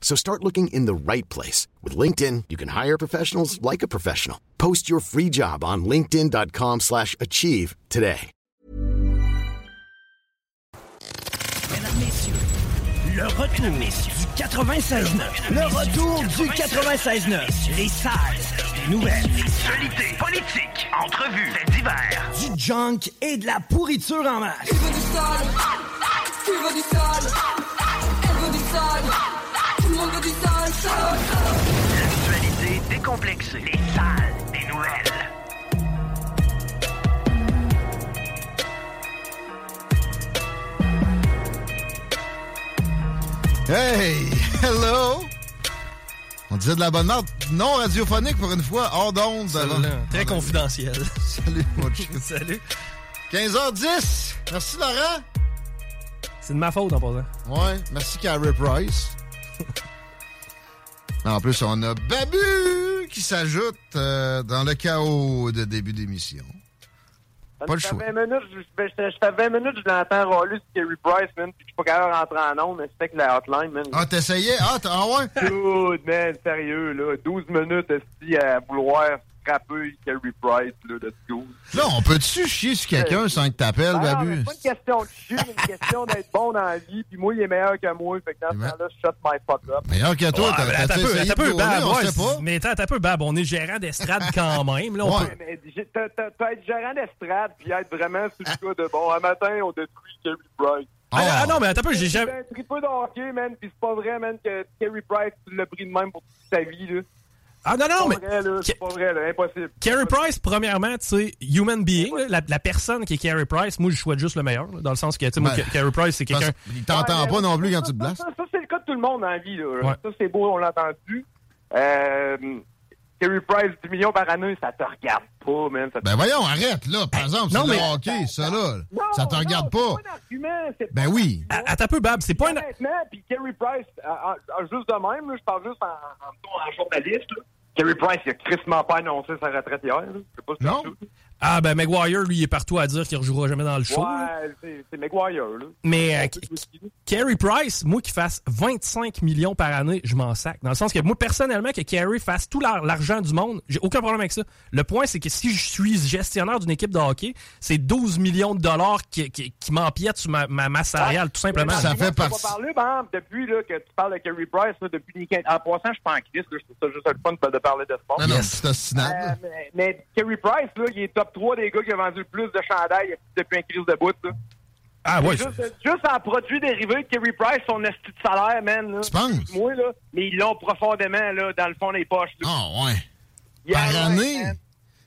So start looking in the right place. With LinkedIn, you can hire professionals like a professional. Post your free job on linkedin.com slash achieve today. Mesdames, messieurs, le retour du 96.9. Le retour du 96.9. Les salles des nouvelles. Actualité, politique, entrevues, faits divers. Du junk et de la pourriture en masse. Il veut du sale, tu veux du sale, L'actualité décomplexée. Les salles des nouvelles. Hey, hello! On disait de la bonne marde. Non radiophonique pour une fois, hors d'onde. Très confidentiel. Salut, mon chou. Salut. 15h10. Merci, Laurent. C'est de ma faute en passant. Ouais, merci, Carrie Price. en plus, on a Babu qui s'ajoute euh, dans le chaos de début d'émission. Pas le choix. fait 20 minutes, je, ben, je, je fais 20 minutes, je l'entends râler sur Kerry Price, man, puis je suis pas capable de rentrer en ondes, mais c'est avec la hotline, man. Ah, t'essayais? Ah, ah ouais? Dude, man, sérieux, là, 12 minutes, esti, à vouloir frapper Kerry Price, là, let's go. Là, on peut-tu chier sur quelqu'un sans que t'appelles, Ah, Babu? C'est pas une question de chier, mais une question d'être bon dans la vie, puis moi, il est meilleur que moi, fait que dans ce temps-là, shut my fuck up. Meilleur que toi, Ouais, t'as t'as peu, essayé de peu, gauler, Bab, on sait pas. Mais un peu, Bab, on est gérant d'estrade quand même. Là, Ouais. peut... T'as- t'as t'as être gérant d'estrade, puis être vraiment sur le cas de bon, un matin, on détruit Kerry Price. Ah, ah, non, mais attends un peu, j'ai jamais... C'est un tripeux de hockey, man, pis c'est pas vrai, man, que Kerry Price, tu l'as pris de même pour toute ta vie, là. Ah non, non, C'est mais... pas vrai, là, c'est pas vrai, là, impossible. Carey Price, premièrement, tu sais, human being, là, la, la personne qui est Carey Price, moi, je souhaite juste le meilleur, là, dans le sens que, tu sais, moi, Ben, Carey Price, c'est quelqu'un... Il t'entend Ouais, pas non plus quand tu te ça, blases. Ça, ça, c'est le cas de tout le monde dans la vie, là. Ouais. Ça, c'est beau, on l'a entendu. Euh, Kerry Price, 10 millions par année, ça te regarde pas, man. Te- Ben voyons, arrête, là. Par exemple, c'est mais- le hockey, ça, là. Non, Ça te regarde c'est pas. Ben pas oui. Ah, Attends un peu, Bab, c'est pas un... Honnêtement, puis Kerry Price, en- en- en- juste de même, là, je parle juste en, en, en journaliste, là. Kerry Price, il a crissement pas annoncé sa retraite hier. là. Je sais pas si Non. Ah, ben, Maguire, lui, il est partout à dire qu'il rejouera jamais dans le show. Ouais, c'est Maguire, là. Mais euh. Carey Price, moi qui fasse 25 millions par année, je m'en sac. Dans le sens que moi, personnellement, que Carey fasse tout l'ar- l'argent du monde, j'ai aucun problème avec ça. Le point, c'est que si je suis gestionnaire d'une équipe de hockey, c'est 12 millions de dollars qui, qui, qui m'empiètent sur ma, ma masse salariale, tout simplement. Ça fait je peux partie- pas parler, par exemple, depuis là, que tu parles de Kerry Price, là, depuis En passant, je suis pas en crise, là, je trouve ça juste le fun de parler de sport. Non, non, Yes. c'est. Euh, mais, mais Kerry Price, là, il est top 3 des gars qui a vendu le plus de chandails depuis un crise de bout. Là. Ah ouais, juste, juste en produits dérivés, Kerry Price, son esti de salaire, man. Là, Tu penses? Moi, là, mais ils l'ont profondément là, dans le fond des poches. Ah, ouais. Yeah, Par ouais, année? man.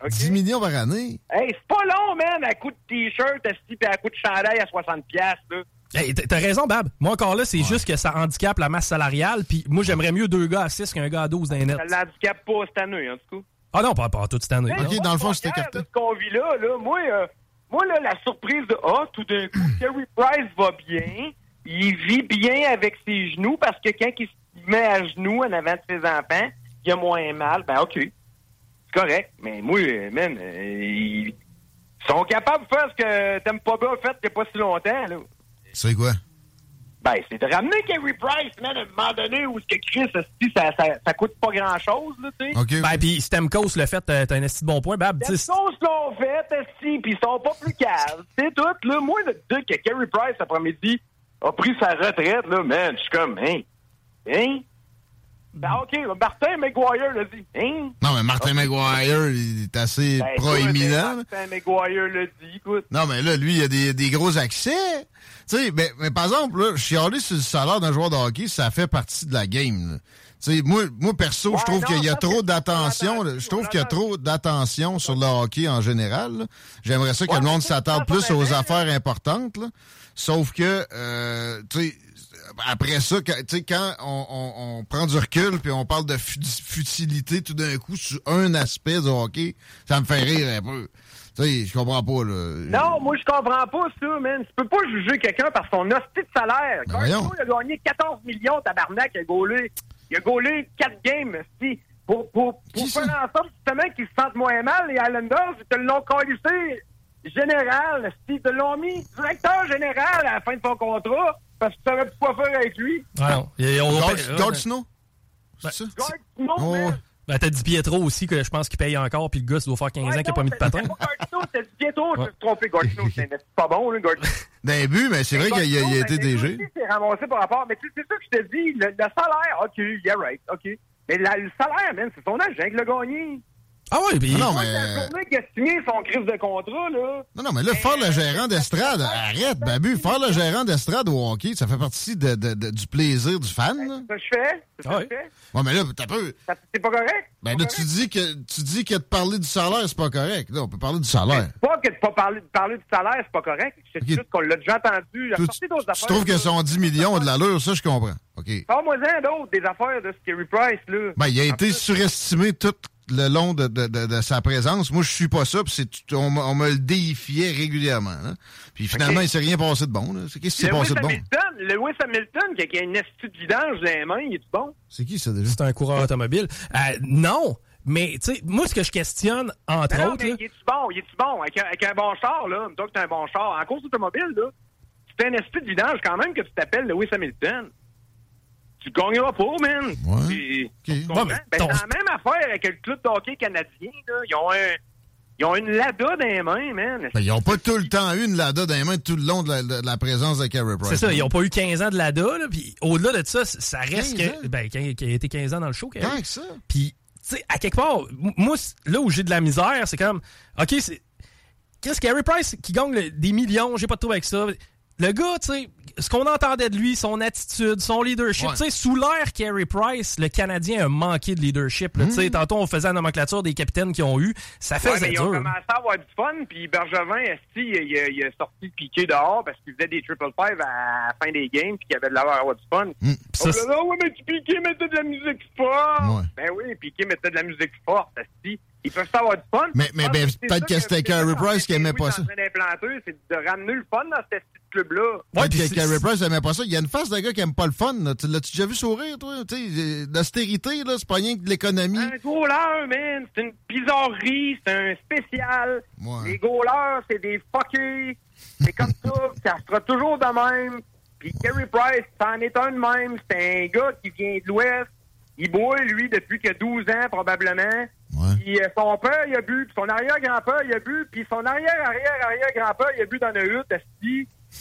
OK? 10 millions par année? Hey, c'est pas long, man, à coup de t-shirt, esti, puis à coup de chandail à 60$, piastres, là. Hey, t'as- raison, Bab. Moi, encore là, c'est juste que ça handicape la masse salariale. Puis moi, j'aimerais mieux deux gars à 6 qu'un gars à 12 dans les nets. Ça l'handicape pas cette année, en tout cas. Ah non, pas, pas toute cette année. Ok, dans le fond, écarté. de ce qu'on vit là, là, moi, euh, moi là, la surprise de ah, tout d'un coup, Kerry Price va bien, il vit bien avec ses genoux parce que quand il se met à genoux en avant de ses enfants, il a moins mal. Ben ok, c'est correct. Mais moi, man, euh, ils sont capables de faire ce que t'aimes pas bien fait il y a pas si longtemps. Là. C'est quoi? Ben, c'est de ramener Kerry Price, man, à un moment donné où ce que Chris, ça, ça, ça coûte pas grand-chose, là, tu sais. Ben, puis Stemkos le fait, t'as t'as un esti de bon point, Bab. Choses l'ont fait, esti, puis ils sont pas plus caves. C'est tout, là. Moi, de dire que Kerry Price, après-midi, a pris sa retraite, là, man, je suis comme, hein, hein? Ben, OK, Martin McGuire l'a dit. Hein? Non, mais Martin McGuire, il est assez Ben, proéminent. Martin McGuire l'a dit, écoute. Non, mais là, lui, il a des, des gros accès. Tu sais, mais, mais par exemple, là, chialer sur le salaire d'un joueur de hockey, ça fait partie de la game. là. Tu sais, moi, moi, perso, Ouais, je trouve qu'il y a trop d'attention. Je trouve qu'il y a trop d'attention sur le hockey en général. J'aimerais ça que Ouais, le monde s'attarde plus aux affaires importantes. là. Sauf que, euh, tu sais, après ça, quand, tu sais, quand on, on- on prend du recul puis on parle de fu- futilité tout d'un coup sur un aspect du hockey, ça me fait rire un peu. Tu sais, je comprends pas, là. Non, moi, je comprends pas ça, man. Tu peux pas juger quelqu'un par son hostie de salaire. Ben. Gardino, il a gagné 14 millions, tabarnak, il a gaulé. Il a gaulé 4 games, esti. Pour, pour, pour faire en sorte, justement, qu'ils se sentent moins mal, les Islanders, ils te l'ont collissé général, esti. Ils te l'ont mis directeur général à la fin de son contrat, parce que tu savais plus quoi faire avec lui. Ah non. Et on- Gord, on- Gord Snow? Ben, C'est ça? Gardino, Oh, man. ouais. Ben, t'as dit Pietro aussi, que je pense qu'il paye encore, puis le gars, ça doit faire 15 ans qu'il a pas mis de c'était bientôt, je me suis trompé, Gardino, c'est pas bon, là, Gardino. D'un but, mais c'est vrai qu'il a, il il été DG. C'est ramassé par rapport. Mais tu sais, c'est ça que je te dis. Le, le salaire, OK, yeah, right, OK. Mais la- le salaire, man, c'est son agent qui l'a gagné. Ah ouais, puis... Non, Moi, mais- c'est a signé son crise de contrat, là. Non, non, mais là, faire le gérant d'estrade, arrête, Babu, faire le gérant d'estrade au hockey, ça fait partie de, de- de- du plaisir du fan. là. C'est ça je fais. C'est ça Ah ouais. je fais. Ouais, mais là, t'as peu. C'est pas correct. Ben C'est là, tu dis que tu dis que de parler du salaire, c'est pas correct. Là, on peut parler du salaire. Pas que de pas parler, de parler du salaire, c'est pas correct. Je te dis Ok. juste qu'on l'a déjà entendu. Tu, tu affaires. trouves que là. son 10 millions a de l'allure, ça, je comprends. OK. Parle-moi-en d'autres, des affaires de Scary Price, là. Ben, il a En été plus, surestimé tout le long de, de- de- de sa présence. Moi, je suis pas ça, puis on, me- on me le déifiait régulièrement. hein. Puis finalement, Ok. il s'est rien passé de bon. Qu'est-ce qui s'est Lewis passé de bon? Hamilton, Lewis Hamilton, qui a- une astuce de vidange dans les mains, il est bon? C'est qui ça déjà? C'est un coureur automobile. Euh, non, mais tu sais, moi, ce que je questionne, entre non, autres, mais là, il est-tu bon? Il est-tu bon? Avec un, avec un bon char, là, toi que t'as un bon char. En course automobile, là, c'est un de vidange quand même que tu t'appelles Lewis Hamilton. Tu gagneras pas, man. Ouais. Puis- Ben, ton- c'est la même affaire avec le club de hockey canadien, là. Ils ont un... Ils ont une Lada dans les mains, man. Ben, ils n'ont pas tout le temps eu une Lada dans les mains tout le long de la, de la présence de Carey Price. c'est ça, ils n'ont pas eu 15 ans de l'ADA, là, puis au-delà de ça, ça reste 15 que... Ben, qui qui a été 15 ans dans le show, que ça. Puis, tu sais, à quelque part, moi, là où j'ai de la misère, c'est comme, OK, c'est. Qu'est-ce Carey Price qui gagne le- des millions, j'ai pas de trouble avec ça. Le gars, tu sais, ce qu'on entendait de lui, son attitude, son leadership, Ouais. tu sais, sous l'ère Carey Price, le Canadien a manqué de leadership. là. Tu sais, tantôt, on faisait la nomenclature des capitaines qui ont eu. Ça Ouais, faisait mais ils ont dur. commencé à avoir du fun, puis Bergevin, esti, il, a- il a sorti piqué dehors parce qu'il faisait des triple five à la fin des games, puis qu'il avait de l'avoir à avoir du fun. Ça, Oh c'est- là là, ouais, mais tu Piqué mettait de la musique forte. Ouais. Ben oui, Piqué mettait de la musique forte, esti. Ils peuvent avoir du fun. Mais- mais- Ah, ben, peut-être que c'était Carey Price qui aimait pas ça. c'est de ramener le fun dans ce petit club-là. Ouais, Ouais, puis Carey Price n'aimait pas ça. Il y a une face de gars qui aime pas le fun. là. Tu l'as-tu déjà vu sourire, toi? Euh, L'austérité, là, c'est pas rien que de l'économie. Un goaler, man, c'est une bizarrerie, c'est un spécial. Ouais. Les goalers, c'est des fuckers. C'est comme ça, ça sera toujours de même. Puis Kerry Price, c'en est un de même. C'est un gars qui vient de l'Ouest. Il boit, lui, depuis a 12 ans, probablement. Ouais. Puis euh, son père, il a bu. Puis son arrière-grand-père, il a bu. Puis son arrière-arrière-arrière-grand-père, il a bu dans le hutte.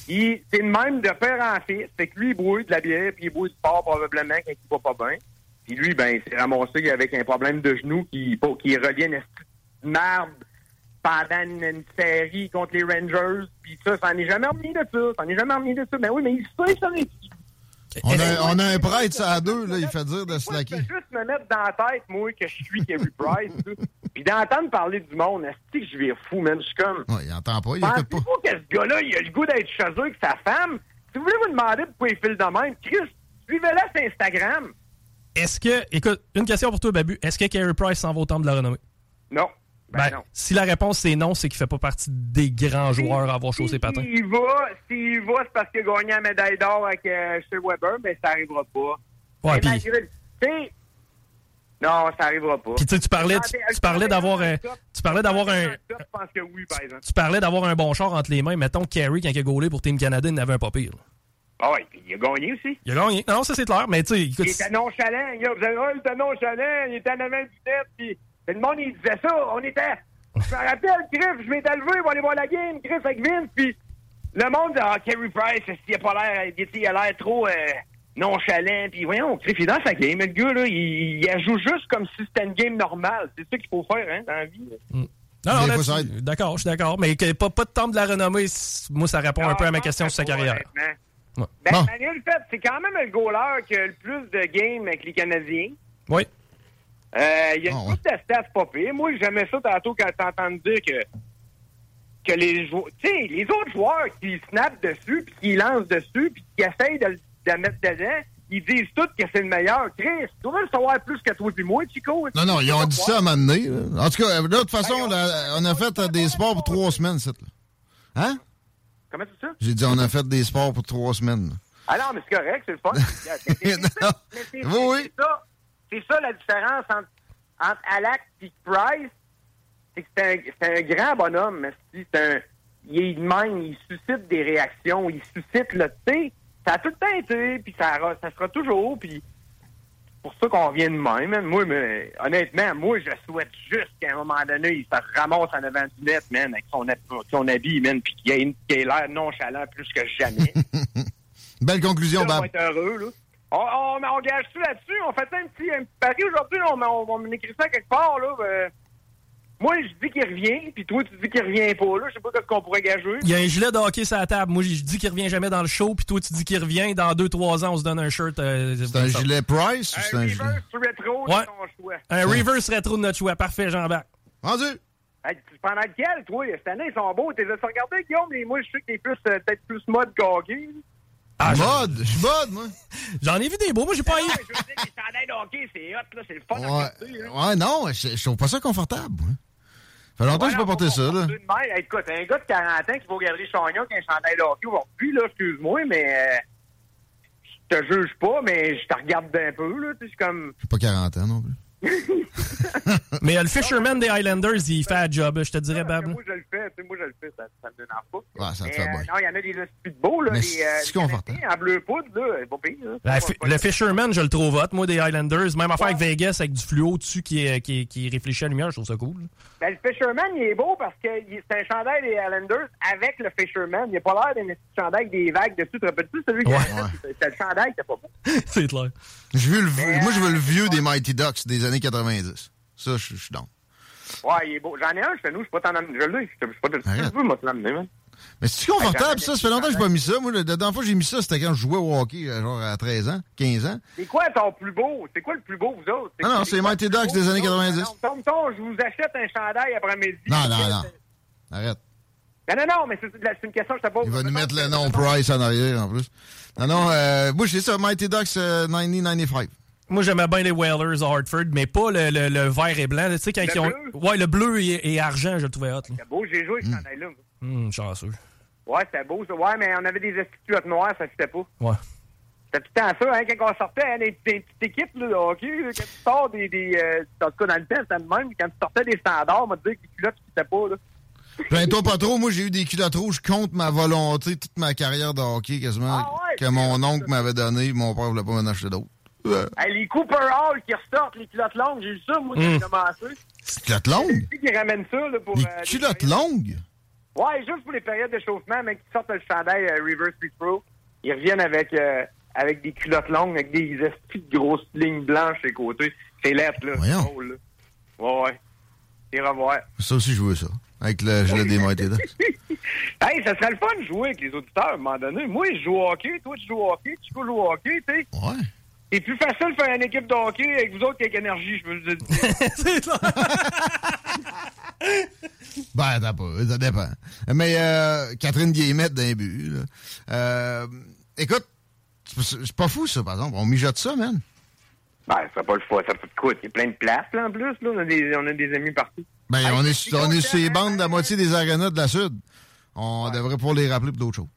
Il- C'est le même de père en fils. Fait que lui, il boit de la bière, puis il boit du sport, probablement, quand il va pas bien. Puis lui, ben, il s'est ramassé avec un problème de genou qui, pas- qui reliait une marde pendant une, une série contre les Rangers. Puis ça, ça n'en est jamais remis de ça. Ça n'en est jamais remis de ça. Ben oui, mais il sait ça. On a, on a un prêtre, ça à deux, là, il fait dire de je slacker. peux juste me mettre dans la tête, moi, que je suis Kerry Price. Puis d'entendre parler du monde, est-ce que je vais fou, man? Je suis comme... Ouais, il entend pas, il écoute pas. Que ce gars-là, il a le goût d'être chez eux avec sa femme? Si vous voulez vous demander pourquoi il file de même, Chris, suivez-la sur Instagram. Est-ce que, écoute, une question pour toi, Babu. Est-ce que Carey Price s'en va au temple de la renommée? Non. Ben, Ben, non. si la réponse c'est non, c'est qu'il fait pas partie des grands joueurs à avoir chaussé patins. S'il va, s'il va, c'est parce qu'il a gagné la médaille d'or avec euh, chez Weber, mais ça arrivera pas. Ouais, puis- Non, ça arrivera pas. Puis tu sais, tu parlais, tu, tu parlais d'avoir un, tu parlais d'avoir un, tu parlais d'avoir un bon char entre les mains. Mettons Carey, quand il a gaulé pour Team Canada, il n'avait un pas pire. Ah oui, puis il a gagné aussi. Il a gagné. Non, ça c'est clair, mais tu sais, écoute, Il était nonchalant, il était nonchalant, il était en avant du net, puis le monde, il disait ça. On était. Je me rappelle, Griff, je m'étais levé pour aller voir la game, Griff avec Vince, puis le monde dit Ah, Kerry Price, il a pas l'air. Il a l'air trop. euh, nonchalant, puis voyons, Chris, il est dans sa game, le gars, là, il, joue juste comme si c'était une game normale. C'est ça qu'il faut faire, hein, dans la vie. là. Non, non, d'accord, je suis d'accord. Mais que pas, pas de temps de la renommée, moi, ça répond un peu à ma Ah, question sur sa carrière. Ben, Bon. Manuel Fait, c'est quand même le goaler qui a le plus de games avec les Canadiens. Oui. Euh, il y a une Ah, couple de stats pas pire. Moi, j'aimais ça tantôt quand t'entends dire que, que les les autres joueurs qui snappent dessus, puis qui lancent dessus, puis qui essayent de, le mettre dedans, ils disent tous que c'est le meilleur. Chris, tu dois le savoir plus que toi puis moi, Chico. Non, non, ils ont dit ça à un moment donné. En tout cas, de toute façon, Ben, là, on a fait euh, des sports pour trois semaines, c'est là. Hein? Comment tu dis ça? J'ai dit on a fait des sports pour trois semaines. Ah non, mais c'est correct, c'est le fun. Mais. C'est ça, c'est ça la différence entre, entre Alak et Price. C'est que c'est un, grand bonhomme, mais c'est un. Il est de même, il suscite des réactions, il suscite le thé. Ça a tout le temps été, puis ça, sera toujours, puis c'est pour ça qu'on vient de même. man. Moi, mais, honnêtement, moi, je souhaite juste qu'à un moment donné, il se ramasse en avant du net, man, avec son, hab- son habit, man, puis qu'il ait, une- qu'il ait l'air nonchalant plus que jamais. Belle conclusion, Là, on va Bab. être heureux, là. On, on, on gage-tu là-dessus? On fait un petit, un petit pari aujourd'hui? On, on, on écrit ça quelque part, là. euh. moi, je dis qu'il revient, puis toi, tu dis qu'il revient pas, là. Je sais pas ce qu'on pourrait gager. Il y a un gilet de hockey sur la table. Moi, je dis qu'il revient jamais dans le show, puis toi, tu dis qu'il revient. Dans 2-3 ans, on se donne un shirt. euh, C'est un gilet Price ou c'est Un un gilet? reverse rétro, Ouais. c'est ton choix. Un reverse rétro de notre choix. Parfait, Jean-Baptiste. Rendu! Hey, tu prends dans lequel, toi? Cette année, ils sont beaux. T'es déjà regardé, Guillaume? Mais moi, je sais que t'es plus, euh, peut-être plus mode hockey. Ah, je- mode! Je suis mode, moi! J'en ai vu des beaux. Moi, j'ai pas eu. Ouais, je veux dire, les chandails de hockey, c'est hot, là. C'est le fun Ouais, ouais non, je, je trouve pas ça confortable. moi. Ça fait longtemps que je peux pas on- ça, là. Hey, Écoute, un gars de 40 ans qui va au Galerie Chagnon qui a un chandail de hockey aujourd'hui, là, excuse-moi, mais euh, je te juge pas, mais je te regarde d'un peu, là. Tu sais, c'est comme. J'ai pas 40 ans non plus. Mais euh, le Fisherman des Highlanders, il fait un job, je te dirais, Bab. Moi, je le fais, tu sais, moi, je le fais, ça, ça me dénerve pas. Ouais, ça te Mais, fait euh, non, il y en a des esprits de beaux, là. Mais les, euh, c'est confortable. En bleu poudre, là, c'est pas pire, là. La le Fisherman, je le trouve hot, moi, des Highlanders. Même affaire Ouais. avec Vegas, avec du fluo dessus qui, est- qui, qui réfléchit à la lumière, je trouve ça cool. Ben, le Fisherman, il est beau parce que c'est un chandail des Islanders avec le Fisherman. Il a pas l'air d'un petit chandail avec des vagues dessus. Te rappelles-tu celui Ouais. le chandail, c'était pas beau. c'est clair. Je veux le vieux- moi, je veux le vieux ouais. des Mighty Ducks des années 90. Ça, je je suis dans. Ouais, il est beau. J'en ai un chez nous, je peux t'en amener. Je l'ai. Je je moi, te l'amener, man. Mais c'est confortable, ça? Ça fait longtemps que j'ai pas mis ça. Moi, la dernière fois que j'ai mis ça, c'était quand je jouais au hockey, euh, genre à 13 ans, 15 ans. C'est quoi ton plus beau? C'est quoi le plus beau, vous autres? Ah non, c'est Mighty Ducks des années vous autres? 90. Non, Tom, je vous achète un chandail après-midi. Non, non, non. Arrête. Non, non, non, mais c'est une question que je te pose. Il va nous mettre le nom Price en arrière, en plus. Non, non, euh, moi, j'ai ça, Mighty Ducks euh, 90-95. Moi, j'aimais bien les Whalers à Hartford, mais pas le, le- le vert et blanc. là. Tu sais, quand Le ils ont. bleu? Ouais, le bleu et, et argent, je le trouvais hot. là. C'est beau, j'ai joué avec ce chandail-là. moi. Hum, chanceux. Ouais, c'était beau, ça. Ouais, mais on avait des culottes noires, ça fitait pas. Ouais. C'était tout le temps ça, hein, quand on sortait, hein, des, des petites équipes là, de hockey, là, quand tu sors des. des euh, en tout cas, dans le temps, c'était le même. Quand tu sortais des standards, on te dire que les culottes, tu fitaient pas. Là. Plains-toi pas trop, moi, j'ai eu des culottes rouges contre ma volonté toute ma carrière de hockey, quasiment, Ah ouais? que mon oncle m'avait donné. Mon père voulait pas m'en acheter d'autres. Hey, les Cooper Hall qui ressortent, les culottes longues, j'ai eu ça, moi, quand j'ai commencé. Des culottes longues? C'est qui ramène ça là, pour. Des euh, culottes longues? Ouais, juste pour les périodes d'échauffement, mais qui sortent le chandail euh, Reverse Speed Pro. Ils reviennent avec, euh, avec des culottes longues, avec des esprits de grosses lignes blanches les côtés. C'est lettre, là. Voyons. C'est drôle, là. Ouais, ouais. Et revoir. Ça aussi, je ça. Avec le gilet des Ducks. Hey, ça serait le fun de jouer avec les auditeurs à un moment donné. Moi, je joue au hockey, toi, tu joues au hockey, Chico joue au hockey, tu sais. Ouais. C'est plus facile de faire une équipe de hockey avec vous autres qu'avec énergie, je peux vous le dire. c'est clair. Ben, t'as pas, ça dépend. Mais euh, Catherine Guillemette d'un but, là. Euh, écoute, c'est pas fou, ça, par exemple. On mijote ça, man. Ben, ça serait pas le fun, ça peut te coûter. Il y a plein de places, là, en plus, là. On a des, on a des amis partout. Ben, on est, on est sur les bandes de la hein? moitié des arénas de la Sud. On devrait pouvoir les rappeler pour d'autres choses.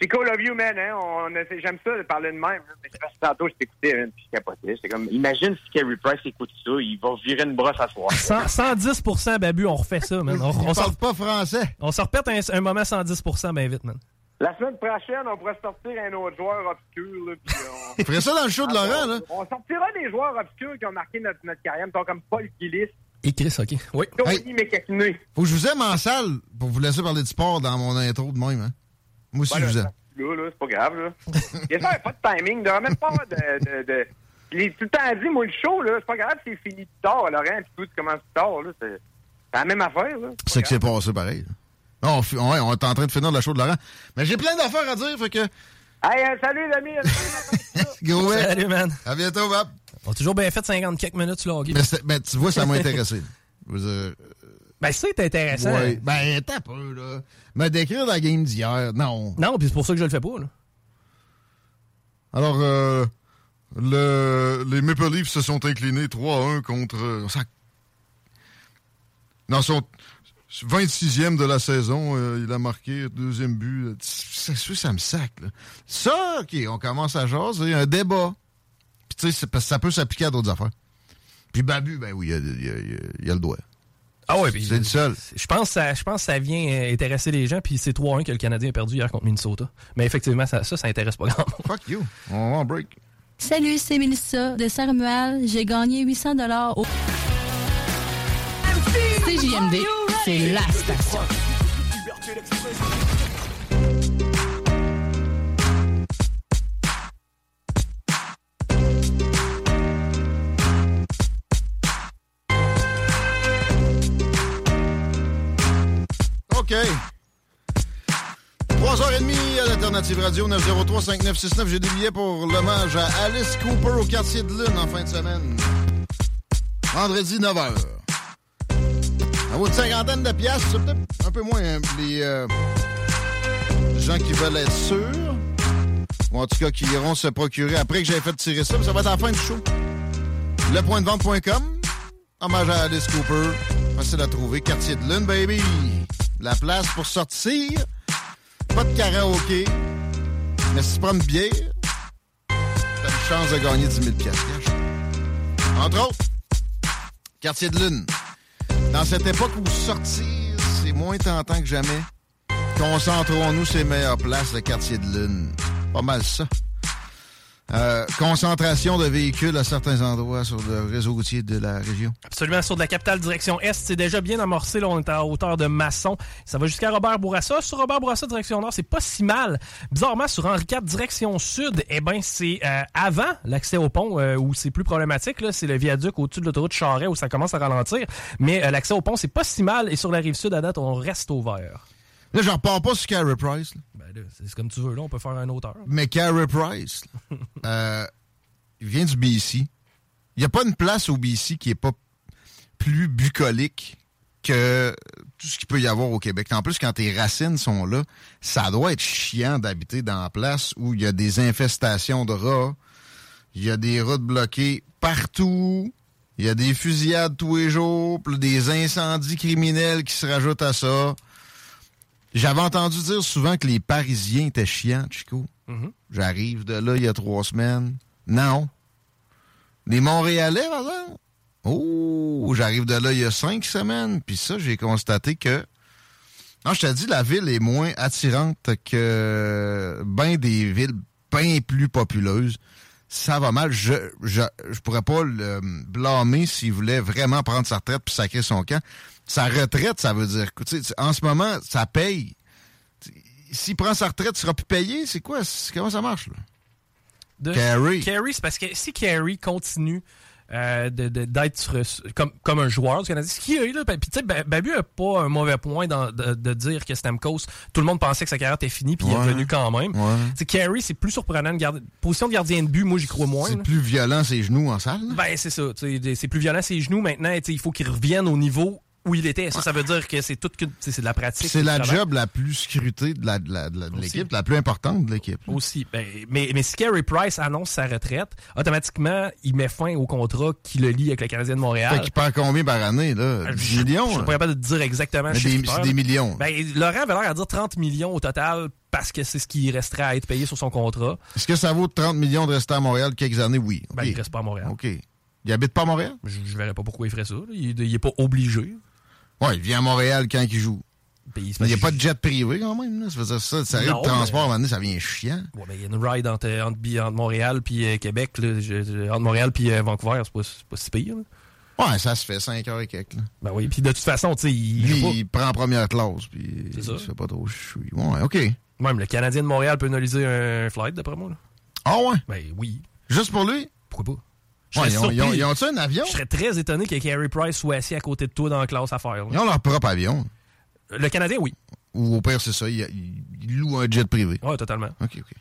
Chico Love You, man, hein. On J'aime ça de parler de même. Mais parce que tantôt, je t'écoutais, hein, puis je capotais. J'étais comme, imagine si Kerry Price écoute ça, il va virer une brosse à soir. 100 110 Babu, on refait ça, man. On, on, parle pas français. on se repète un, un moment 110 bien vite, man. La semaine prochaine, on pourrait sortir un autre joueur obscur, là, puis on... Ferait ça dans le show de Laurent, là. On sortira des joueurs obscurs qui ont marqué notre, notre carrière, comme Paul Gillis, Et Chris, OK. Oui. Tony Hey. Faut que je vous aime en salle pour vous laisser parler de sport dans mon intro de même, hein. Moi aussi, Voilà, je vous aime. là, là, c'est pas grave, là. Bien sûr, il n'y a pas de timing, il n'y aura même pas de... de, tout le temps dit, moi, le show, là, c'est pas grave, c'est fini plus tard, Laurent, puis tout, tu commences plus tard, là, c'est la même affaire, là. C'est que c'est passé pareil. là. Non, on, ouais, est en train de finir le show de Laurent. Mais j'ai plein d'affaires à dire, fait que. Hey, euh, salut, l'ami! Mec. Salut, man. À bientôt, Bob. On a toujours bien fait 50 quelques minutes hockey. Mais, tu vois, ça m'a intéressé. Je veux dire, Ben, c'est intéressant. ouais. Ben, t'as peu, là. Me décrire la game d'hier, non. Non, puis c'est pour ça que je le fais pas, là. Alors, euh, le, les Maple Leafs se sont inclinés 3-1 contre. euh, ça- Non, son 26e de la saison, euh, il a marqué deuxième but. C'est sûr, ça me sac. Là. Ça, OK, on commence à jaser, un débat. Puis tu sais, c'est parce que ça peut s'appliquer à d'autres affaires. Puis Babu, ben oui, il a, il a- il a- il a le doigt. Ah ouais, puis C'est le seul. Je pense, que ça, je pense que ça vient euh, intéresser les gens, puis c'est 3-1 que le Canadien a perdu hier contre Minnesota. Mais effectivement, ça, ça, ça intéresse pas grand monde. Fuck you. On va en break. Salut, c'est Mélissa de Saint-Romuald. J'ai gagné 800 dollars au CJMD. C'est la station. OK. 3h30 à l'Alternative Radio 903-5969. J'ai des billets pour l'hommage à Alice Cooper au quartier de Lune en fin de semaine. Vendredi 9h. Ça vaut une cinquantaine de piastres. C'est peut-être un peu moins hein, les euh, gens qui veulent être sûrs. Ou en tout cas qui iront se procurer après que j'aie fait tirer ça. Mais ça va être à la fin du show. Lepointdevente.com. Hommage à Alice Cooper. Facile à trouver. Quartier de Lune, baby. La place pour sortir. Pas de karaoké. Mais si tu prends une bière, t'as une chance de gagner 10 000 piastres. Cash. Entre autres, Quartier de Lune. Dans cette époque où sortir, c'est moins tentant que jamais, concentrons-nous les meilleures places, le Quartier de Lune. Pas mal ça. Euh, concentration de véhicules à certains endroits sur le réseau routier de la région. Absolument, sur de la capitale direction Est, c'est déjà bien amorcé. Là, on est à hauteur de Masson. Ça va jusqu'à Robert Bourassa. Sur Robert Bourassa, direction Nord, c'est pas si mal. Bizarrement, sur Henri IV, direction Sud, eh ben, c'est euh, avant l'accès au pont euh, où c'est plus problématique. C'est le viaduc au-dessus de l'autoroute Charret où ça commence à ralentir. Mais euh, l'accès au pont, c'est pas si mal. Et sur la rive sud, à date, on reste ouvert. Là, j'en repars pas sur Carey Price. là. Ben c'est comme tu veux. Là, on peut faire un auteur. Mais Carey Price, là, euh, il vient du BC. Il n'y a pas une place au BC qui est pas plus bucolique que tout ce qu'il peut y avoir au Québec. En plus, quand tes racines sont là, ça doit être chiant d'habiter dans la place où il y a des infestations de rats, il y a des routes bloquées partout, il y a des fusillades tous les jours, puis des incendies criminels qui se rajoutent à ça. J'avais entendu dire souvent que les Parisiens étaient chiants, Chico. J'arrive de là il y a trois semaines. Non. Les Montréalais, par exemple? Oh, j'arrive de là il y a cinq semaines. Puis ça, j'ai constaté que... Non, je te dis, la ville est moins attirante que ben des villes bien plus populeuses. Ça va mal. Je, je, je pourrais pas le blâmer s'il voulait vraiment prendre sa retraite puis sacrer son camp. Sa retraite, ça veut dire... que, tu sais, En ce moment, ça paye. S'il prend sa retraite, il sera plus payé. C'est quoi? Comment ça marche, là? De- Carey. Carey, c'est parce que si Carey continue euh, de- de- d'être comme, comme un joueur du Canadien, ce qui est là, puis tu sais, Ba- Babu a pas un mauvais point dans- de, de dire que Stamkos, tout le monde pensait que sa carrière était finie, puis il est revenu quand même. Ouais. Tu sais, Carey, c'est plus surprenant. Une garde- position de gardien de but, moi, j'y crois moins. C'est plus violent ses genoux en salle. là? Ben, c'est ça. C'est plus violent ses genoux maintenant. Il faut qu'il revienne au niveau où il était. Ça, ça veut dire que c'est tout que- tu sais, c'est de la pratique. C'est la job la plus scrutée de la- de la- de la- de Aussi. l'équipe, la plus importante de l'équipe. Aussi. Ben, mais, mais si Carey Price annonce sa retraite, automatiquement, il met fin au contrat qui le lie avec le Canadien de Montréal. Fait qu'il perd combien par année, là? 10 Je- millions? Je suis pas capable de te dire exactement. Mais des- c'est des millions. Ben, Laurent avait l'air à dire 30 millions au total parce que c'est ce qui resterait à être payé sur son contrat. Est-ce que ça vaut 30 millions de rester à Montréal quelques années? Oui. Ben, il reste pas à Montréal. OK. Il habite pas à Montréal? Je, je verrais pas pourquoi il ferait ça. là. Il, il est pas obligé. Ouais, il vient à Montréal quand il joue. Il n'y a pas de jet privé quand même. Là. Ça veut dire ça, ça arrive de transport, donné, ça devient chiant. Ouais, il y a une ride entre, entre, entre Montréal puis euh, Québec. Là, Je- entre Montréal puis euh, Vancouver, c'est pas, pas si pire. là. Ouais, ça se fait 5 heures et quelques. Là. Ben oui, puis de toute façon, tu sais, il Lui, pas. il prend première classe, puis il se fait pas trop chouille. Ouais, OK. Même le Canadien de Montréal peut analyser un flight, d'après moi. Là. Ah ouais? Ben oui. Juste pour lui? Pourquoi pas? Ouais, ils ont, ils ont- un avion? Je serais très étonné que Carey Price soit assis à côté de toi dans la classe à faire. là. Ils ont leur propre avion. Le Canadien, oui. Ou au pire, c'est ça, ils, louent un jet privé. Ouais, totalement. OK, OK.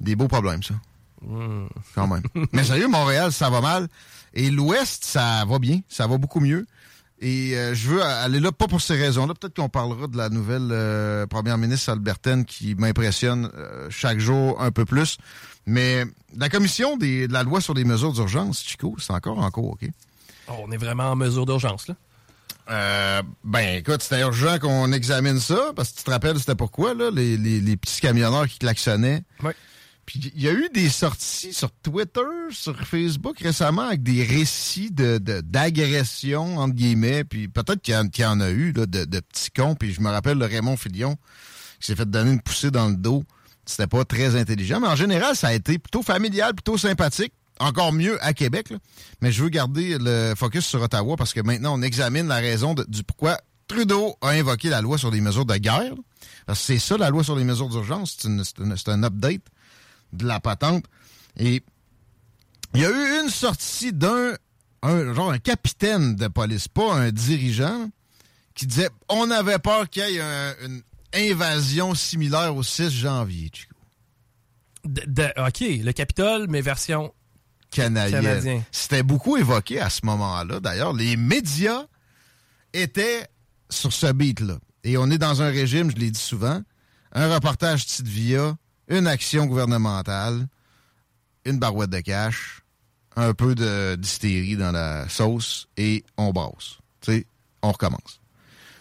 Des beaux problèmes, ça. Hmm. Quand même. Mais sérieux, Montréal, ça va mal. Et l'Ouest, ça va bien. Ça va beaucoup mieux. Et euh, je veux aller là, pas pour ces raisons-là. Peut-être qu'on parlera de la nouvelle euh, première ministre albertaine qui m'impressionne euh, chaque jour un peu plus. Mais la commission des- de la loi sur les mesures d'urgence, Chico, c'est encore en cours, OK? Oh, on est vraiment en mesure d'urgence, là. Euh, ben, écoute, c'était urgent qu'on examine ça, parce que tu te rappelles, c'était pourquoi, là, les, les- les petits camionneurs qui klaxonnaient? Ouais. Puis il y a eu des sorties sur Twitter, sur Facebook récemment, avec des récits de de- entre guillemets, puis peut-être qu'il y, en- qu'il y en a eu, là, de, de petits cons, puis je me rappelle le Raymond Filion, qui s'est fait donner une poussée dans le dos. C'était pas très intelligent, mais en général, ça a été plutôt familial, plutôt sympathique. Encore mieux à Québec, mais je veux garder le focus sur Ottawa parce que maintenant, on examine la raison du pourquoi Trudeau a invoqué la loi sur les mesures de guerre. Parce que c'est ça, la loi sur les mesures d'urgence. C'est un update de la patente. Et il y a eu une sortie d'un un, genre un capitaine de police, pas un dirigeant, qui disait on avait peur qu'il y ait un- une invasion similaire au 6 janvier, Chico. De- de- OK, le Capitole, mais version... Canadien. Canadien. C'était beaucoup évoqué à ce moment-là. D'ailleurs, les médias étaient sur ce beat-là. Et on est dans un régime, je l'ai dit souvent, un reportage titre via, une action gouvernementale, une barouette de cash, un peu de d'hystérie dans la sauce et on brasse. Tu sais, on recommence.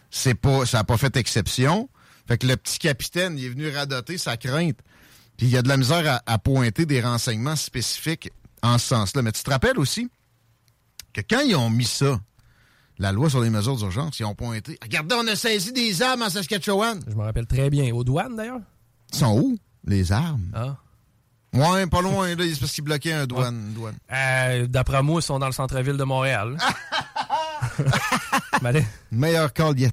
C'est pas, ça n'a pas fait exception. Fait que le petit capitaine, il est venu radoter sa crainte. Puis il y a de la misère à, à pointer des renseignements spécifiques en ce sens-là. Mais tu te rappelles aussi que quand ils ont mis ça, la loi sur les mesures d'urgence, ils ont pointé. Regardez, on a saisi des armes en Saskatchewan. Je me rappelle très bien. Aux douanes, d'ailleurs? Ils sont où, les armes? Ah. Ouais, pas loin, là. C'est parce qu'ils bloquaient un douane. douane. Euh, D'après moi, ils sont dans le centre-ville de Montréal. Meilleur call yet.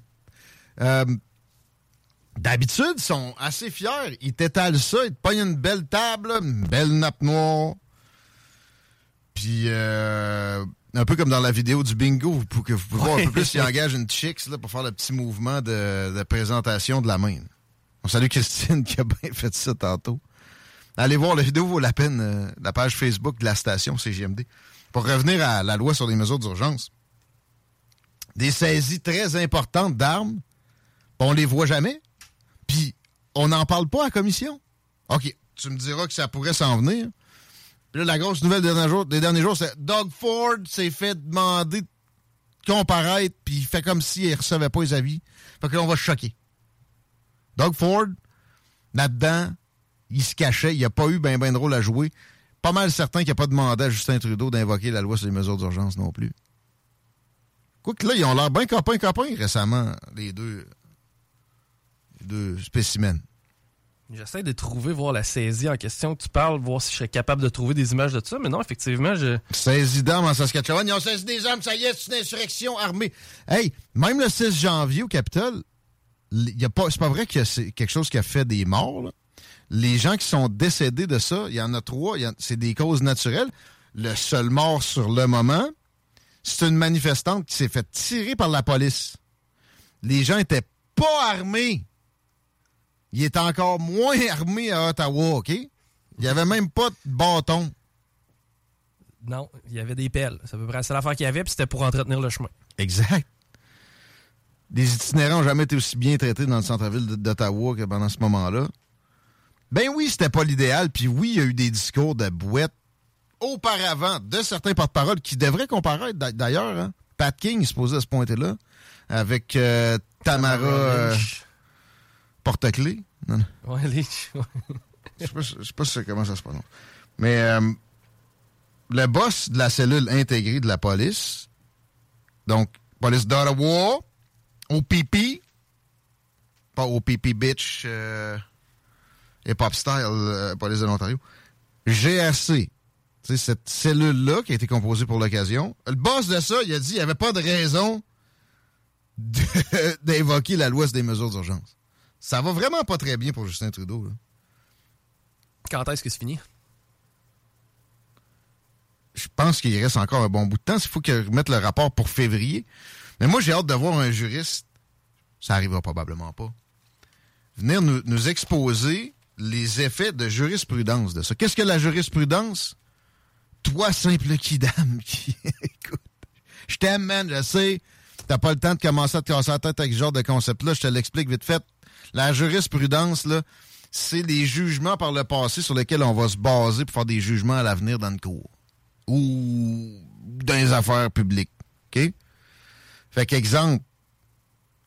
Euh, D'habitude, ils sont assez fiers. Ils t'étalent ça, ils te pognent une belle table, une belle nappe noire. Puis, euh, un peu comme dans la vidéo du bingo, pouvez, que vous pouvez voir un peu plus, ils engagent une chicks là, pour faire le petit mouvement de, de présentation de la main. On salue Christine qui a bien fait ça tantôt. Allez voir, la vidéo vaut la peine, euh, la page Facebook de la station CGMD. Pour revenir à la loi sur les mesures d'urgence, des saisies très importantes d'armes, on les voit jamais, puis on n'en parle pas à la commission. OK, tu me diras que ça pourrait s'en venir. Là, la grosse nouvelle des derniers jours, des derniers jours c'est Doug Ford s'est fait demander de comparaître, puis il fait comme s'il ne recevait pas les avis. Fait que là, on va choquer. Doug Ford, là-dedans, il se cachait, il n'a pas eu ben ben de rôle à jouer. Pas mal certain qu'il n'a pas demandé à Justin Trudeau d'invoquer la loi sur les mesures d'urgence non plus. Quoique là, ils ont l'air bien copains-copains récemment, les deux, deux spécimens. J'essaie de trouver, voir la saisie en question que tu parles, voir si je serais capable de trouver des images de ça. Mais non, effectivement, je. Saisie d'armes en Saskatchewan. Ils ont saisi des armes, ça y est, c'est une insurrection armée. Hey, même le 6 janvier au Capitole, pas, c'est pas vrai que c'est quelque chose qui a fait des morts. là. Les gens qui sont décédés de ça, il y en a trois, c'est des causes naturelles. Le seul mort sur le moment, c'est une manifestante qui s'est fait tirer par la police. Les gens étaient pas armés. Ils étaient encore moins armés à Ottawa, OK? Il y avait même pas de bâton. Non, il y avait des pelles. C'est à peu près la seule affaire qu'il y avait, puis c'était pour entretenir le chemin. Exact. Les itinérants n'ont jamais été aussi bien traités dans le centre-ville d'Ottawa que pendant ce moment-là. Ben oui, c'était pas l'idéal, puis oui, il y a eu des discours de bouette auparavant de certains porte-paroles qui devraient comparaître d'a- d'ailleurs. Hein. Pat King est supposé se pointer là avec euh, Tamara Lynch. Porte-Clés? Non, non. Ouais. Je sais pas, je sais pas si- comment ça se prononce. Mais euh, le boss de la cellule intégrée de la police, donc police d'Ottawa, OPP, pas OPP bitch, euh, hip-hop style, euh, police de l'Ontario, GRC, Tu sais, cette cellule-là qui a été composée pour l'occasion. Le boss de ça, il a dit qu'il n'y avait pas de raison d'invoquer la loi sur des mesures d'urgence. Ça va vraiment pas très bien pour Justin Trudeau. là. Quand est-ce que c'est fini? Je pense qu'il reste encore un bon bout de temps. Il faut qu'il remette le rapport pour février. Mais moi, j'ai hâte de voir un juriste. Ça arrivera probablement pas. Venir nous, nous exposer les effets de jurisprudence de ça. Qu'est-ce que la jurisprudence? Toi, simple kidam, qui. Écoute, je t'aime, man, je sais. T'as pas le temps de commencer à te casser la tête avec ce genre de concept-là. Je te l'explique vite fait. La jurisprudence, c'est les jugements par le passé sur lesquels on va se baser pour faire des jugements à l'avenir dans le cours. Ou dans les affaires publiques. Fait qu'exemple,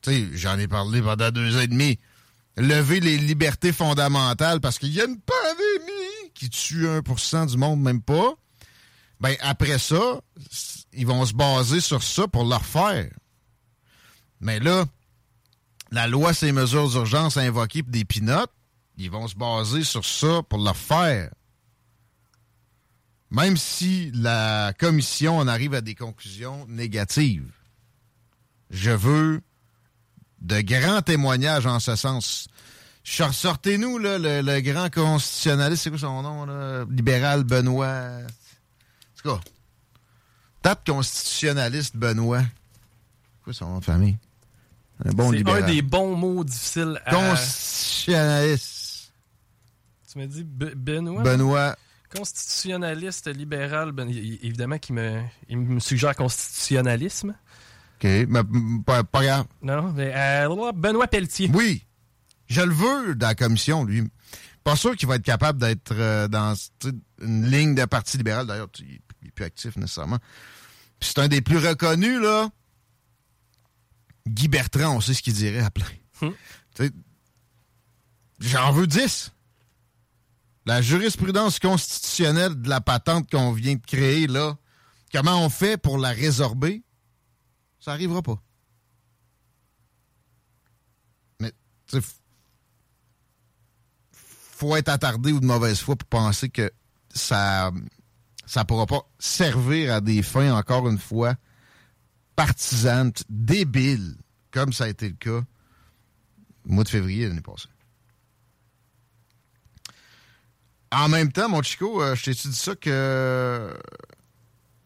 tu sais, j'en ai parlé pendant deux ans et demi. Lever les libertés fondamentales parce qu'il y a une pandémie qui tue 1% du monde, même pas. Ben, après ça, ils vont se baser sur ça pour le refaire. Mais là, la loi, ces mesures d'urgence invoquées pour des pinottes, ils vont se baser sur ça pour le refaire. Même si la commission en arrive à des conclusions négatives. Je veux de grands témoignages en ce sens. Sortez-nous le, le grand constitutionnaliste, c'est quoi son nom, là? libéral Benoît. En tout tape constitutionnaliste Benoît. Quoi son nom de famille? Un bon c'est libéral. un des bons mots difficiles à... Constitutionnaliste Tu m'as dit Be- Benoît? Benoît. Constitutionnaliste libéral, ben, évidemment qu'il me, il me suggère constitutionnalisme. OK, mais pas, pas grave. Non, mais euh, Benoît Pelletier. Oui, je le veux dans la commission, lui. Pas sûr qu'il va être capable d'être euh, dans une ligne de Parti libéral. D'ailleurs, il est plus actif nécessairement. C'est un des plus reconnus, là. Guy Bertrand, on sait ce qu'il dirait à plein. Sais, J'en veux 10. La jurisprudence constitutionnelle de la patente qu'on vient de créer, là, comment on fait pour la résorber? Ça arrivera pas. Mais, tu faut être attardé ou de mauvaise foi pour penser que ça ça pourra pas servir à des fins, encore une fois, partisanes, débiles, comme ça a été le cas au mois de février l'année passée. En même temps, mon Chico, euh, je t'ai dit ça que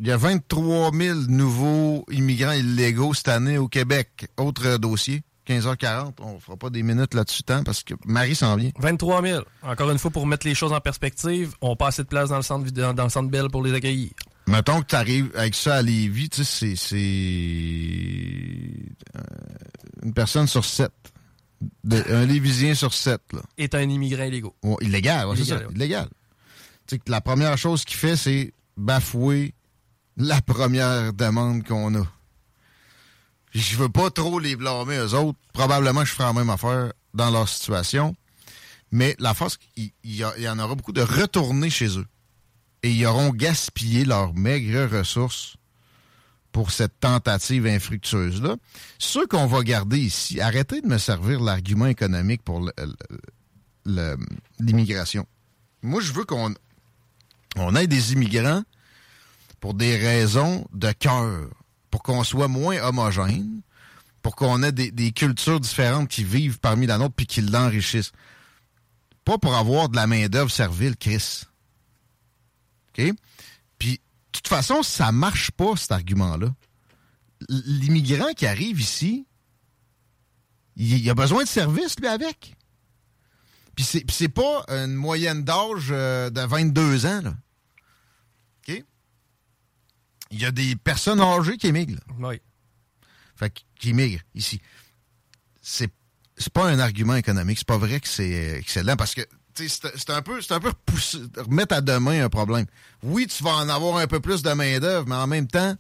il y a 23 000 nouveaux immigrants illégaux cette année au Québec. Autre dossier, 15h40. On fera pas des minutes là-dessus tant parce que Marie s'en vient. 23 000. Encore une fois, pour mettre les choses en perspective, on pas assez de place dans le centre, dans, dans le centre Bell pour les accueillir. Mettons que tu arrives avec ça à Lévis, tu sais, c'est- c'est euh, une personne sur sept. De- un Lévisien sur sept, là. Est un immigrant illégal. Ouais, illégal, ouais, c'est Illégal, ça, ouais. illégal. Tu sais que la première chose qu'il fait, c'est bafouer la première demande qu'on a. Je veux pas trop les blâmer eux autres. Probablement je ferai la même affaire dans leur situation. Mais la force, y, il y en aura beaucoup de retourner chez eux. Et ils auront gaspillé leurs maigres ressources pour cette tentative infructueuse-là. Ceux qu'on va garder ici, arrêtez de me servir l'argument économique pour l'immigration. Moi, je veux qu'on on ait des immigrants pour des raisons de cœur, pour qu'on soit moins homogène, pour qu'on ait des, des cultures différentes qui vivent parmi la nôtre puis qui l'enrichissent. Pas pour avoir de la main-d'œuvre servile, Chris. OK? Puis, de toute façon, ça marche pas, cet argument-là. L'immigrant qui arrive ici, il, a besoin de services, lui, avec. Puis c'est, c'est pas une moyenne d'âge euh, de 22 ans, là. OK? Il y a des personnes âgées qui émigrent, là. Oui. Fait qu- qui migrent ici. C'est, c'est pas un argument économique. C'est pas vrai que c'est euh, excellent parce que c'est, un peu, un peu repousser- remettre à demain un problème. Oui, tu vas en avoir un peu plus de main-d'œuvre, mais en même temps,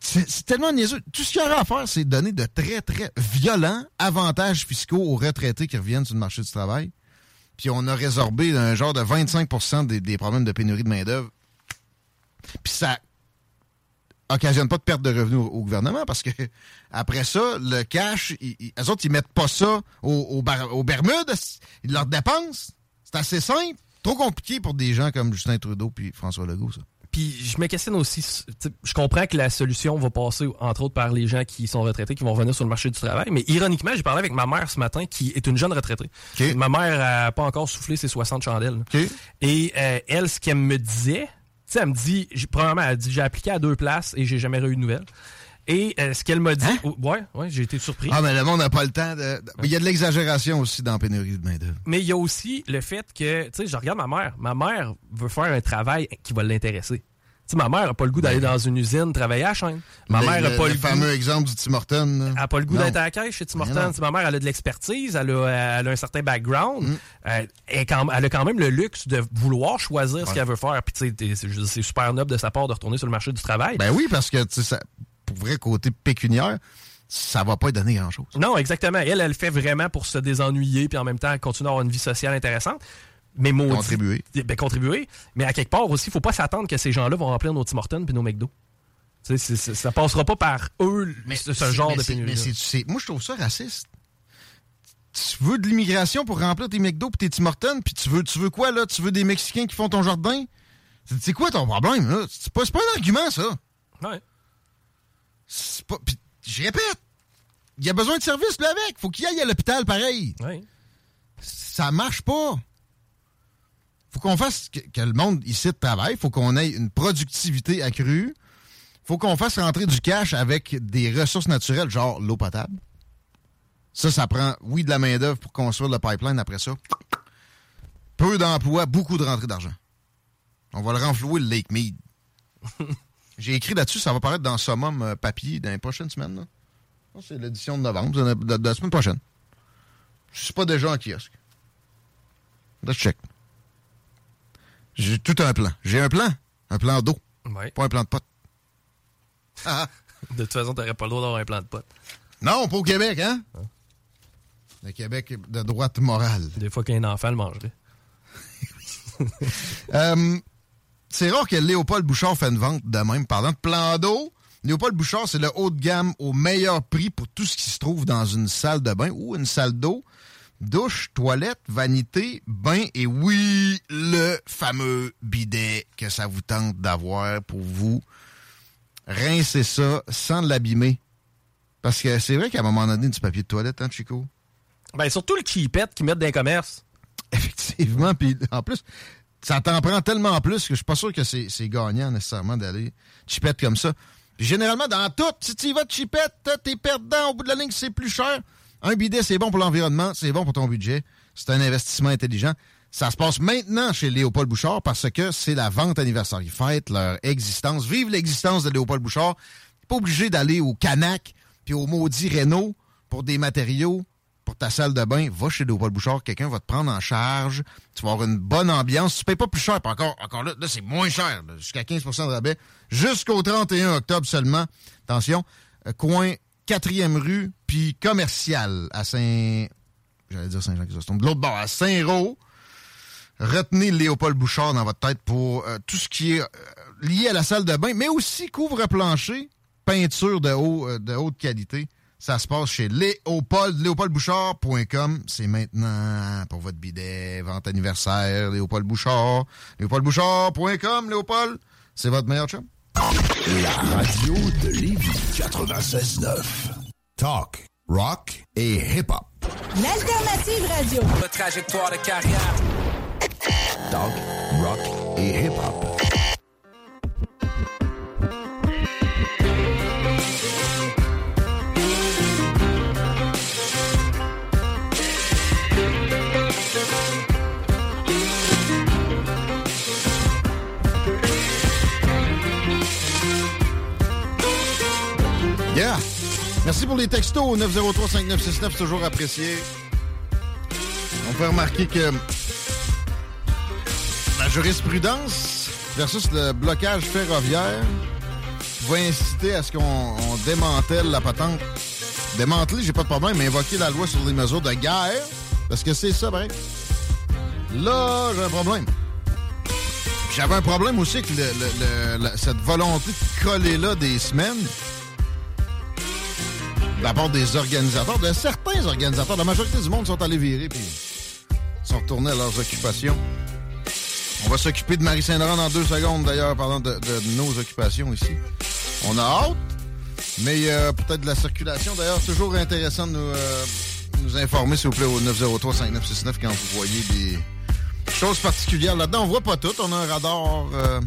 c'est, c'est tellement niaiseux. Tout ce qu'il y aura à faire, c'est donner de très, très violents avantages fiscaux aux retraités qui reviennent sur le marché du travail. Puis on a résorbé un genre de 25 des, des problèmes de pénurie de main-d'œuvre. Puis ça occasionne pas de perte de revenus au, au gouvernement parce que après ça, le cash, ils, ils- eux autres, ils mettent pas ça au- au aux Bermudes, ils leur dépensent. C'est assez simple. trop compliqué pour des gens comme Justin Trudeau puis François Legault, ça. Puis je me questionne aussi, je comprends que la solution va passer entre autres par les gens qui sont retraités, qui vont revenir sur le marché du travail, mais ironiquement, j'ai parlé avec ma mère ce matin qui est une jeune retraitée. Ma mère a pas encore soufflé ses 60 chandelles. Et euh, elle, ce qu'elle me disait, sais, elle me dit, premièrement, elle dit, j'ai appliqué à deux places et j'ai jamais eu de nouvelles. Et euh, ce qu'elle m'a dit, oh, ouais, ouais, j'ai été surpris. Ah, mais le monde n'a pas le temps de- Il y a de l'exagération aussi dans la pénurie de main-d'œuvre. Mais il y a aussi le fait que, tu sais, je regarde ma mère. Ma mère veut faire un travail qui va l'intéresser. Tu sais, ma mère n'a pas le goût d'aller dans une usine travailler à chaîne. Ma Le- mère le- pas le, fameux exemple du Tim Horton. Elle n'a pas le goût d'être à la caisse chez Tim sais, Ma mère, elle a de l'expertise, elle a, elle a un certain background. Mm. Euh, elle, a quand même le luxe de vouloir choisir ce qu'elle veut faire. Puis, c'est super noble de sa part de retourner sur le marché du travail. Ben oui, parce que, tu sais, ça- pour vrai, côté pécuniaire, ça va pas donner grand-chose. Non, exactement. Elle, elle le fait vraiment pour se désennuyer puis en même temps continuer à avoir une vie sociale intéressante. Mais maudit- Contribuer. Ben, contribuer. Mais à quelque part aussi, il faut pas s'attendre que ces gens-là vont remplir nos Tim Hortons puis nos McDo. C'est- c'est- ça passera pas par eux, ce, genre mais de pénurie. Mais moi, je trouve ça raciste. Tu veux de l'immigration pour remplir tes McDo puis tes Tim Hortons, puis tu veux, tu veux quoi, là? Tu veux des Mexicains qui font ton jardin? C'est quoi ton problème, là? C'est pas, un argument, ça. Ouais. Pas... puis je répète, il y a besoin de service, là, avec. Faut qu'il aille à l'hôpital, pareil. Ouais. Ça marche pas. Faut qu'on fasse que, que le monde ici travaille. Faut qu'on ait une productivité accrue. Faut qu'on fasse rentrer du cash avec des ressources naturelles, genre l'eau potable. Ça, ça prend, oui, de la main-d'œuvre pour construire le pipeline après ça. Peu d'emplois, beaucoup de rentrées d'argent. On va le renflouer, le Lake Mead. J'ai écrit là-dessus, ça va paraître dans Summum euh, papier dans les prochaines semaines. là. C'est l'édition de novembre, de la semaine prochaine. Je suis pas déjà en kiosque. Let's check. J'ai tout un plan. J'ai un plan. Un plan d'eau. Ouais. Pas un plan de potes. Ah, De toute façon, t'aurais pas le droit d'avoir un plan de potes. non, pas au Québec, hein? Le Québec de droite morale. Des fois qu'un enfant le mangerait. Euh, c'est rare que Léopold Bouchard fait une vente de même. Parlant de plan d'eau, Léopold Bouchard, c'est le haut de gamme au meilleur prix pour tout ce qui se trouve dans une salle de bain ou une salle d'eau. Douche, toilette, vanité, bain et oui, le fameux bidet que ça vous tente d'avoir pour vous. Rincez ça sans l'abîmer. Parce que c'est vrai qu'à un moment donné, du papier de toilette, hein, Chico? Ben, surtout le cheapette qu'ils mettent dans les commerces. Effectivement. Puis en plus, ça t'en prend tellement plus que je suis pas sûr que c'est gagnant nécessairement d'aller chipette comme ça. Puis généralement, dans tout, si tu y vas de chipette, t'es perdant. Au bout de la ligne, c'est plus cher. Un bidet, c'est bon pour l'environnement, c'est bon pour ton budget. C'est un investissement intelligent. Ça se passe maintenant chez Léopold Bouchard parce que c'est la vente anniversaire. Ils fêtent leur existence. Vive l'existence de Léopold Bouchard. Pas obligé d'aller au Canac puis au maudit Renault pour des matériaux pour ta salle de bain, va chez Léopold Bouchard, quelqu'un va te prendre en charge, tu vas avoir une bonne ambiance, tu payes pas plus cher, puis encore, encore là, là c'est moins cher, jusqu'à 15 de rabais, jusqu'au 31 octobre seulement. Attention, euh, coin 4e rue, puis commercial à Saint... J'allais dire Saint-Jean-Chrysostome. De l'autre bord, à Saint-Roch. Retenez Léopold Bouchard dans votre tête pour euh, tout ce qui est euh, lié à la salle de bain, mais aussi couvre-plancher, peinture de, euh, haute qualité. Ça se passe chez Léopold, léopoldbouchard.com. C'est maintenant pour votre bidet, vente anniversaire, Léopold Bouchard. Léopoldbouchard.com, Léopold, c'est votre meilleur chum. La radio de Lévis 96.9. Talk, rock et hip-hop. L'alternative radio. Votre trajectoire de carrière. Talk, rock et hip-hop. Merci pour les textos 903-5969, toujours apprécié. On peut remarquer que la jurisprudence versus le blocage ferroviaire va inciter à ce qu'on on démantèle la patente. Démanteler, j'ai pas de problème, mais invoquer la loi sur les mesures de guerre, parce que c'est ça, vrai. Là, j'ai un problème. J'avais un problème aussi avec cette volonté de coller là des semaines de la part des organisateurs, de certains organisateurs. La majorité du monde sont allés virer puis sont retournés à leurs occupations. On va s'occuper de Marie Saint-Laurent dans deux secondes, d'ailleurs, parlant de, nos occupations ici. On a hâte, mais il y a peut-être de la circulation. D'ailleurs, toujours intéressant de nous, euh, nous informer, s'il vous plaît, au 903-5969 quand vous voyez des choses particulières là-dedans. On voit pas tout. On a un radar euh,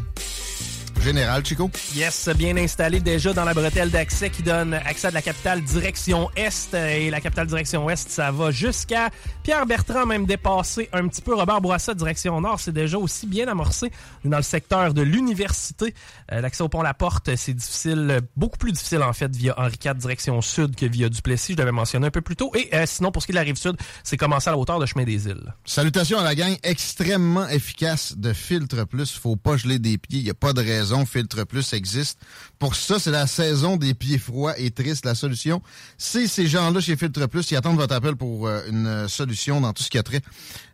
général, Chico? Yes, bien installé déjà dans la bretelle d'accès qui donne accès à de la capitale direction Est. Et la capitale direction Ouest, ça va jusqu'à Pierre-Bertrand, même dépassé un petit peu. Robert Bourassa, direction Nord, c'est déjà aussi bien amorcé. On est dans le secteur de l'université. Euh, L'accès au pont La Porte, c'est difficile, beaucoup plus difficile en fait via Henri IV direction Sud que via Duplessis. Je l'avais mentionné un peu plus tôt. Et euh, sinon, pour ce qui est de la rive Sud, c'est commencé à la hauteur de Chemin des Îles. Salutations à la gang extrêmement efficace de Filtre Plus. Faut pas geler des pieds. Il n'y a pas de raison. Filtre Plus existe. Pour ça, c'est la saison des pieds froids et tristes. La solution, c'est ces gens-là chez Filtre Plus qui attendent votre appel pour euh, une solution dans tout ce qui a trait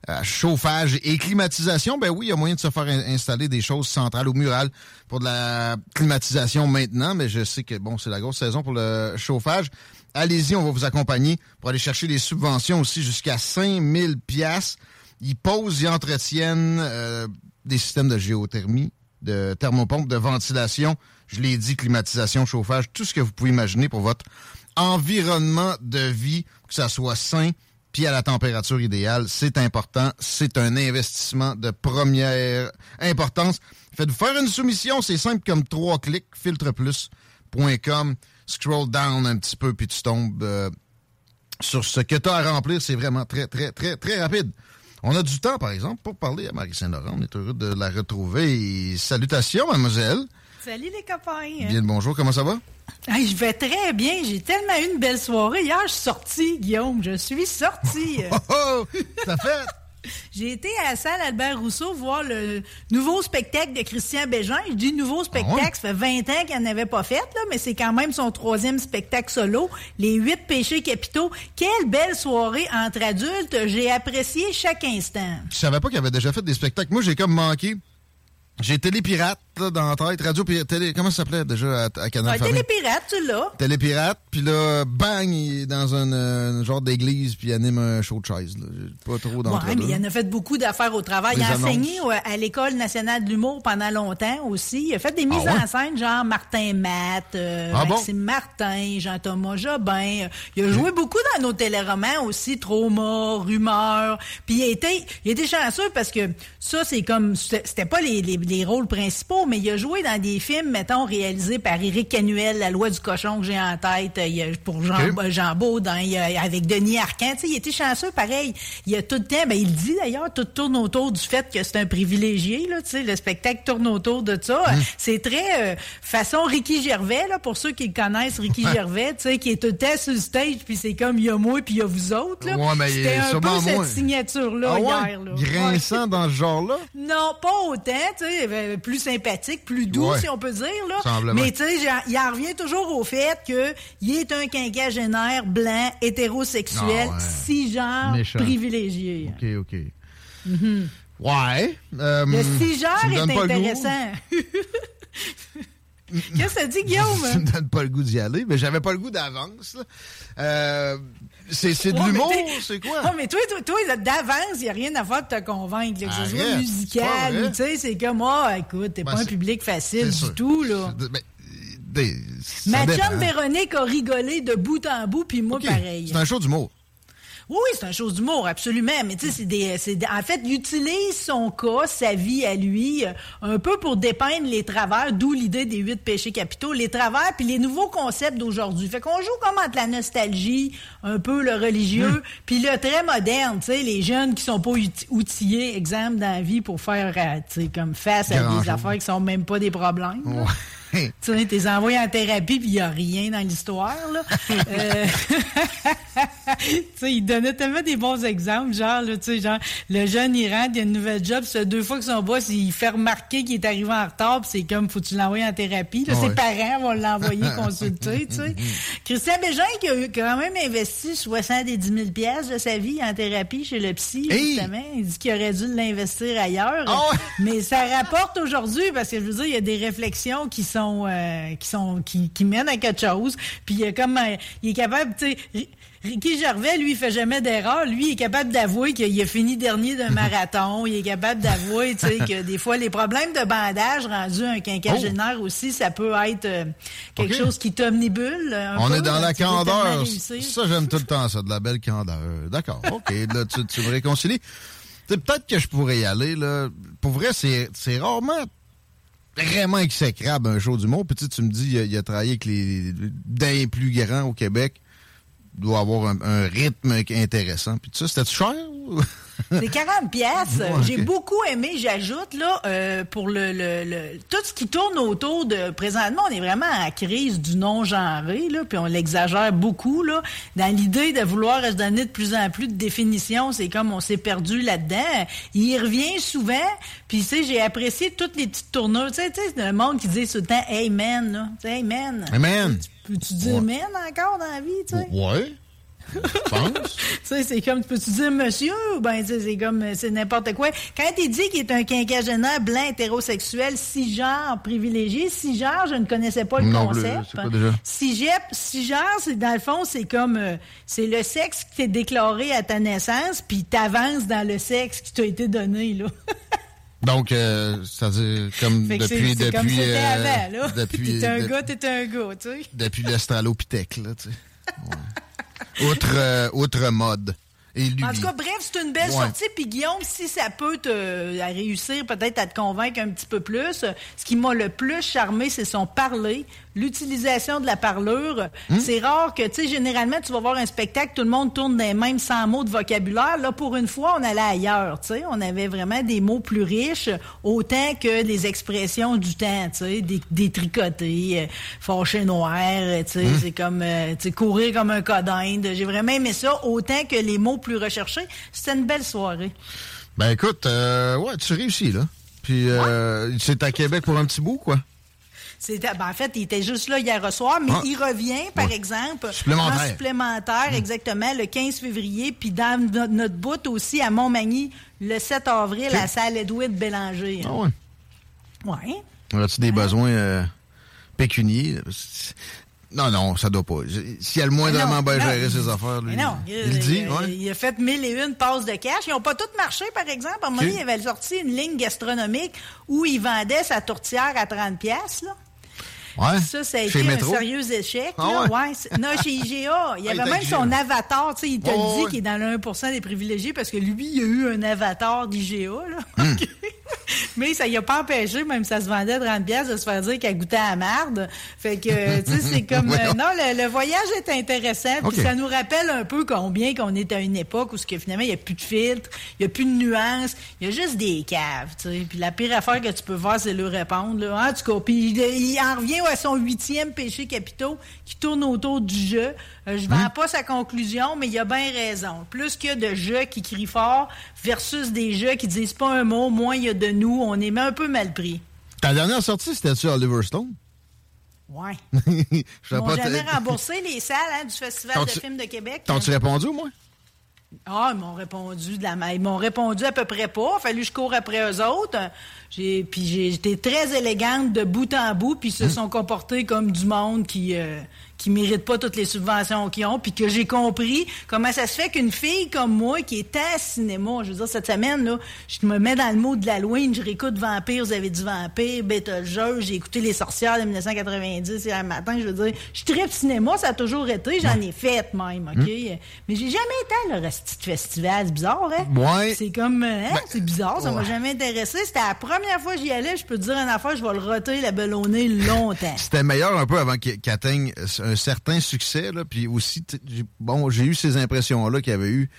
à chauffage et climatisation. Ben oui, il y a moyen de se faire in- installer des choses centrales ou murales pour de la climatisation maintenant, mais je sais que bon, c'est la grosse saison pour le chauffage. Allez-y, on va vous accompagner pour aller chercher des subventions aussi jusqu'à 5000 pièces. Ils posent et entretiennent euh, des systèmes de géothermie, de thermopompe, de ventilation, je l'ai dit, climatisation, chauffage, tout ce que vous pouvez imaginer pour votre environnement de vie, que ça soit sain, puis à la température idéale. C'est important. C'est un investissement de première importance. Faites-vous faire une soumission. C'est simple comme trois clics. filtreplus.com. Scroll down un petit peu, puis tu tombes euh, sur ce que tu as à remplir. C'est vraiment très, très, très, très rapide. On a du temps, par exemple, pour parler à Marie Saint-Laurent. On est heureux de la retrouver. Et salutations, mademoiselle. Salut les copains. Bien le bonjour. Comment ça va? Hey, je vais très bien. J'ai tellement eu une belle soirée. Hier, je suis sortie, Guillaume. Je suis sortie. Oh, oh! Ça fait... J'ai été à la salle Albert Rousseau voir le nouveau spectacle de Christian Bégin. Je dis nouveau spectacle, Ah ouais? ça fait 20 ans qu'il n'en avait pas fait, là, mais c'est quand même son troisième spectacle solo, Les huit péchés capitaux. Quelle belle soirée entre adultes. J'ai apprécié chaque instant. Je savais pas qu'il avait déjà fait des spectacles. Moi, j'ai comme manqué. J'ai Télépirate là, dans la tête. Radio Pirate. Télé, comment ça s'appelait déjà à, à Canal Ah, Famille? Télépirate, tu l'as. Télépirate. Puis là, bang, il est dans un, euh, genre d'église puis il anime un show de chaise. là. Pas trop d'entre Ouais, mais il en a fait beaucoup d'affaires au travail. Les il a annonces. enseigné ouais, à l'École nationale de l'humour pendant longtemps aussi. Il a fait des mises Ah ouais? en scène, genre Martin Matt, euh, Ah bon? Maxime Martin, Jean-Thomas Jobin. Il a joué beaucoup dans nos téléromans aussi, Trauma, Rumeur. Puis il a été, il a été chanceux parce que ça, c'est comme, c'était c'était pas les, les, les rôles principaux, mais il a joué dans des films, mettons, réalisés par Éric Canuel, La loi du cochon que j'ai en tête, il a- pour Jean, Ok. Jean Baudin, il y a- avec Denis Arcand. Il était chanceux, pareil. Il a tout le temps, ben, il dit d'ailleurs, tout tourne autour du fait que c'est un privilégié, là, tu sais, le spectacle tourne autour de ça. Hum. C'est très euh, façon Ricky Gervais, là, pour ceux qui le connaissent, Ricky Gervais, qui est tout le temps sur le stage, puis c'est comme, il y a moi, puis il y a vous autres, là. Ouais, C'était un peu cette moins. signature-là Ah ouais? hier, là. Grinçant dans ce genre-là? Non, pas autant, euh, plus sympathique, plus doux, Ouais. si on peut dire, là. Semblement. Mais tu sais, il en revient toujours au fait que il est un quinquagénaire blanc, hétérosexuel, Ah ouais. cisgenre, Méchant. privilégié. OK, OK. Ouais. euh, Le cisgenre est intéressant. Qu'est-ce que ça dit, Guillaume? me donnes pas le goût d'y aller, mais j'avais pas le goût d'avance. Euh, c'est de Ouais, mais l'humour, c'est quoi? Ouais, mais toi, toi, toi d'avance, il n'y a rien à faire de te convaincre, là, que ce soit c'est pas musical tu sais, c'est comme, ah, écoute, t'es Ben, pas un public facile du sûr. tout, là. Ben, des- Ma chum Véronique a rigolé de bout en bout, puis moi, pareil. C'est un show d'humour. Oui, oui, c'est un chose d'humour, absolument. Mais tu sais, c'est des, en fait, il utilise son cas, sa vie à lui, euh, un peu pour dépeindre les travers, d'où l'idée des huit péchés capitaux, les travers puis les nouveaux concepts d'aujourd'hui. Fait qu'on joue comme entre la nostalgie, un peu le religieux, puis le très moderne, tu sais, les jeunes qui sont pas outi- outillés, exemple, dans la vie pour faire, euh, tu sais, comme face à des affaires qui sont même pas des problèmes. Ouais. Tu sais, t'es envoyé en thérapie puis il y a rien dans l'histoire, là. Euh, tu sais, il donnait tellement des bons exemples, genre, là, tu sais, genre, le jeune, il rentre, il a une nouvelle job, fait deux fois que son boss, il fait remarquer qu'il est arrivé en retard, puis c'est comme, faut que tu l'envoyer en thérapie, là. Ouais. Ses parents vont l'envoyer consulter, tu sais. Christian Bégin, qui a quand même investi 70 000 pièces de sa vie en thérapie chez le psy, Hey! justement. Il dit qu'il aurait dû l'investir ailleurs. Ah? Mais ça rapporte aujourd'hui, parce que je veux dire, il y a des réflexions qui sont sont euh, qui sont qui, qui mènent à quelque chose. Puis il est comme un- il est capable, tu sais. Ri- Ricky Gervais, lui, il fait jamais d'erreur. Lui, il est capable d'avouer qu'il a fini dernier d'un marathon. Il est capable d'avouer, tu sais, que des fois, les problèmes de bandage rendus un quinquagénaire aussi, ça peut être euh, quelque chose qui t'omnibule. On peu, est dans la candeur. Ça, j'aime tout le temps ça, de la belle candeur. D'accord, OK. Là, tu, tu me réconcilies. Peut-être que je pourrais y aller. Là. Pour vrai, c'est rarement vraiment exécrable un show d'humour. Puis tu sais, tu me dis, il a, il a travaillé avec les des plus grands au Québec. Il doit avoir un, un rythme intéressant. Puis ça, c'était cher? C'est 40 pièces. Ouais, J'ai beaucoup aimé, j'ajoute là euh, pour le, le, le- tout ce qui tourne autour de présentement, on est vraiment à la crise du non genré là, puis on l'exagère beaucoup là dans l'idée de vouloir se donner de plus en plus de définitions, c'est comme on s'est perdu là-dedans. Il y revient souvent, puis tu sais, j'ai apprécié toutes les petites tournures, tu sais, tu sais, le monde qui dit tout le temps man là, man. Amen. Peux-tu dire Ouais. encore dans la vie, tu sais? Ouais. c'est comme, peux-tu dire monsieur? ou Ben, tu c'est comme, c'est n'importe quoi. Quand il dit qu'il est un quinquagénaire blanc hétérosexuel, cisgenre privilégié, cisgenre, je ne connaissais pas le Non concept. Cigep, cisgenre, c'est dans le fond, c'est comme, euh, c'est le sexe qui t'est déclaré à ta naissance, puis t'avances dans le sexe qui t'a été donné, là. Donc, euh, c'est-à-dire, comme c'est- depuis... c'est comme euh, avant, là. Depuis, T'es un de- gars, t'es un gars, tu sais. depuis l'Australopithèque, là, tu sais. Ouais. Outre, euh, outre mode. Et lui. En tout cas, bref, c'est une belle Ouais. sortie. Puis Guillaume, si ça peut te à réussir, peut-être à te convaincre un petit peu plus, euh, ce qui m'a le plus charmé, c'est son parler, l'utilisation de la parlure. Hmm? C'est rare que, tu sais, généralement, tu vas voir un spectacle, tout le monde tourne des mêmes 100 mots de vocabulaire. Là, pour une fois, on allait ailleurs, tu sais. On avait vraiment des mots plus riches, autant que les expressions du temps, tu sais, des, des tricotés, euh, fâché noir, euh, tu sais, Hmm? c'est comme, euh, tu sais, courir comme un cas d'Inde. J'ai vraiment aimé ça, autant que les mots plus recherchés. C'était une belle soirée. Ben écoute, euh, ouais, tu réussis, là. Puis, euh, c'est à Québec pour un petit bout, quoi. C'était, ben, en fait, il était juste là hier soir, mais Ah. il revient, par Ouais. exemple, Supplémentaire. en supplémentaire, exactement, le 15 février, puis dans no- notre bout aussi à Montmagny, le 7 avril, à la salle Edouard Bélanger. Ah ouais. Ouais. As-tu des besoins euh, pécuniers? Non, non, ça doit pas. S'il y a le moindrement Non, bien géré ses affaires, lui, non, il, dit, il, ouais. il a fait mille et une passes de cash. Ils n'ont pas toutes marché, par exemple. À un moment donné, il avait sorti une ligne gastronomique où il vendait sa tourtière à 30 pièces là. Ouais. Ça, ça a été un sérieux échec. Ah là. ouais? Non, chez IGA. Il y Ah, avait même son avatar. Tu sais, il te le dit qu'il est dans le 1% des privilégiés parce que lui, il a eu un avatar d'IGA. là. Hmm. Mais ça y a pas empêché, même si ça se vendait 30 pièces, de se faire dire qu'elle goûtait à la marde. Fait que, euh, tu sais, c'est comme... euh, non, le, le voyage est intéressant. Puis ça nous rappelle un peu combien qu'on est à une époque où ce que finalement, il n'y a plus de filtres, il n'y a plus de nuances, il y a juste des caves, tu sais. Puis la pire affaire que tu peux faire, c'est leur répondre, là. En tout cas, puis il, en revient à son huitième péché capitaux qui tourne autour du jeu. Euh, je vends pas sa conclusion, mais il a bien raison. Plus qu'il y a de jeux qui crient fort versus des jeux qui disent pas un mot, moins il y a de nous, on est un peu mal pris. Ta dernière sortie, c'était-tu Oliver Stone? Ouais. Je Ils m'ont jamais remboursé les salles hein, du Festival de films de Québec. T'as-tu répondu au moins? Ah, ils m'ont répondu de la ma- Ils m'ont répondu à peu près pas. Fallu que je cours après eux autres. J'ai, puis j'ai, j'étais très élégante de bout en bout, puis ils se sont comportés comme du monde qui euh, qui mérite pas toutes les subventions qu'ils ont, puis que j'ai compris comment ça se fait qu'une fille comme moi qui est à cinéma, je veux dire cette semaine là, je me mets dans le mot de l'Halloween, je réécoute Vampire, vous avez du Vampire, Beetlejuice, j'ai écouté Les Sorcières de 1990 hier matin, je veux dire, je tripe cinéma, ça a toujours été, j'en ai fait même, ok, mais j'ai jamais été à le resti de festival, c'est bizarre, hein? Ouais. C'est comme, euh, hein, Ben, c'est bizarre, ça m'a ouais. jamais intéressé. C'était la première fois que j'y allais, je peux te dire une affaire, je vais le roter, la ballonner longtemps. C'était meilleur un peu avant qu'il qu'il atteigne un certain succès. Là, puis aussi, bon, j'ai eu ces impressions-là qu'il y avait eu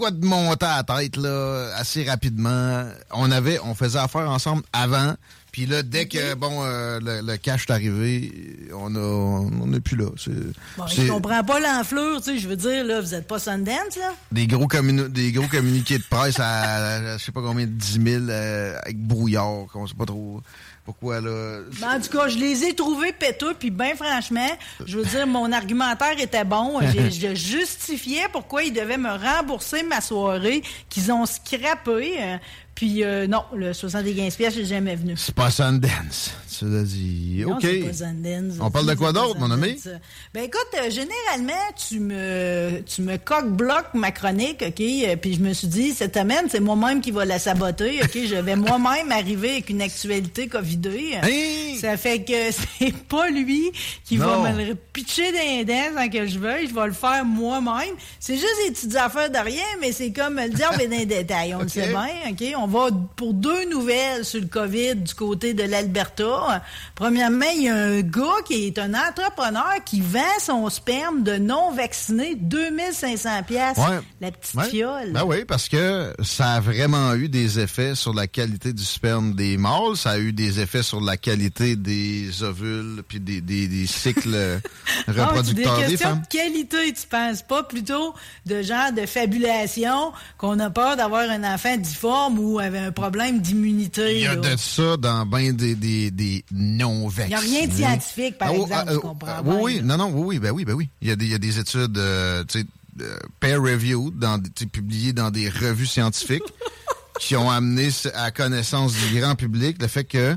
quoi de monter à la tête là, assez rapidement. On avait, on faisait affaire ensemble avant. Puis là, dès que bon euh, le, le cash est arrivé, on a, on n'est plus là. C'est Bon, je comprends pas l'enflure, tu sais, je veux dire, là, vous êtes pas Sundance, là? des gros des gros communiqués de presse à, à je sais pas combien de 10 000 euh, avec brouillard, qu'on sait pas trop pourquoi là? Ben, en tout cas, je les ai trouvés péteux, puis bien franchement, je veux dire, mon argumentaire était bon. Je justifiais pourquoi ils devaient me rembourser ma soirée qu'ils ont scrappé. Puis euh, non, le 75 pièces, j'ai jamais venu. C'est pas Sundance. Tu l'as dit. Non, OK. pas Sundance. On parle de quoi d'autre, mon ami? Ben écoute, euh, généralement, tu me tu me coque-bloques ma chronique, OK? Euh, Puis je me suis dit, cette semaine, c'est moi-même qui va la saboter, OK? Je vais moi-même arriver avec une actualité covidée. Ça fait que c'est pas lui qui Non. va me le pitcher dans les dents sans que je veuille. Je vais le faire moi-même. C'est juste des petites affaires de rien, mais c'est comme le diable est dans les détails. On le sait bien, OK? On va pour deux nouvelles sur le COVID du côté de l'Alberta. Premièrement, il y a un gars qui est un entrepreneur qui vend son sperme de non-vaccinés 2500 pièces Ouais. La petite Ouais. fiole. Ben oui, parce que ça a vraiment eu des effets sur la qualité du sperme des mâles, ça a eu des effets sur la qualité des ovules, puis des, des, des cycles euh, Ah, c'est reproducteurs des des questions femmes. de qualité, tu penses pas plutôt de genre de fabulation qu'on a peur d'avoir un enfant difforme ou avec un problème d'immunité. Il y a là. de ça dans bien des, des, des non-vaccinés. Il y a rien de scientifique, par Ah, oh, exemple, ah, oh, comprends ah, Oui, oui, non, non, oui, oui, ben oui, ben oui. Il y a des, il y a des études, euh, tu sais, euh, peer-reviewed, dans des- tu sais, publiées dans des revues scientifiques, qui ont amené à connaissance du grand public le fait que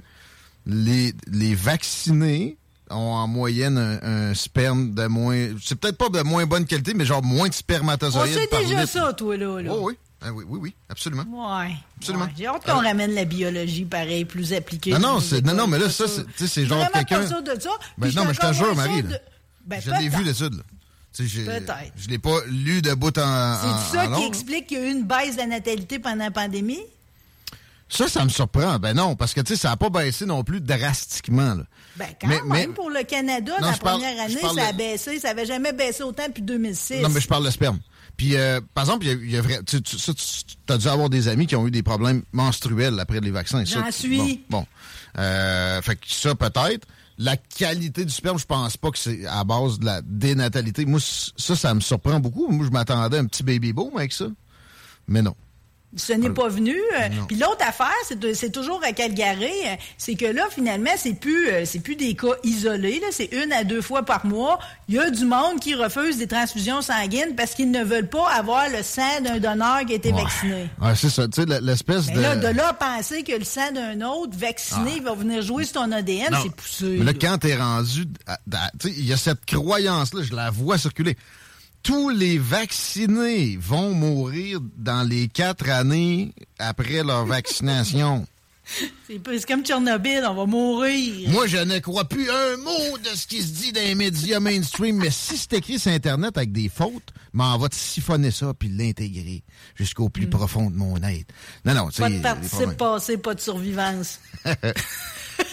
les, les vaccinés ont en moyenne un, un sperme de moins... C'est peut-être pas de moins bonne qualité, mais genre moins de On spermatozoïdes sait par déjà litre. ça, toi, là. là. Oh, oui. Ah oui, oui, oui, absolument. Ouais. Absolument. Ouais. J'ai hâte qu'on ramène la biologie, pareil, plus appliquée. Non, non, les c'est, non, écoles, non, mais là, ça, c'est, c'est genre quelqu'un. pas sûr de ça. Ben non, je mais je te jure, Marie, de- Ben, je l'ai vu, l'étude, Peut-être. Je l'ai pas lu de bout en. C'est ça en qui explique qu'il y a eu une baisse de la natalité pendant la pandémie? Ça, ça me surprend. Ben non, parce que, tu sais, ça n'a pas baissé non plus drastiquement, là. Ben, quand Mais- même, mais- pour le Canada, Non, la je parle- première je année, ça a de- baissé. Ça avait jamais baissé autant depuis 2006. Non, mais je parle de sperme. Puis, euh, par exemple, il y a, y a vrai, tu, tu, tu as dû avoir des amis qui ont eu des problèmes menstruels après les vaccins. Ça, J'en suis. Bon. bon. Euh, fait que ça, peut-être. La qualité du sperme, je pense pas que c'est à base de la dénatalité. Moi, ça, ça me surprend beaucoup. Moi, je m'attendais à un petit baby boom avec ça. Mais non. Ce n'est pas venu. Euh, Non. Puis l'autre affaire, c'est toujours à Calgary, euh, c'est que là, finalement, c'est plus euh, c'est plus des cas isolés. C'est une à deux fois par mois. Il y a du monde qui refuse des transfusions sanguines parce qu'ils ne veulent pas avoir le sang d'un donneur qui a été Ouais. vacciné. Ouais, c'est ça. Tu sais, l'espèce Mais de... là, de là à penser que le sang d'un autre vacciné va venir jouer sur ton ADN, c'est poussé. Mais là, là. quand t'es rendu, il y a cette croyance-là, je la vois circuler. Tous les vaccinés vont mourir dans les quatre années après leur vaccination. C'est comme Tchernobyl, on va mourir. Moi, je ne crois plus un mot de ce qui se dit dans les médias mainstream, mais si c'est écrit sur Internet avec des fautes, m'en va te siphonner ça puis l'intégrer jusqu'au plus profond de mon être. Non, non, tu sais... Hmm. Pas de participe passé, pas de survivance.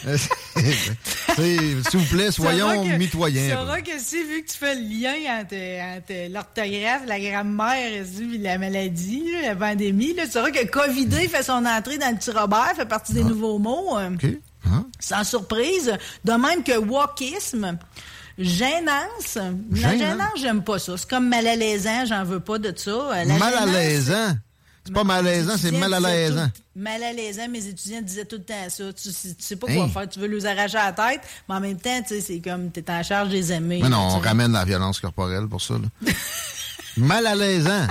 Tu S'il vous plaît, soyons que- mitoyens. sauras que si, vu que tu fais le lien entre, entre l'orthographe, la grammaire, puis la maladie, la pandémie, tu sauras que COVIDé fait son entrée dans le petit Robert, fait partie des nouveaux mots. euh, Ah. Hein? Sans surprise. De même que wokisme. Gênance. La gênance, j'aime pas ça. C'est comme mal à l'aisant, j'en veux pas de ça. Euh, la Mal à l'aisant. C'est pas malaisant, c'est mal à l'aisant. Mal à l'aisant, mes étudiants disaient tout le temps ça. Tu, sais- tu sais pas quoi Hey. faire. Tu veux les arracher à la tête, mais en même temps, tu sais, c'est comme t'es en charge des amis. Mais non, on ramène la violence corporelle pour ça. Là. mal à l'aisant.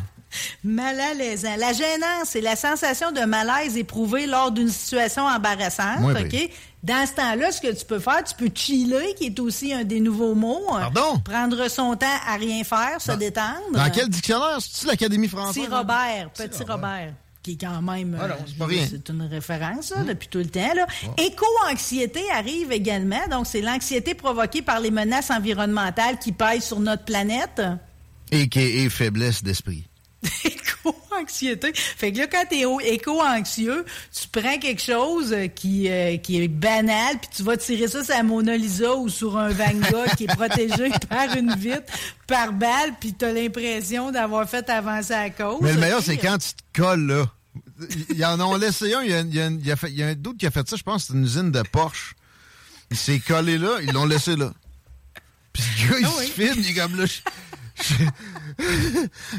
Mal à l'aisant. La gênance, c'est la sensation de malaise éprouvée lors d'une situation embarrassante. OK? Dans ce temps-là, ce que tu peux faire, tu peux chiller, qui est aussi un des nouveaux mots. Pardon? Prendre son temps à rien faire, se détendre. Dans quel dictionnaire? C'est-tu l'Académie française? Petit Robert, petit Robert. Qui est quand même. Ah euh, c'est une référence, là, depuis tout le temps. Là. Éco-anxiété arrive également. Donc, c'est l'anxiété provoquée par les menaces environnementales qui pèsent sur notre planète. A.K.A. faiblesse d'esprit. Éco-anxiété. Fait que là, quand t'es éco-anxieux, tu prends quelque chose euh, qui, euh, qui est banal, puis tu vas tirer ça sur la Mona Lisa ou sur un Van Gogh qui est protégé par une vitre, par balle, puis t'as l'impression d'avoir fait avancer la cause. Mais le meilleur, c'est quand tu te colles là. Ils en ont laissé un. Il y a, il y a- il y a fait- il y a un doute qui a fait ça. Je pense c'est une usine de Porsche. Il s'est collé là. Ils l'ont laissé là. Puis le gars, il Ah se oui. filme. Il est comme là. Je, je-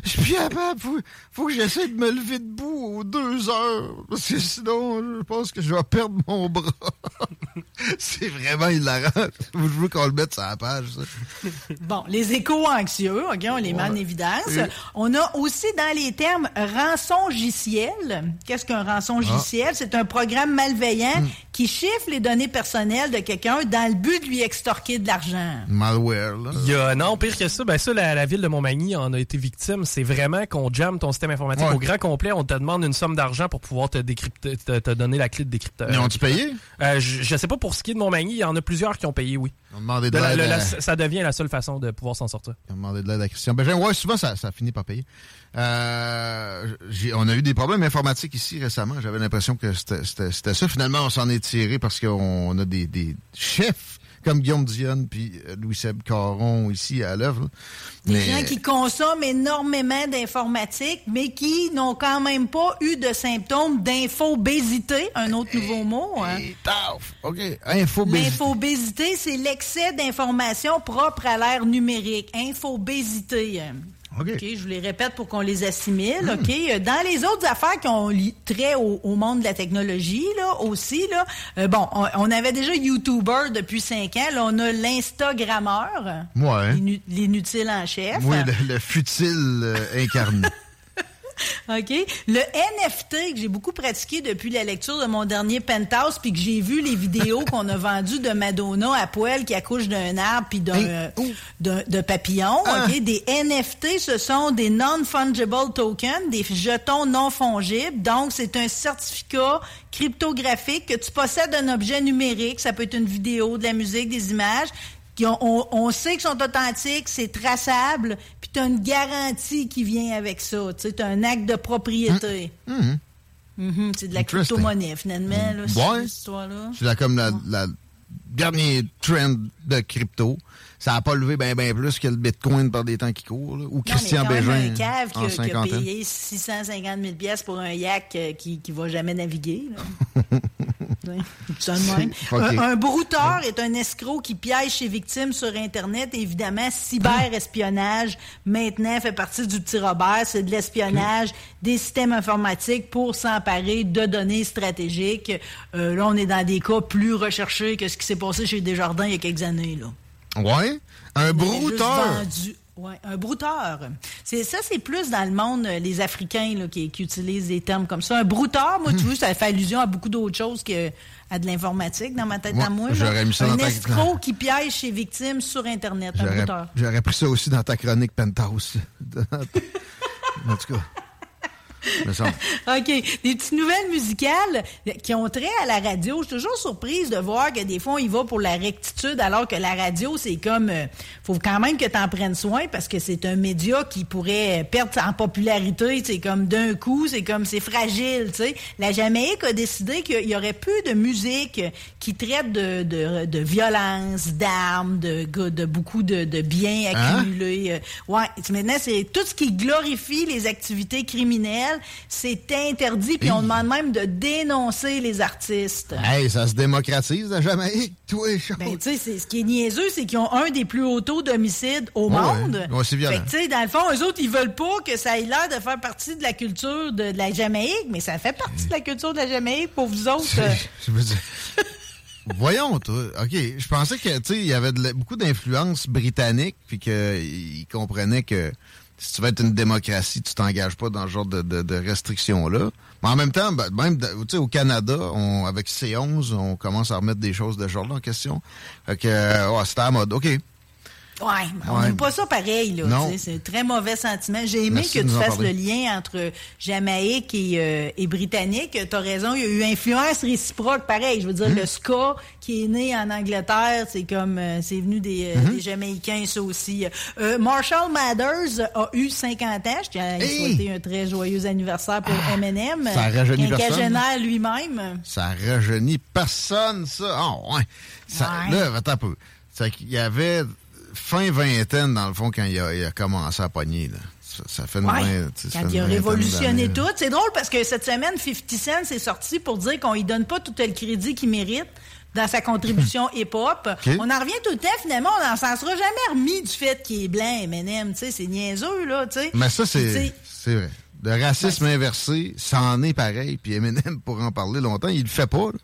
je suis plus capable. Faut, faut que j'essaie de me lever debout aux deux heures. Parce que sinon, je pense que je vais perdre mon bras. C'est vraiment hilarant. Je veux qu'on le mette sur la page, ça. Bon, les échos anxieux, OK, on les met en évidence. On a aussi dans les termes rançongiciel. Qu'est-ce qu'un rançongiciel? Ah. C'est un programme malveillant Hmm. qui chiffre les données personnelles de quelqu'un dans le but de lui extorquer de l'argent. Malware, là. Il y a, non, pire que ça, ben ça, la, la ville de Montmagny en a été victime. C'est vraiment qu'on jamme ton système informatique Ouais. au grand complet. On te demande une somme d'argent pour pouvoir te, décrypter, te, te donner la clé de décrypteur. Ils ont-tu payé? Euh, je, je sais pas pour ce qui est de Montmagny, il y en a plusieurs qui ont payé, oui. Ont demandé de De la- l'aide à- ça devient la seule façon de pouvoir s'en sortir. Ont demandé de l'aide à Christian Bégin. Ouais, souvent, ça, ça finit par payer. Euh, on a eu des problèmes informatiques ici récemment. J'avais l'impression que c'était ça. Finalement, on s'en est tiré parce qu'on a des, des chefs comme Guillaume Dionne puis euh, Louis-Seb Caron ici à l'œuvre. Des Mais- gens qui consomment énormément d'informatique, mais qui n'ont quand même pas eu de symptômes d'infobésité, un autre nouveau mot. Hein. OK. Infobésité. L'infobésité, c'est l'excès d'informations propres à l'ère numérique. Infobésité. OK. je vous les répète pour qu'on les assimile. OK? Euh, Dans les autres affaires qui ont trait au, au monde de la technologie, là, aussi, là, euh, bon, on, on avait déjà YouTuber depuis cinq ans. Là, on a l'Instagrammeur. Ouais. L'inu- L'inutile en chef. Oui, le, le futile euh, incarné. OK? Le NFT que j'ai beaucoup pratiqué depuis la lecture de mon dernier Penthouse, puis que j'ai vu les vidéos qu'on a vendues de Madonna à poil qui accouche d'un arbre puis d'un euh, d'un- de papillon. OK? Des NFT, ce sont des non-fungible tokens, des jetons non fongibles. Donc, c'est un certificat cryptographique que tu possèdes un objet numérique. Ça peut être une vidéo, de la musique, des images. Qui ont- on, on sait qu'ils sont authentiques, c'est traçable, puis tu as une garantie qui vient avec ça. Tu as un acte de propriété. Mhm. Mhm, c'est de la crypto-monnaie, finalement, là, cette Ouais. histoire-là. C'est la- comme la, la dernier trend de crypto. Ça n'a pas levé bien ben plus que le Bitcoin par des temps qui courent. là. Ou Christian non, mais quand même Bégin un cave qui, a- qui a cinquantaine. payé 650 000 pièces pour un yak euh, qui ne va jamais naviguer. là. Ouais, ça de même. Ok. un, un brouteur est un escroc qui piège ses victimes sur Internet. Évidemment, cyberespionnage, maintenant, fait partie du petit Robert. C'est de l'espionnage des systèmes informatiques pour s'emparer de données stratégiques. Euh, là, on est dans des cas plus recherchés que ce qui s'est passé chez Desjardins il y a quelques années. Là. Ouais. Un brouteur. vendu- Ouais, un brouteur. C'est ça, c'est plus dans le monde euh, les Africains là, qui, qui utilisent des termes comme ça. Un brouteur, moi, tu vois, ça fait allusion à beaucoup d'autres choses que à de l'informatique dans ma tête Ouais, à moi. j'aurais mis ça dans un ta- escroc qui piège ses victimes sur Internet. Un J'aurais brouteur. j'aurais pris ça aussi dans ta chronique Penthouse. en tout cas. OK. Des petites nouvelles musicales qui ont trait à la radio. Je suis toujours surprise de voir que des fois, y va pour la rectitude, alors que la radio, c'est comme... euh, faut quand même que tu en prennes soin parce que c'est un média qui pourrait perdre en popularité. C'est comme d'un coup, c'est comme... C'est fragile, tu sais. La Jamaïque a décidé qu'il y aurait plus de musique qui traite de, de, de violence, d'armes, de, de beaucoup de, de biens Hein? accumulés. Ouais. Maintenant, c'est tout ce qui glorifie les activités criminelles, c'est interdit. Puis on demande même de dénoncer les artistes. Hey, ça se démocratise, la Jamaïque, toi, Charles. Ben, tu sais, ce qui est niaiseux, c'est qu'ils ont un des plus hauts taux d'homicide au Ouais, monde. ouais. C'est violent. Tu sais, dans le fond, eux autres, ils veulent pas que ça ait l'air de faire partie de la culture de, de la Jamaïque, mais ça fait partie de la culture de la Jamaïque pour vous autres. euh. Je veux dire. Voyons, toi. OK, je pensais que, tu sais, il y avait de beaucoup d'influence britannique, puis qu'ils comprenaient que si tu veux être une démocratie, tu t'engages pas dans ce genre de, de- restrictions-là. Mais en même temps, ben, même, au Canada, on, avec C11, on commence à remettre des choses de ce genre-là en question. Fait que, c'était à mode. OK. Ouais, on Ouais. n'aime pas ça pareil, là. C'est un très mauvais sentiment. J'ai aimé Merci que tu fasses parler. le lien entre Jamaïque et, euh, et Britannique. Tu as raison, il y a eu influence réciproque, pareil. Je veux dire, Hmm. le ska qui est né en Angleterre, c'est comme, euh, c'est venu des, Hmm. euh, des Jamaïcains, ça aussi. Euh, Marshall Mathers a eu 50 ans. Je tiens à Hey! souhaiter un très joyeux anniversaire pour Eminem. ça rajeunit personne. Quinquagénaire lui-même. Ça rajeunit personne, ça. Ah, ouais. Ça, Ouais. Là, attends un peu. Qu'il y avait fin vingtaine, dans le fond, quand il a, il a commencé à pogner, là. Ça, ça fait une Ouais. vingt- tu sais, ça Quand fait il a révolutionné tout. C'est drôle parce que cette semaine, 50 Cent s'est sorti pour dire qu'on lui donne pas tout le crédit qu'il mérite dans sa contribution hip-hop. On en revient tout le temps, finalement, on n'en s'en sera jamais remis du fait qu'il est blanc, Eminem. Tu sais, c'est niaiseux, là, tu sais. Mais ça, c'est c'est vrai. Le racisme inversé, ça en est pareil. Puis Eminem, pour en parler longtemps, il le fait pas. là.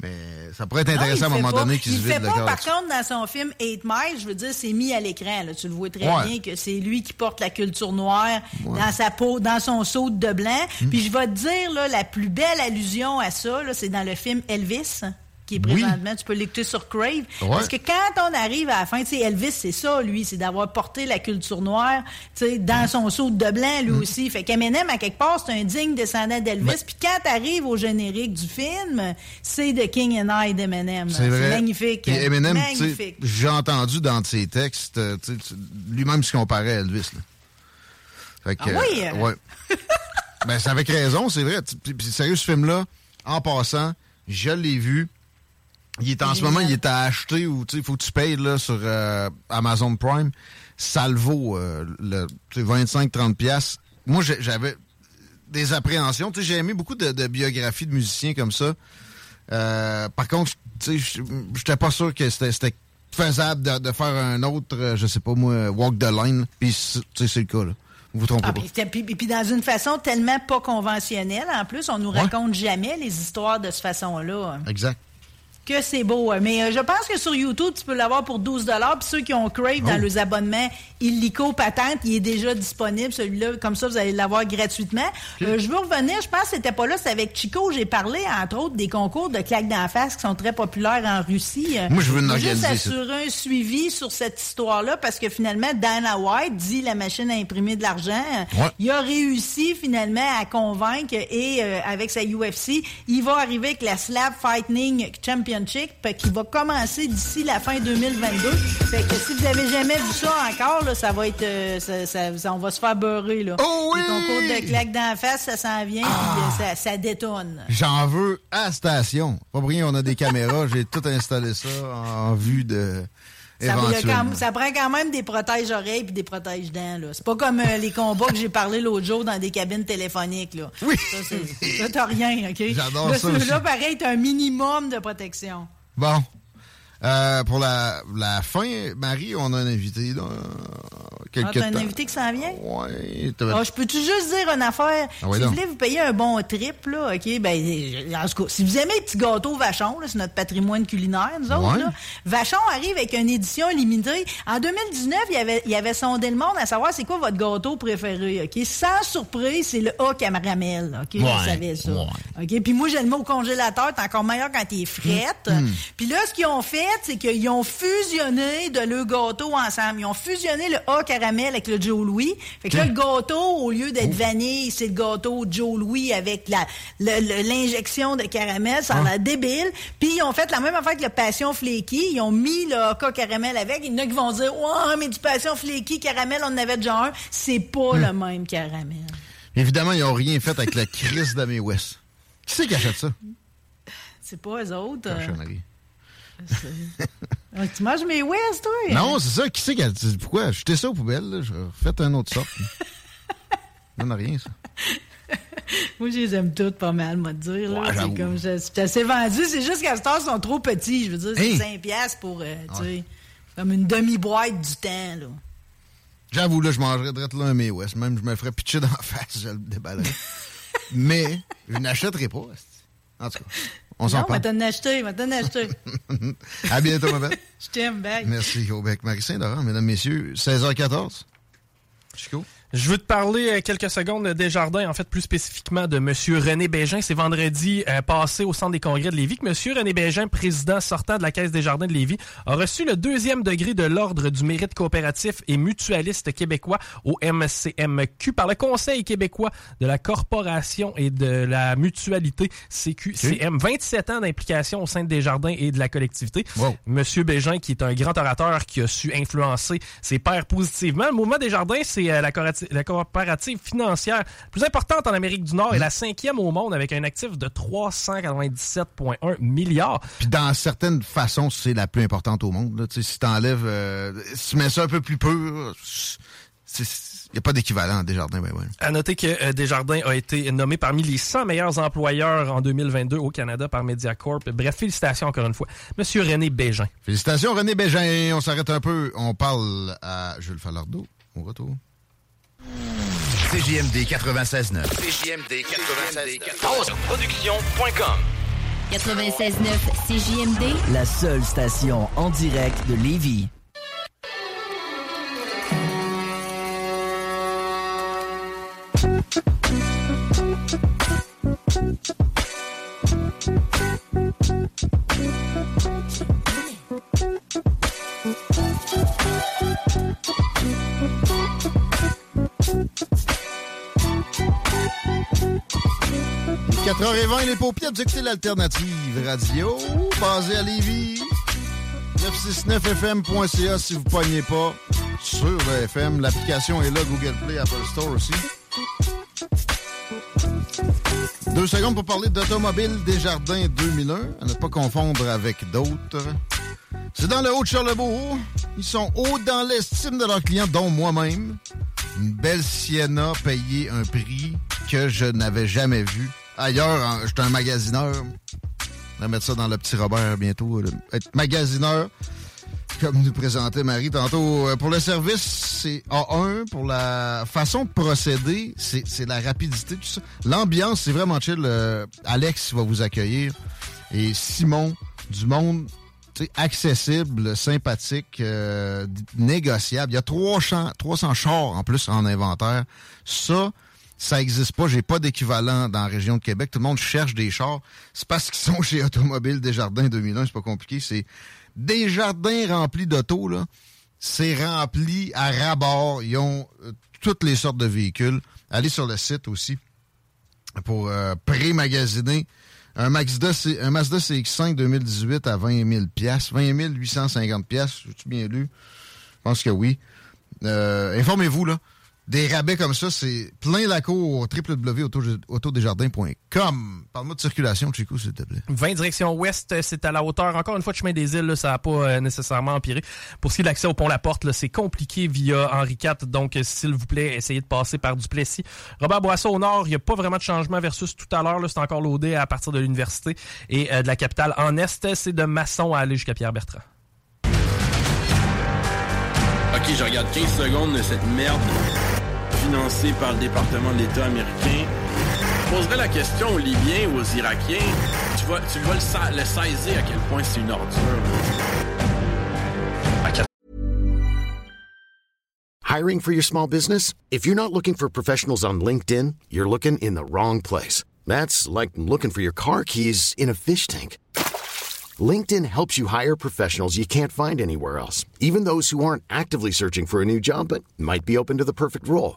Mais ça pourrait être Non, intéressant à un moment pas- donné qu'il se Il vide fait pas, par contre, dans son film Eight Miles, je veux dire, c'est mis à l'écran. là. Tu le vois très Ouais. bien que c'est lui qui porte la culture noire dans sa peau, dans son saut de blanc. Hmm. Puis je vais te dire, là, la plus belle allusion à ça, là, c'est dans le film Elvis qui est Oui. présentement, tu peux l'écouter sur Crave. Ouais. Parce que quand on arrive à la fin, tu sais, Elvis, c'est ça, lui, c'est d'avoir porté la culture noire, tu sais, dans son saut de blanc, lui aussi. Fait qu'Eminem, à quelque part, c'est un digne descendant d'Elvis. Ben- Puis quand t'arrives au générique du film, c'est The King and I d'Eminem. C'est magnifique. Puis Eminem, j'ai entendu dans ses textes, euh, lui-même se comparait à Elvis. Là. Fait que, Ah oui? euh, ouais. ben, c'est avec raison, c'est vrai. Puis sérieux, ce film-là, en passant, je l'ai vu. Il est en ce moment, il est à acheter ou tu sais, il faut que tu payes là, sur euh, Amazon Prime. Ça le vaut euh, le, tu sais, 25-30 pièces. Moi, j'ai- j'avais des appréhensions. Tu sais, j'ai aimé beaucoup de, de biographies de musiciens comme ça. Euh, par contre, tu sais, j'étais pas sûr que c'était faisable de, de faire un autre, euh, je sais pas moi, walk the line. Puis, c'est- tu sais, c'est le cas là. Vous vous trompez Ah, pas. puis, puis- puis- puis dans une façon tellement pas conventionnelle, en plus, on nous Ouais. raconte jamais les histoires de cette façon-là. Exact. Que c'est beau. hein. Mais euh, je pense que sur YouTube, tu peux l'avoir pour 12 Puis ceux qui ont Crave dans Oh. leurs abonnements illico patente, il est déjà disponible, celui-là. Comme ça, vous allez l'avoir gratuitement. Euh, je veux revenir, je pense que c'était pas là, c'est avec Chico. J'ai parlé, entre autres, des concours de claques d'en face qui sont très populaires en Russie. Euh, Moi, je veux l'organiser, juste assurer un suivi sur cette histoire-là parce que finalement, Dana White dit la machine à imprimer de l'argent. Ouais. Il a réussi finalement à convaincre et euh, avec sa UFC, il va arriver avec la Slab Fighting Qui va commencer d'ici la fin 2022. Fait que si vous avez jamais vu ça encore, là, ça va être, euh, ça, on va se faire beurrer là. Oh oui! Les concours de claques d'en face, ça s'en vient, puis euh, ça, ça détonne. J'en veux à station. Pas rien, on a des caméras. J'ai tout installé ça en vue de. Ça, quand- prend quand même des protèges oreilles puis des protèges dents. là. C'est pas comme euh, les combats que j'ai parlé l'autre jour dans des cabines téléphoniques. Là. Oui. Ça, t'as rien, OK? J'adore Là, ça aussi. pareil, t'as un minimum de protection. Bon. Euh, pour la, la fin, Marie, on a un invité. Là, Ah, quelque t'as un invité qui s'en vient? T'as- Ah, je peux-tu juste dire une affaire? Ah oui, si vous voulez vous payer un bon trip, là, OK, ben, en tout cas, si vous aimez les petits gâteaux Vachon, c'est notre patrimoine culinaire, nous autres, Ouais. là, Vachon arrive avec une édition limitée. En 2019, il avait, il avait sondé le monde à savoir c'est quoi votre gâteau préféré, OK? Sans surprise, c'est le A caramel, OK? Ouais, Vous savez ça. ouais. OK? Puis moi, j'ai le mot au congélateur, c'est encore meilleur quand il est frette. Mm. Puis là, ce qu'ils ont fait, c'est qu'ils ont fusionné de le gâteau ensemble. Ils ont fusionné le A caramel avec le Joe Louis. Fait que là, le gâteau, au lieu d'être vanille, c'est le gâteau Joe Louis avec la l'injection de caramel. Ça a l'air débile. Puis ils ont fait la même affaire que le Passion Flaky. Ils ont mis le A caramel avec. Il y en a qui vont dire, ouais, mais du Passion Flaky caramel, on en avait déjà un. C'est pas le même caramel. Évidemment, ils n'ont rien fait avec la crise d'Amy West. Qui c'est qui achète ça? C'est pas eux autres. euh, tu manges mes West, toi? Non, c'est ça. Qui c'est qui a dit pourquoi? Jetez ça aux poubelles, là. Faites un autre sorte. Ça n'a rien, ça. Moi, je les aime toutes pas mal, moi, te dire. là. Ouais, c'est comme, je- assez vendu. C'est juste qu'à ce temps, ils sont trop petits. Je veux dire, c'est Hey! 5 piastres pour, euh, tu sais, comme une demi-boîte du temps, là. J'avoue, là, je mangerais direct là un May West. Même, je me ferais pitcher dans la face, je le déballerais. Mais, je n'achèterai pas. En tout cas, on s'en Non, mais parle. t'en acheté, mais t'en acheté. à bientôt, ma belle. Je t'aime, bag. Merci, au bec. Marie-Saint-Laurent, mesdames, messieurs, 16h14. Chico? Je veux te parler euh, quelques secondes des jardins, en fait plus spécifiquement de Monsieur René Bégin. C'est vendredi euh, passé au Centre des congrès de Lévis que Monsieur René Bégin, président sortant de la Caisse des jardins de Lévis, a reçu le deuxième degré de l'Ordre du mérite coopératif et mutualiste québécois au MCMQ par le Conseil québécois de la Corporation et de la Mutualité CQCM. 27 ans d'implication au sein des jardins et de la collectivité. Wow. Monsieur Bégin, qui est un grand orateur qui a su influencer ses pairs positivement. Le mouvement des jardins, c'est euh, la, la coopérative financière la plus importante en Amérique du Nord et la cinquième au monde avec un actif de 397,1 milliards. Puis dans certaines façons, c'est la plus importante au monde. Là. Tu sais, Si t'enlèves, euh, si tu mets ça un peu plus pur, il n'y a pas d'équivalent à Desjardins. Ben, ouais. À noter que euh, Desjardins a été nommé parmi les 100 meilleurs employeurs en 2022 au Canada par Mediacorp. Bref, félicitations encore une fois. Monsieur René Bégin. Félicitations, René Bégin. On s'arrête un peu. On parle à Jules Falardeau. Au retour. CJMD 96.9. CJMD 96.9. Production.com 96.9 CJMD, La seule station en direct de Lévis. 4h20, les paupières, vous écoutez l'alternative radio, basée à Lévis. 969fm.ca si vous ne pognez pas sur le FM. L'application est là, Google Play, Apple Store aussi. Deux secondes pour parler d'Automobile Desjardins 2001, à ne pas confondre avec d'autres. C'est dans le Haut-de-Charlebourg. Ils sont hauts dans l'estime de leurs clients, dont moi-même. Une belle Sienna payée un prix que je n'avais jamais vu. Ailleurs, en- j'étais un magasineur. On va mettre ça dans le petit Robert bientôt. là. Être magasineur, comme nous présentait Marie tantôt. Euh, Pour le service, c'est A1. Pour la façon de procéder, c'est la rapidité, tout ça. L'ambiance, c'est vraiment chill. Euh, Alex va vous accueillir. Et Simon, du monde accessible, sympathique, euh, négociable. Il y a 300, 300 chars en plus en inventaire. Ça, ça n'existe pas. J'ai pas d'équivalent dans la région de Québec. Tout le monde cherche des chars. C'est parce qu'ils sont chez Automobile Desjardins 2001. C'est pas compliqué. C'est des jardins remplis d'autos, là. C'est rempli à ras-bord. Ils ont euh, toutes les sortes de véhicules. Allez sur le site aussi pour euh, pré-magasiner. Un Mazda, un Mazda CX-5 2018 à 20 000 piastres, 20 850 piastres, j'ai-tu bien lu? Je pense que oui. Euh, Informez-vous, là. Des rabais comme ça, c'est plein la cour www.autodesjardins.com. Parle-moi de circulation, Chico, s'il te plaît. 20 direction ouest, euh, c'est à la hauteur. Encore une fois, de chemin des îles, là, ça n'a pas euh, nécessairement empiré. Pour ce qui est de l'accès au pont La Porte, c'est compliqué via Henri IV. Donc, euh, s'il vous plaît, essayez de passer par Duplessis. Robert Boisseau au nord, il n'y a pas vraiment de changement versus tout à l'heure. là. C'est encore loadé à partir de l'université et euh, de la capitale. En est, c'est de Masson à aller jusqu'à Pierre-Bertrand. Ok, je regarde 15 secondes de cette merde financée par le département américain. Poserais la question aux Libyens ou aux Irakiens. Tu vas, tu vas le, le saisir à quel point c'est une ordure. Hiring for your small business? If you're not looking for professionals on LinkedIn, you're looking in the wrong place. That's like looking for your car keys in a fish tank. LinkedIn helps you hire professionals you can't find anywhere else, even those who aren't actively searching for a new job but might be open to the perfect role.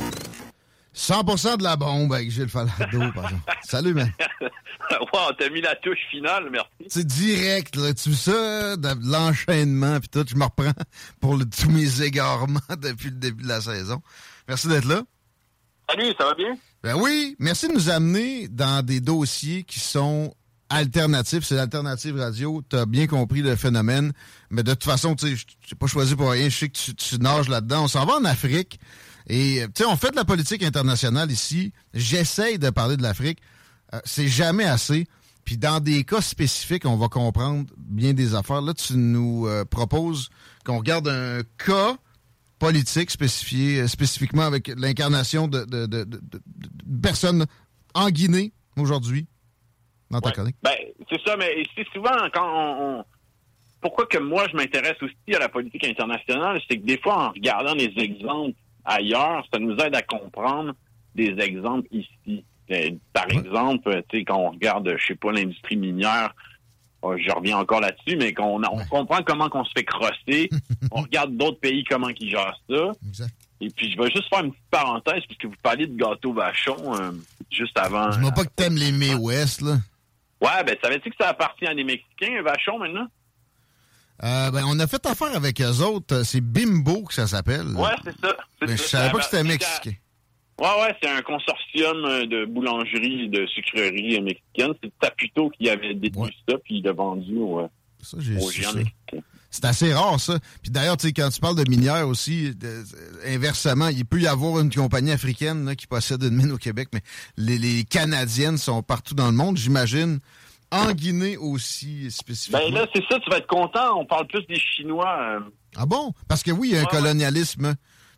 100% de la bombe avec Gilles Falado, par exemple. Salut, man. wow, t'as mis la touche finale, merci. C'est direct, là. Tu sais ça, de l'enchaînement, puis tout, je me reprends pour le- tous mes égarements depuis le début de la saison. Merci d'être là. Salut, ça va bien? Ben oui, merci de nous amener dans des dossiers qui sont alternatifs. C'est l'alternative radio. Tu as bien compris le phénomène. Mais de toute façon, tu sais, pas choisi pour rien. Je sais que tu, tu nages là-dedans. On s'en va en Afrique. Et, euh, tu sais, on fait de la politique internationale ici. J'essaye de parler de l'Afrique. Euh, c'est jamais assez. Puis dans des cas spécifiques, on va comprendre bien des affaires. Là, tu nous euh, proposes qu'on regarde un cas politique spécifié, euh, spécifiquement avec l'incarnation de, de, de- personnes en Guinée aujourd'hui dans ta chronique. Ben, c'est ça, mais c'est souvent quand on, on- Pourquoi que moi, je m'intéresse aussi à la politique internationale, c'est que des fois, en regardant les exemples ailleurs, ça nous aide à comprendre des exemples ici. Euh, Par exemple, tu sais, quand on regarde, je sais pas, l'industrie minière, oh, je reviens encore là-dessus, mais qu'on on comprend comment qu'on se fait crosser. on regarde d'autres pays, comment ils gèrent ça. Et puis, je vais juste faire une petite parenthèse, puisque vous parliez de gâteau vachon. euh, juste avant. Dis-moi pas que t'aimes les May West, là. Ouais, ben, savais-tu que ça appartient à des Mexicains, Vachon, maintenant? Euh, ben, on a fait affaire avec eux autres. C'est Bimbo que ça s'appelle. Ouais, c'est ça. Mais je ça. savais pas que c'était mexicain. Ouais, ouais, c'est un consortium euh, de boulangeries et de sucreries euh, mexicaines. C'est Taputo qui avait détenu ça, puis il l'a vendu euh, Ça, aux géants mexicains. C'est assez rare, ça. Puis d'ailleurs, tu sais, quand tu parles de minière aussi, de- euh, inversement, il peut y avoir une compagnie africaine là, qui possède une mine au Québec, mais les, les Canadiennes sont partout dans le monde, j'imagine. En Guinée aussi, spécifiquement? Ben là, c'est ça, tu vas être content. On parle plus des Chinois. euh, Ah bon? Parce que oui, il y a un colonialisme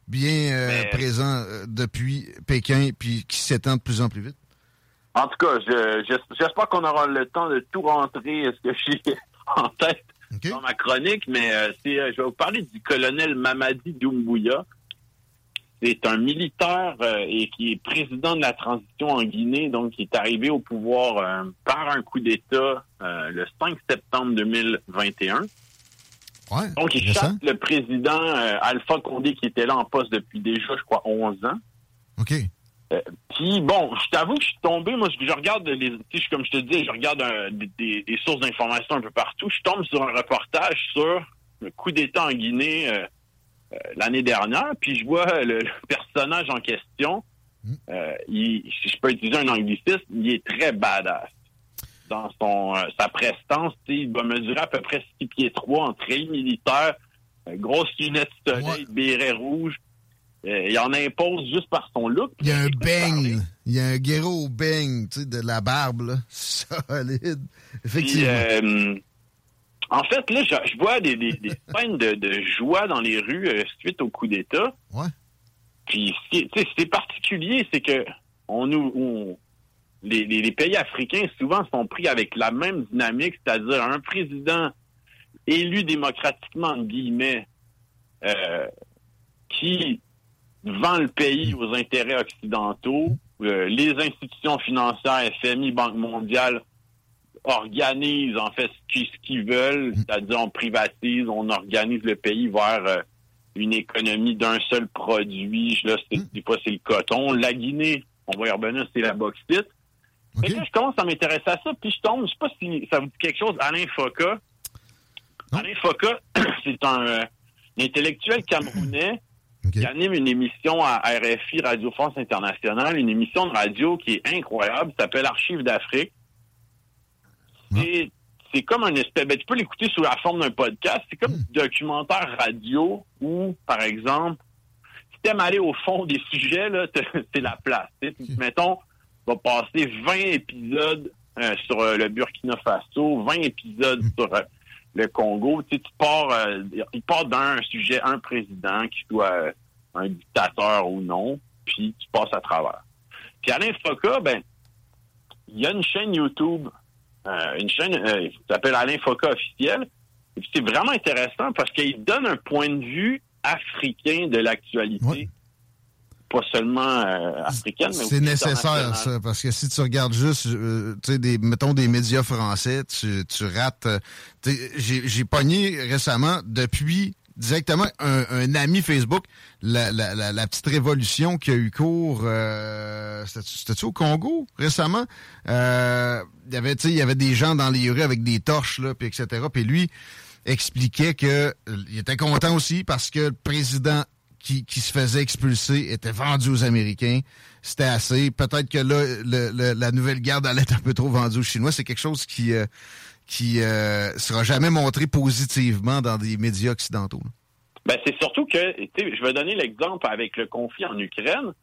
bien euh, Mais- présent euh, depuis Pékin, puis qui s'étend de plus en plus vite. En tout cas, je- je- j'espère qu'on aura le temps de tout rentrer, ce que j'ai en tête dans ma chronique, mais euh, je vais vous parler du colonel Mamadi Doumbouya. C'est un militaire euh, et qui est président de la transition en Guinée, donc qui est arrivé au pouvoir euh, par un coup d'État euh, le 5 septembre 2021. Ouais, donc, il chasse le président Alpha Condé qui était là en poste depuis déjà, je crois, 11 ans. OK. Puis bon, je t'avoue que je suis tombé, moi, je, je regarde les, comme je te dis, je regarde des, des- sources d'informations un peu partout. Je tombe sur un reportage sur le coup d'État en Guinée l'année dernière, puis je vois le, le personnage en question. euh, il, si je peux utiliser un anglicisme, il est très badass. Dans son euh, sa prestance, il doit mesurer à peu près 6 pieds 3 en treillis militaire, euh, grosse lunette soleil, béret rouge. Euh, il en impose juste par son look. Il y a un beigne. Il y a un tu sais, de la barbe, là. Solide. Effectivement. Puis, euh, en fait, là, je, je vois des, des, des scènes de, de joie dans les rues euh, suite au coup d'État. Ouais. Puis, ce qui est- tu sais, c'est particulier, c'est que on nous, on- les, les- les pays africains souvent sont pris avec la même dynamique, c'est-à-dire un président élu démocratiquement, guillemets, euh, qui vend le pays aux intérêts occidentaux, euh, les institutions financières, FMI, Banque mondiale, organisent en fait ce qu'ils veulent, c'est-à-dire on privatise, on organise le pays vers euh, une économie d'un seul produit. Là, c'est- des fois, c'est le coton. La Guinée, on va y revenir, c'est la bauxite. Fait que là, je commence à m'intéresser à ça, puis je tombe, je sais pas si ça vous dit quelque chose, Alain Foka. Alain Foka, c'est un, euh, un intellectuel camerounais qui anime une émission à RFI, Radio France Internationale, une émission de radio qui est incroyable, qui s'appelle Archives d'Afrique. C'est- C'est comme un espèce, ben, tu peux l'écouter sous la forme d'un podcast, c'est comme un documentaire radio où, par exemple, si t'aimes aller au fond des sujets, là, c'est la place. tu sais. Puis, Mettons, on va passer 20 épisodes euh, sur euh, le Burkina Faso, 20 épisodes sur euh, le Congo. Tu pars, euh, il part d'un sujet, un président qui soit un dictateur ou non, puis tu passes à travers. Puis Alain Foka, ben, il y a une chaîne YouTube, euh, une chaîne euh, qui s'appelle Alain Foka officiel. Et puis c'est vraiment intéressant parce qu'il donne un point de vue africain de l'actualité. Pas seulement euh, africaine, mais C'est nécessaire, ça, parce que si tu regardes juste, euh, tu sais, des, mettons des médias français, tu, tu rates. j'ai pogné récemment, depuis directement un, ami Facebook, la, petite révolution qui a eu cours, euh, c'était- c'était-tu au Congo récemment? Euh, il y avait, des gens dans les rues avec des torches, là, puis etc. Puis lui expliquait que il était content aussi parce que le président qui, se faisait expulser était vendu aux Américains. C'était assez. Peut-être que là, le- le- la nouvelle garde allait être un peu trop vendue aux Chinois. C'est quelque chose qui euh, qui euh, sera jamais montré positivement dans des médias occidentaux. là. Ben, c'est surtout que, je vais donner l'exemple avec le conflit en Ukraine.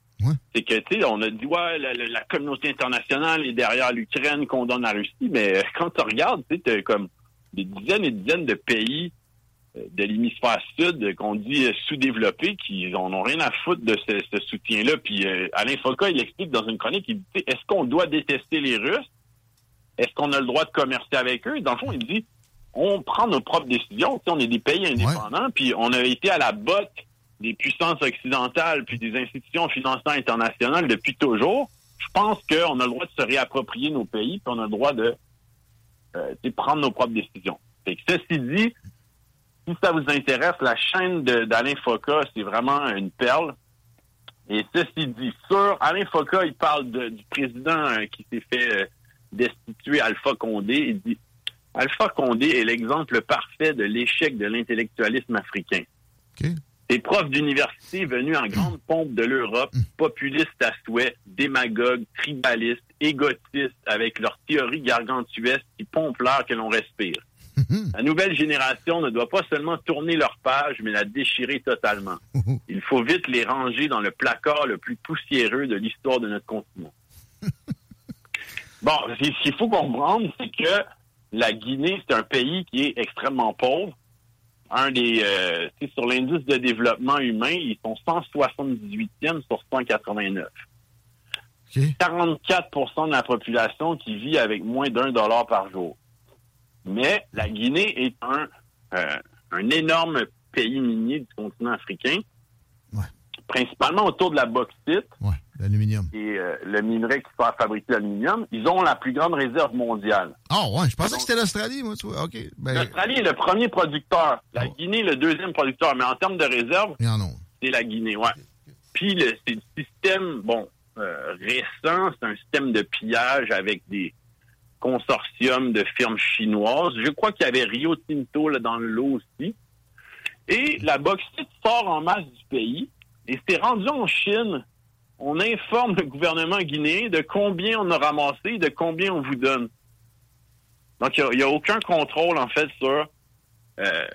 C'est que, tu sais, on a dit, ouais, la, communauté internationale est derrière l'Ukraine, condamne la Russie, mais euh, quand tu regardes, tu sais, comme des dizaines et dizaines de pays euh, de l'hémisphère sud qu'on dit euh, sous-développés qui n'en ont rien à foutre de ce, ce soutien-là. Puis euh, Alain Foka, il explique dans une chronique, il dit, est-ce qu'on doit détester les Russes? Est-ce qu'on a le droit de commercer avec eux? Dans le fond, il dit, on prend nos propres décisions. Tu sais, on est des pays indépendants, puis on a été à la botte des puissances occidentales puis des institutions financières internationales depuis toujours. Je pense qu'on a le droit de se réapproprier nos pays, puis on a le droit de euh, prendre nos propres décisions. Fait que ceci dit, si ça vous intéresse, la chaîne d'Alain Foka, c'est vraiment une perle. Et ceci dit, sur Alain Foka, il parle de- du président euh, qui s'est fait euh, destituer, Alpha Condé. Il dit Alpha Condé est l'exemple parfait de l'échec de l'intellectualisme africain. Des profs d'université venus en grande pompe de l'Europe, populistes à souhait, démagogues, tribalistes, égotistes, avec leurs théories gargantuesques qui pompent l'air que l'on respire. La nouvelle génération ne doit pas seulement tourner leur page, mais la déchirer totalement. Il faut vite les ranger dans le placard le plus poussiéreux de l'histoire de notre continent. Bon, ce qu'il faut comprendre, c'est que la Guinée, c'est un pays qui est extrêmement pauvre. Un des, euh, tu sais, sur l'indice de développement humain, ils sont 178e sur 189. 44% de la population qui vit avec moins d'un dollar par jour. Mais la Guinée est un, euh, un énorme pays minier du continent africain, principalement autour de la bauxite L'aluminium. et euh, le minerai qui à fabriquer l'aluminium. Ils ont la plus grande réserve mondiale. Ah ouais, je pensais que c'était l'Australie, moi, tu vois. OK. Ben, L'Australie est le premier producteur. La Guinée, le deuxième producteur. Mais en termes de réserve, c'est la Guinée, ouais. Puis le, c'est le système, bon, euh, récent, c'est un système de pillage avec des consortiums de firmes chinoises. Je crois qu'il y avait Rio Tinto là, dans le lot aussi. Et la bauxite sort en masse du pays. Et c'est rendu en Chine. On informe le gouvernement guinéen de combien on a ramassé et de combien on vous donne. Donc, il n'y a, aucun contrôle, en fait, sur euh,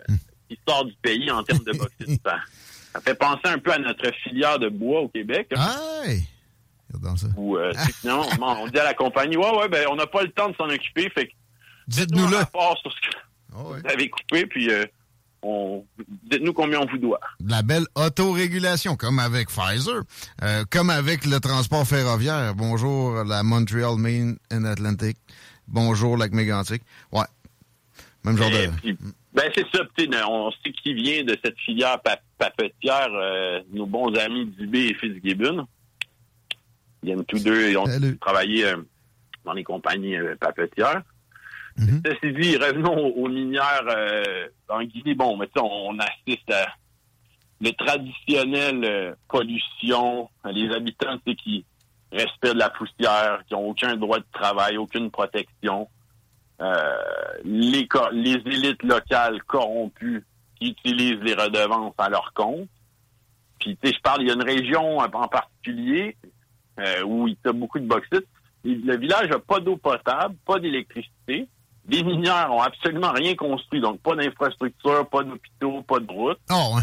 qui sort du pays en termes de bauxite. ça, ça fait penser un peu à notre filière de bois au Québec. Ah, Où, euh, finalement, on, dit à la compagnie, ouais, ouais, ben, on n'a pas le temps de s'en occuper, fait que dites-nous le. sur ce que vous avez coupé, puis euh, on, dites-nous combien on vous doit. de la belle autorégulation, comme avec Pfizer, euh, comme avec le transport ferroviaire. Bonjour, la Montreal, Main and Atlantic. Bonjour, lac mégantic. Ouais. Même genre Et de... puis, ben, c'est ça, sais, on sait qui vient de cette filière pa- papetière, euh, nos bons amis Dubé et Fitzgibbon. Ils viennent tous deux, ils ont travaillé euh, dans les compagnies papetières. Ceci dit, revenons aux, minières euh, en Guinée. Bon, mais on, on assiste à le traditionnel euh, pollution, les habitants qui respirent de la poussière, qui n'ont aucun droit de travail, aucune protection. Euh, les, les élites locales corrompues qui utilisent les redevances à leur compte. Puis, tu sais, je parle, il y a une région en particulier où il y a beaucoup de bauxite. Le village n'a pas d'eau potable, pas d'électricité. Les mineurs ont absolument rien construit, donc pas d'infrastructure, pas d'hôpitaux, pas de routes. Oh, ouais.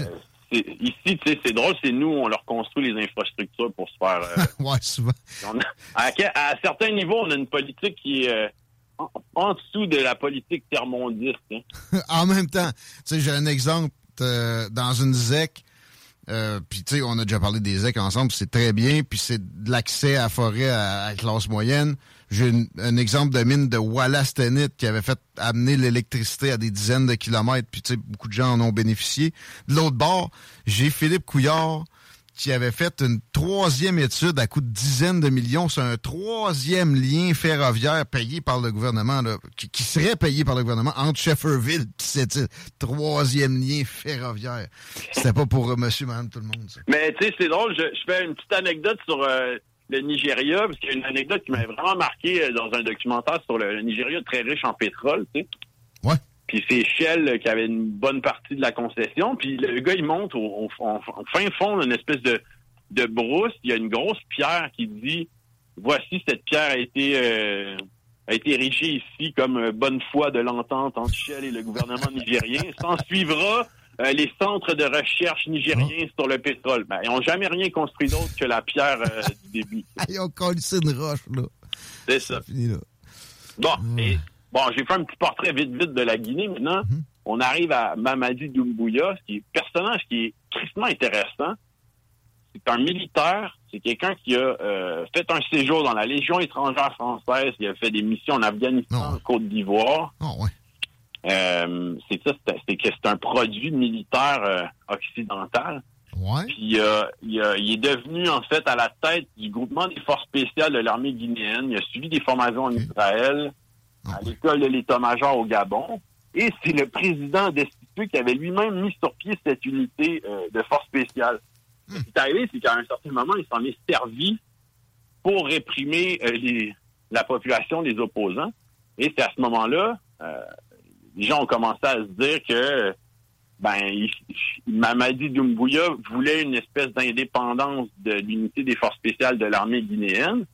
Euh, ici, tu sais, c'est drôle, c'est nous, on leur construit les infrastructures pour se faire. euh, ouais, souvent. on a- à, à certains niveaux, on a une politique qui est euh, en, en dessous de la politique tiers-mondiste. hein. en même temps, tu sais, j'ai un exemple euh, dans une ZEC. Euh, puis tu sais, on a déjà parlé des ZEC ensemble, c'est très bien, puis c'est de l'accès à la forêt à, classe moyenne. J'ai un exemple de mine de Wallace-Tenit qui avait fait amener l'électricité à des dizaines de kilomètres, puis tu sais, beaucoup de gens en ont bénéficié. De l'autre bord, j'ai Philippe Couillard qui avait fait une troisième étude à coût de dizaines de millions sur un troisième lien ferroviaire payé par le gouvernement, là, qui, qui serait payé par le gouvernement entre Shefferville et cette île. Troisième lien ferroviaire. C'était pas pour euh, monsieur, madame, tout le monde, ça. Mais tu sais, c'est drôle, je, je fais une petite anecdote sur euh, le Nigeria, parce qu'il y a une anecdote qui m'avait vraiment marqué euh, dans un documentaire sur le, le Nigeria très riche en pétrole, tu sais. Ouais. Puis c'est Shell qui avait une bonne partie de la concession. Puis le gars, il monte au, fin fond d'une espèce de, de brousse. Il y a une grosse pierre qui dit Voici, cette pierre a été euh, a été érigée ici comme euh, bonne foi de l'entente entre Shell et le gouvernement nigérien. S'en suivra euh, les centres de recherche nigériens sur le pétrole. Ben, ils n'ont jamais rien construit d'autre que la pierre euh, du début. Ils ont collé une roche, là. C'est ça. Fini, là. Bon, et, bon, j'ai fait un petit portrait vite vite de la Guinée. Maintenant, on arrive à Mamadi Doumbouya, ce qui est un personnage qui est tristement intéressant. C'est un militaire, c'est quelqu'un qui a euh, fait un séjour dans la Légion étrangère française, il a fait des missions en Afghanistan, en Côte d'Ivoire. Euh, c'est ça, c'est que c'est un produit militaire euh, occidental. Puis euh, il, a- il est devenu en fait à la tête du groupement des forces spéciales de l'armée guinéenne. Il a suivi des formations en Israël, à l'école de l'état-major au Gabon. Et c'est le président destitué qui avait lui-même mis sur pied cette unité euh, de forces spéciales. Ce qui est arrivé, c'est qu'à un certain moment, il s'en est servi pour réprimer euh, les- la population des opposants. Et c'est à ce moment-là, euh, les gens ont commencé à se dire que ben, il- Mamadi Doumbouya voulait une espèce d'indépendance de l'unité des forces spéciales de l'armée guinéenne.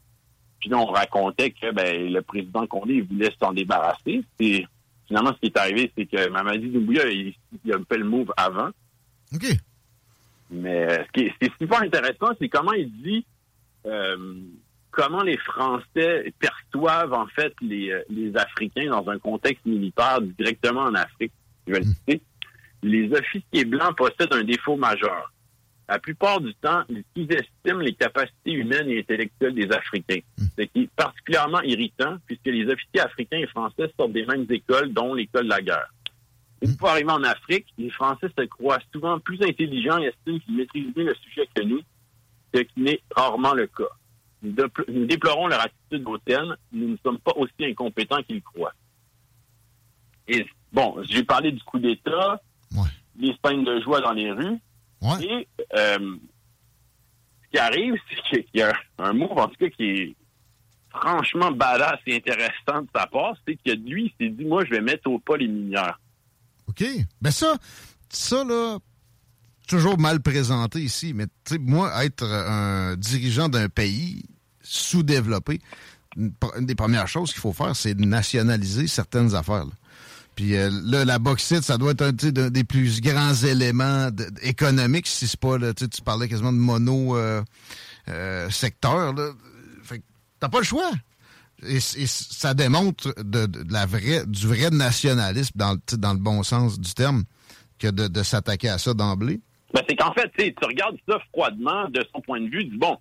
Puis là, on racontait que ben, le président Condé il voulait s'en débarrasser. Et finalement, ce qui est arrivé, c'est que Mamadi Doumbouya, il, il a fait le move avant. OK. Mais euh, ce qui est, ce qui est super intéressant, c'est comment il dit euh, comment les Français perçoivent en fait les, euh, les Africains dans un contexte militaire directement en Afrique. Je vais le citer. Les officiers blancs possèdent un défaut majeur. La plupart du temps, ils sous-estiment les capacités humaines et intellectuelles des Africains. Ce qui est particulièrement irritant puisque les officiers africains et français sortent des mêmes écoles, dont l'école de la guerre. Une fois arrivés en Afrique, les Français se croient souvent plus intelligents et estiment qu'ils maîtrisent mieux le sujet que nous, ce qui n'est rarement le cas. Nous, dépl- nous déplorons leur attitude hautaine. Nous ne sommes pas aussi incompétents qu'ils croient. Et bon, j'ai parlé du coup d'État, les scènes de joie dans les rues. Et euh, ce qui arrive, c'est qu'il y a un, move, en tout cas, qui est franchement badass et intéressant de sa part, c'est que lui, il s'est dit, moi, je vais mettre au pas les mineurs. OK. Ben ça, ça, là, toujours mal présenté ici, mais tu sais, moi, être un dirigeant d'un pays sous-développé, une, des premières choses qu'il faut faire, c'est de nationaliser certaines affaires. là. Puis euh, là, la bauxite, ça doit être un des plus grands éléments économiques, si c'est pas, là, tu parlais quasiment de mono euh, euh, secteur. Fait que t'as pas le choix. Et, ça démontre du vrai nationalisme dans, le- bon sens du terme que de, s'attaquer à ça d'emblée. Ben, c'est qu'en fait, tu regardes ça froidement de son point de vue, dis, bon,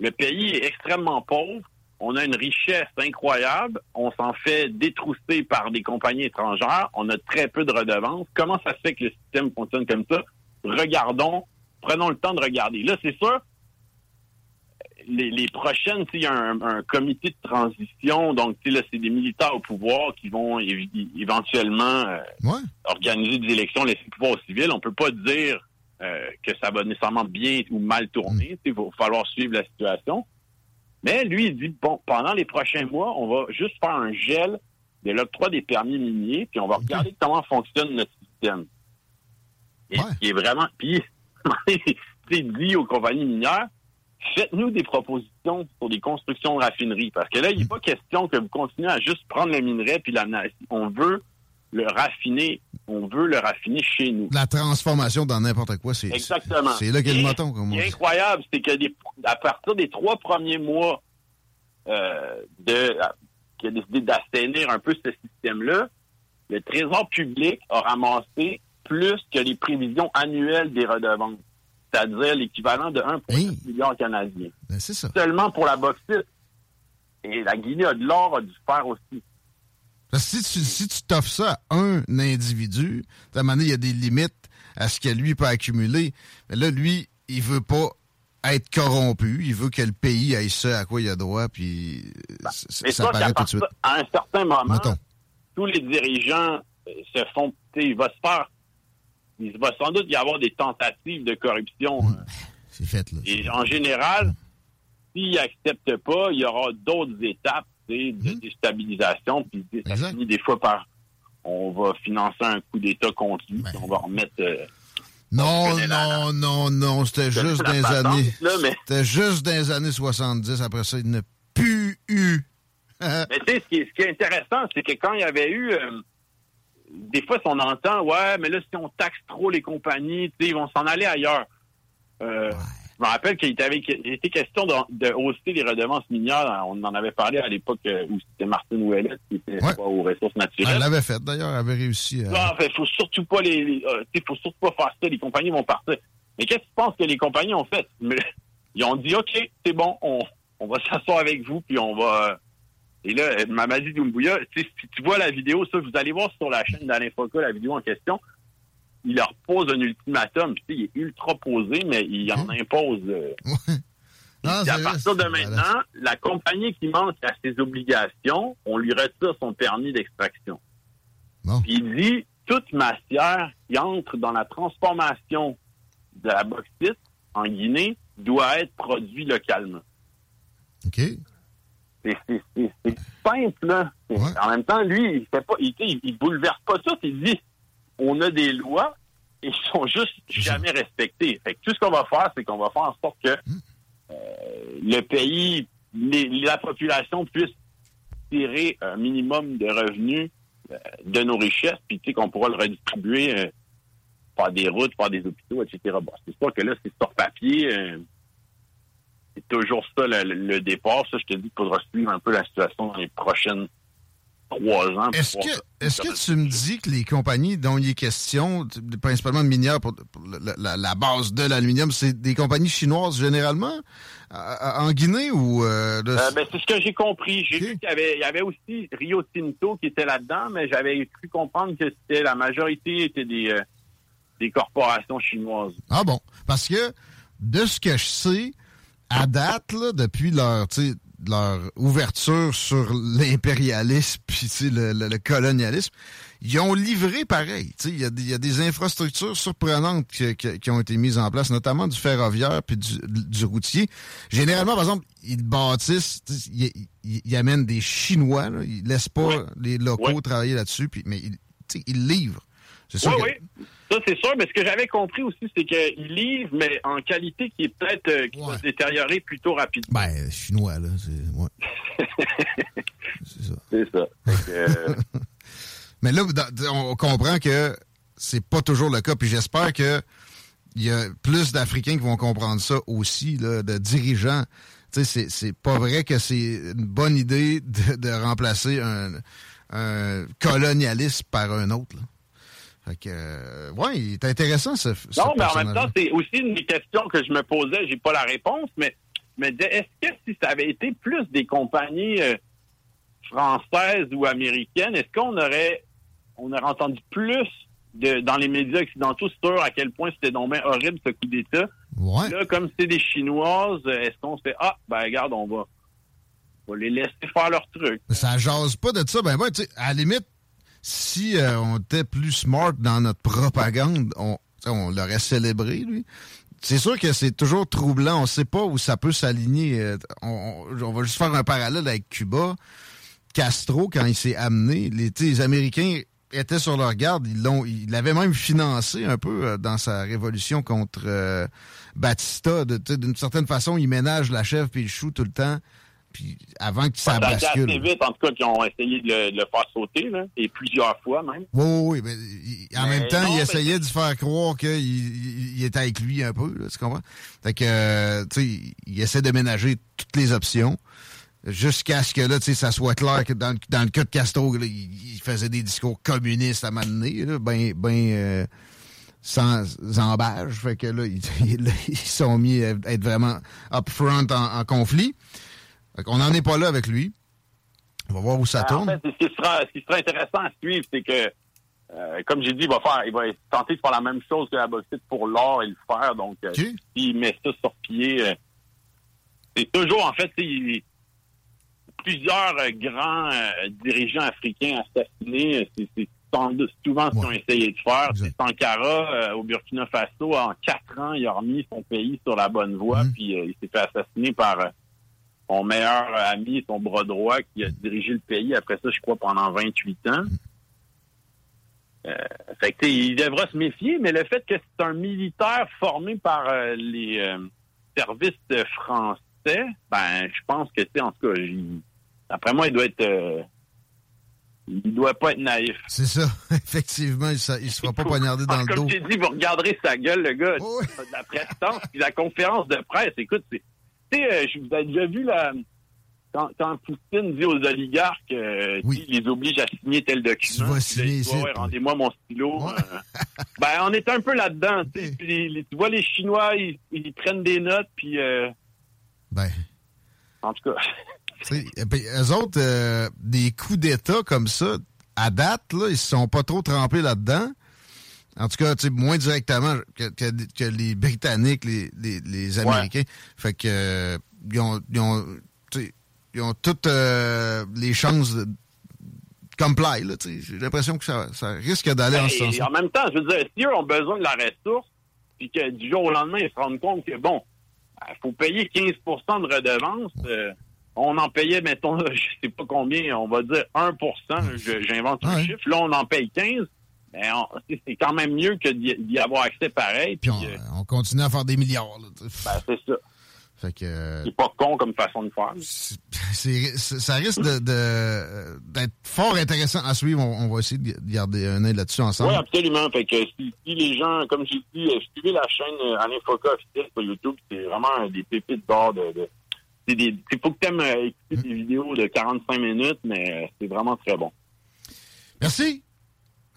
le pays est extrêmement pauvre, on a une richesse incroyable, on s'en fait détrousser par des compagnies étrangères, on a très peu de redevances. Comment ça se fait que le système fonctionne comme ça? Regardons, prenons le temps de regarder. Là, c'est sûr, les, les prochaines, il y a un, un comité de transition, donc là, c'est des militaires au pouvoir qui vont éventuellement euh, organiser des élections, laisser le pouvoir aux civils. On peut pas dire euh, que ça va nécessairement bien ou mal tourner. Il va falloir suivre la situation. Mais lui, il dit, bon, pendant les prochains mois, on va juste faire un gel de l'octroi des permis miniers, puis on va regarder comment fonctionne notre système. Et qui est vraiment... Puis, il dit aux compagnies minières, faites-nous des propositions pour des constructions de raffineries. Parce que là, il n'est pas question que vous continuez à juste prendre le minerai puis l'amener. On veut le raffiner. On veut le raffiner chez nous. La transformation dans n'importe quoi, c'est Exactement. c'est là qu'est le moton. Comme on dit. incroyable, c'est que des- à partir des trois premiers mois euh, de qui a décidé d'assainir un peu ce système-là, le Trésor public a ramassé plus que les prévisions annuelles des redevances, c'est-à-dire l'équivalent de 1,7 milliard canadien. Ben, c'est ça. Seulement pour la bauxite. Et la Guinée a de l'or, a dû faire aussi. Parce que si tu, si tu t'offres ça à un individu, à un moment donné, il y a des limites à ce que lui peut accumuler. Mais là, lui, il veut pas être corrompu. Il veut que le pays ait ça à quoi il a droit, puis Ben, ça, ça, paraît tout de suite. à un certain moment, Mettons. tous les dirigeants euh, se font, il va se faire, il va sans doute y avoir des tentatives de corruption. euh, C'est fait, là. Et en général, s'ils n'acceptent pas, il y aura d'autres étapes de déstabilisation. Puis ça finit des fois par on va financer un coup d'État contre lui, puis on va remettre. euh, Non, non, non, non, c'était juste la patente, années. mais- C'était juste dans les années 70. Après ça, il n'a plus eu. Mais tu sais, ce qui, est, ce qui est intéressant, c'est que quand il y avait eu. euh, des fois, si on entend, ouais, mais là, si on taxe trop les compagnies, ils vont s'en aller ailleurs. Euh, Je me rappelle qu'il avait question de, de hausser les redevances minières. On en avait parlé à l'époque euh, où c'était Martine Ouellet qui était Ouais. aux ressources naturelles. Elle l'avait fait, d'ailleurs. Elle avait réussi à. Non, fait, faut surtout pas les, les- euh, tu sais, faut surtout pas faire ça. Les compagnies vont partir. Mais qu'est-ce que tu penses que les compagnies ont fait? Ils ont dit, ok, c'est bon, on, on va s'asseoir avec vous, puis on va. Et là, Mamadi Doumbouya, si tu vois la vidéo, ça, vous allez voir sur la chaîne d'Alain Foka la vidéo en question. Il leur pose un ultimatum, puis il est ultra posé, mais il en impose. euh, à partir de maintenant, la compagnie qui manque à ses obligations, on lui retire son permis d'extraction. Puis il dit toute matière qui entre dans la transformation de la bauxite en Guinée doit être produit localement. OK. C'est simple, là. En même temps, lui, il pas, il, il, il bouleverse pas tout. Il dit, on a des lois et ils sont juste jamais respectées. Fait que tout ce qu'on va faire, c'est qu'on va faire en sorte que euh, le pays, les- la population puisse tirer un minimum de revenus euh, de nos richesses, puis tu sais qu'on pourra le redistribuer euh, par des routes, par des hôpitaux, etc. Bon, c'est sûr que là, c'est sur papier. euh, c'est toujours ça le, le- le départ. Ça, je te dis qu'il faudra suivre un peu la situation dans les prochaines trois ans. Est-ce que, est-ce que tu me dis que les compagnies dont il est question, principalement minières pour, pour la, la- la base de l'aluminium, c'est des compagnies chinoises généralement à- à- en Guinée ou euh, de- Euh, ben, c'est ce que j'ai compris. J'ai vu qu'il y y avait aussi Rio Tinto qui était là-dedans, mais j'avais cru comprendre que c'était la majorité était des, euh, des corporations chinoises. Ah bon? Parce que de ce que je sais, à date, là, depuis leur, leur ouverture sur l'impérialisme puis tu sais, le, le- le colonialisme, ils ont livré pareil. Tu sais, Il y, a des- il y a des infrastructures surprenantes qui, qui- qui ont été mises en place, notamment du ferroviaire puis du, du routier. Généralement, par exemple, ils bâtissent, ils, ils- ils amènent des Chinois, là, ils laissent pas les locaux travailler là-dessus, puis mais ils, ils livrent. C'est sûr que-. Ça, c'est sûr. Mais ce que j'avais compris aussi, c'est qu'ils livrent, mais en qualité qui est peut-être euh, qui va se détériorer plutôt rapidement. Ben, chinois, là. C'est, ouais. C'est ça. Fait que, euh, Mais là, on comprend que c'est pas toujours le cas. Puis j'espère que il y a plus d'Africains qui vont comprendre ça aussi, là, de dirigeants. Tu sais, c'est, c'est pas vrai que c'est une bonne idée de, de remplacer un, un colonialiste par un autre. Là. Fait que, euh, ouais, il est intéressant ce, ce Non, mais en même temps, c'est aussi une des questions que je me posais. J'ai pas la réponse, mais je me disais, est-ce que si ça avait été plus des compagnies euh, françaises ou américaines, est-ce qu'on aurait on aurait entendu plus de, dans les médias occidentaux sur à quel point c'était donc bien horrible ce coup d'État? Là, comme c'est des Chinoises, est-ce qu'on se fait Ah, ben regarde, on va, on va les laisser faire leur truc. Ça jase pas de ça. Ben, ouais, tu sais, à la limite, si euh, on était plus smart dans notre propagande, on, l'aurait célébré, lui. C'est sûr que c'est toujours troublant. On sait pas où ça peut s'aligner. Euh, On, on- va juste faire un parallèle avec Cuba. Castro, quand il s'est amené, les, les Américains étaient sur leur garde. Ils l'ont, ils l'avaient même financé un peu euh, dans sa révolution contre Batista. D'une certaine façon, il ménage la chèvre puis le chou tout le temps. Puis avant que ça été bascule. assez vite, en tout cas, qu'ils ont essayé de le, de le faire sauter, là, et plusieurs fois même. Oui, oui, mais il- en Mais même temps, non, il mais essayait de faire croire qu'il il, il était avec lui un peu, là, tu comprends? Fait que, tu sais, il essaie de ménager toutes les options jusqu'à ce que, là, tu sais, ça soit clair que dans, le- dans le cas de Castro, là, il, il faisait des discours communistes à un moment donné, là, ben, ben, euh, sans embâche. Fait que là, ils sont mis à être vraiment upfront en, en conflit. Qu'on n'en est pas là avec lui. On va voir où ça Ben, tourne. En fait, ce qui sera, ce qui sera intéressant à suivre, c'est que, euh, comme j'ai dit, il va faire, il va tenter de faire la même chose que la bauxite pour l'or et le fer. Donc, euh, s'il met ça sur pied, euh, c'est toujours, en fait, il- plusieurs euh, grands dirigeants africains assassinés. C'est souvent ce qu'ils ont essayé de faire. C'est Sankara, au Burkina Faso, en quatre ans, il a remis son pays sur la bonne voie, puis euh, il s'est fait assassiner par son meilleur ami, son bras droit, qui a dirigé le pays après ça, je crois, pendant 28 ans. Euh, fait que, tu sais, il devra se méfier, mais le fait que c'est un militaire formé par euh, les euh, services français, ben, je pense que, tu sais, en tout cas, il- après moi, il doit être, il doit pas être naïf. C'est ça. Effectivement, il ne se fera pas poignarder dans le Comme dos. j'ai dit, vous regarderez sa gueule, le gars, la prestance, puis la conférence de presse. Écoute, c'est, tu sais, euh, je vous ai déjà vu la, quand, quand Poutine dit aux oligarques, euh, tu sais, il les oblige à signer tel document. Ouais, rendez-moi mon stylo. euh. ben, on est un peu là-dedans. tu vois, les Chinois, ils, ils prennent des notes, puis. euh, Ben. En tout cas. Eux autres, des coups d'État comme ça, à date, là, ils se sont pas trop trempés là-dedans. En tout cas, tu sais, moins directement que, que- que les Britanniques, les, les, les Américains. Fait que euh, ils ont, ils ont, tu sais, ils ont toutes euh, les chances de comply. J'ai l'impression que ça, ça risque d'aller en ce Ben, sens. en même temps, je veux dire, si eux ont besoin de la ressource, puis que du jour au lendemain, ils se rendent compte que, bon, il faut payer 15% de redevance. euh, on en payait, mettons, je sais pas combien, on va dire 1 je- j'invente un chiffre. Là, on en paye 15 mais on- c'est quand même mieux que d'y avoir accès pareil. Puis, euh, On continue à faire des milliards. là, ben, c'est ça. Fait que. euh, C'est pas con comme façon de faire. c'est- ça risque de- d'être fort intéressant à suivre. On, on va essayer de garder un œil là-dessus ensemble. Oui, absolument. Fait que si, si les gens, comme j'ai dit, euh, suivez la chaîne Alain Foka officielle sur YouTube, c'est vraiment des pépites d'or de. de c'est faut que t'aimes euh, écouter des vidéos de 45 minutes, mais euh, c'est vraiment très bon. Merci.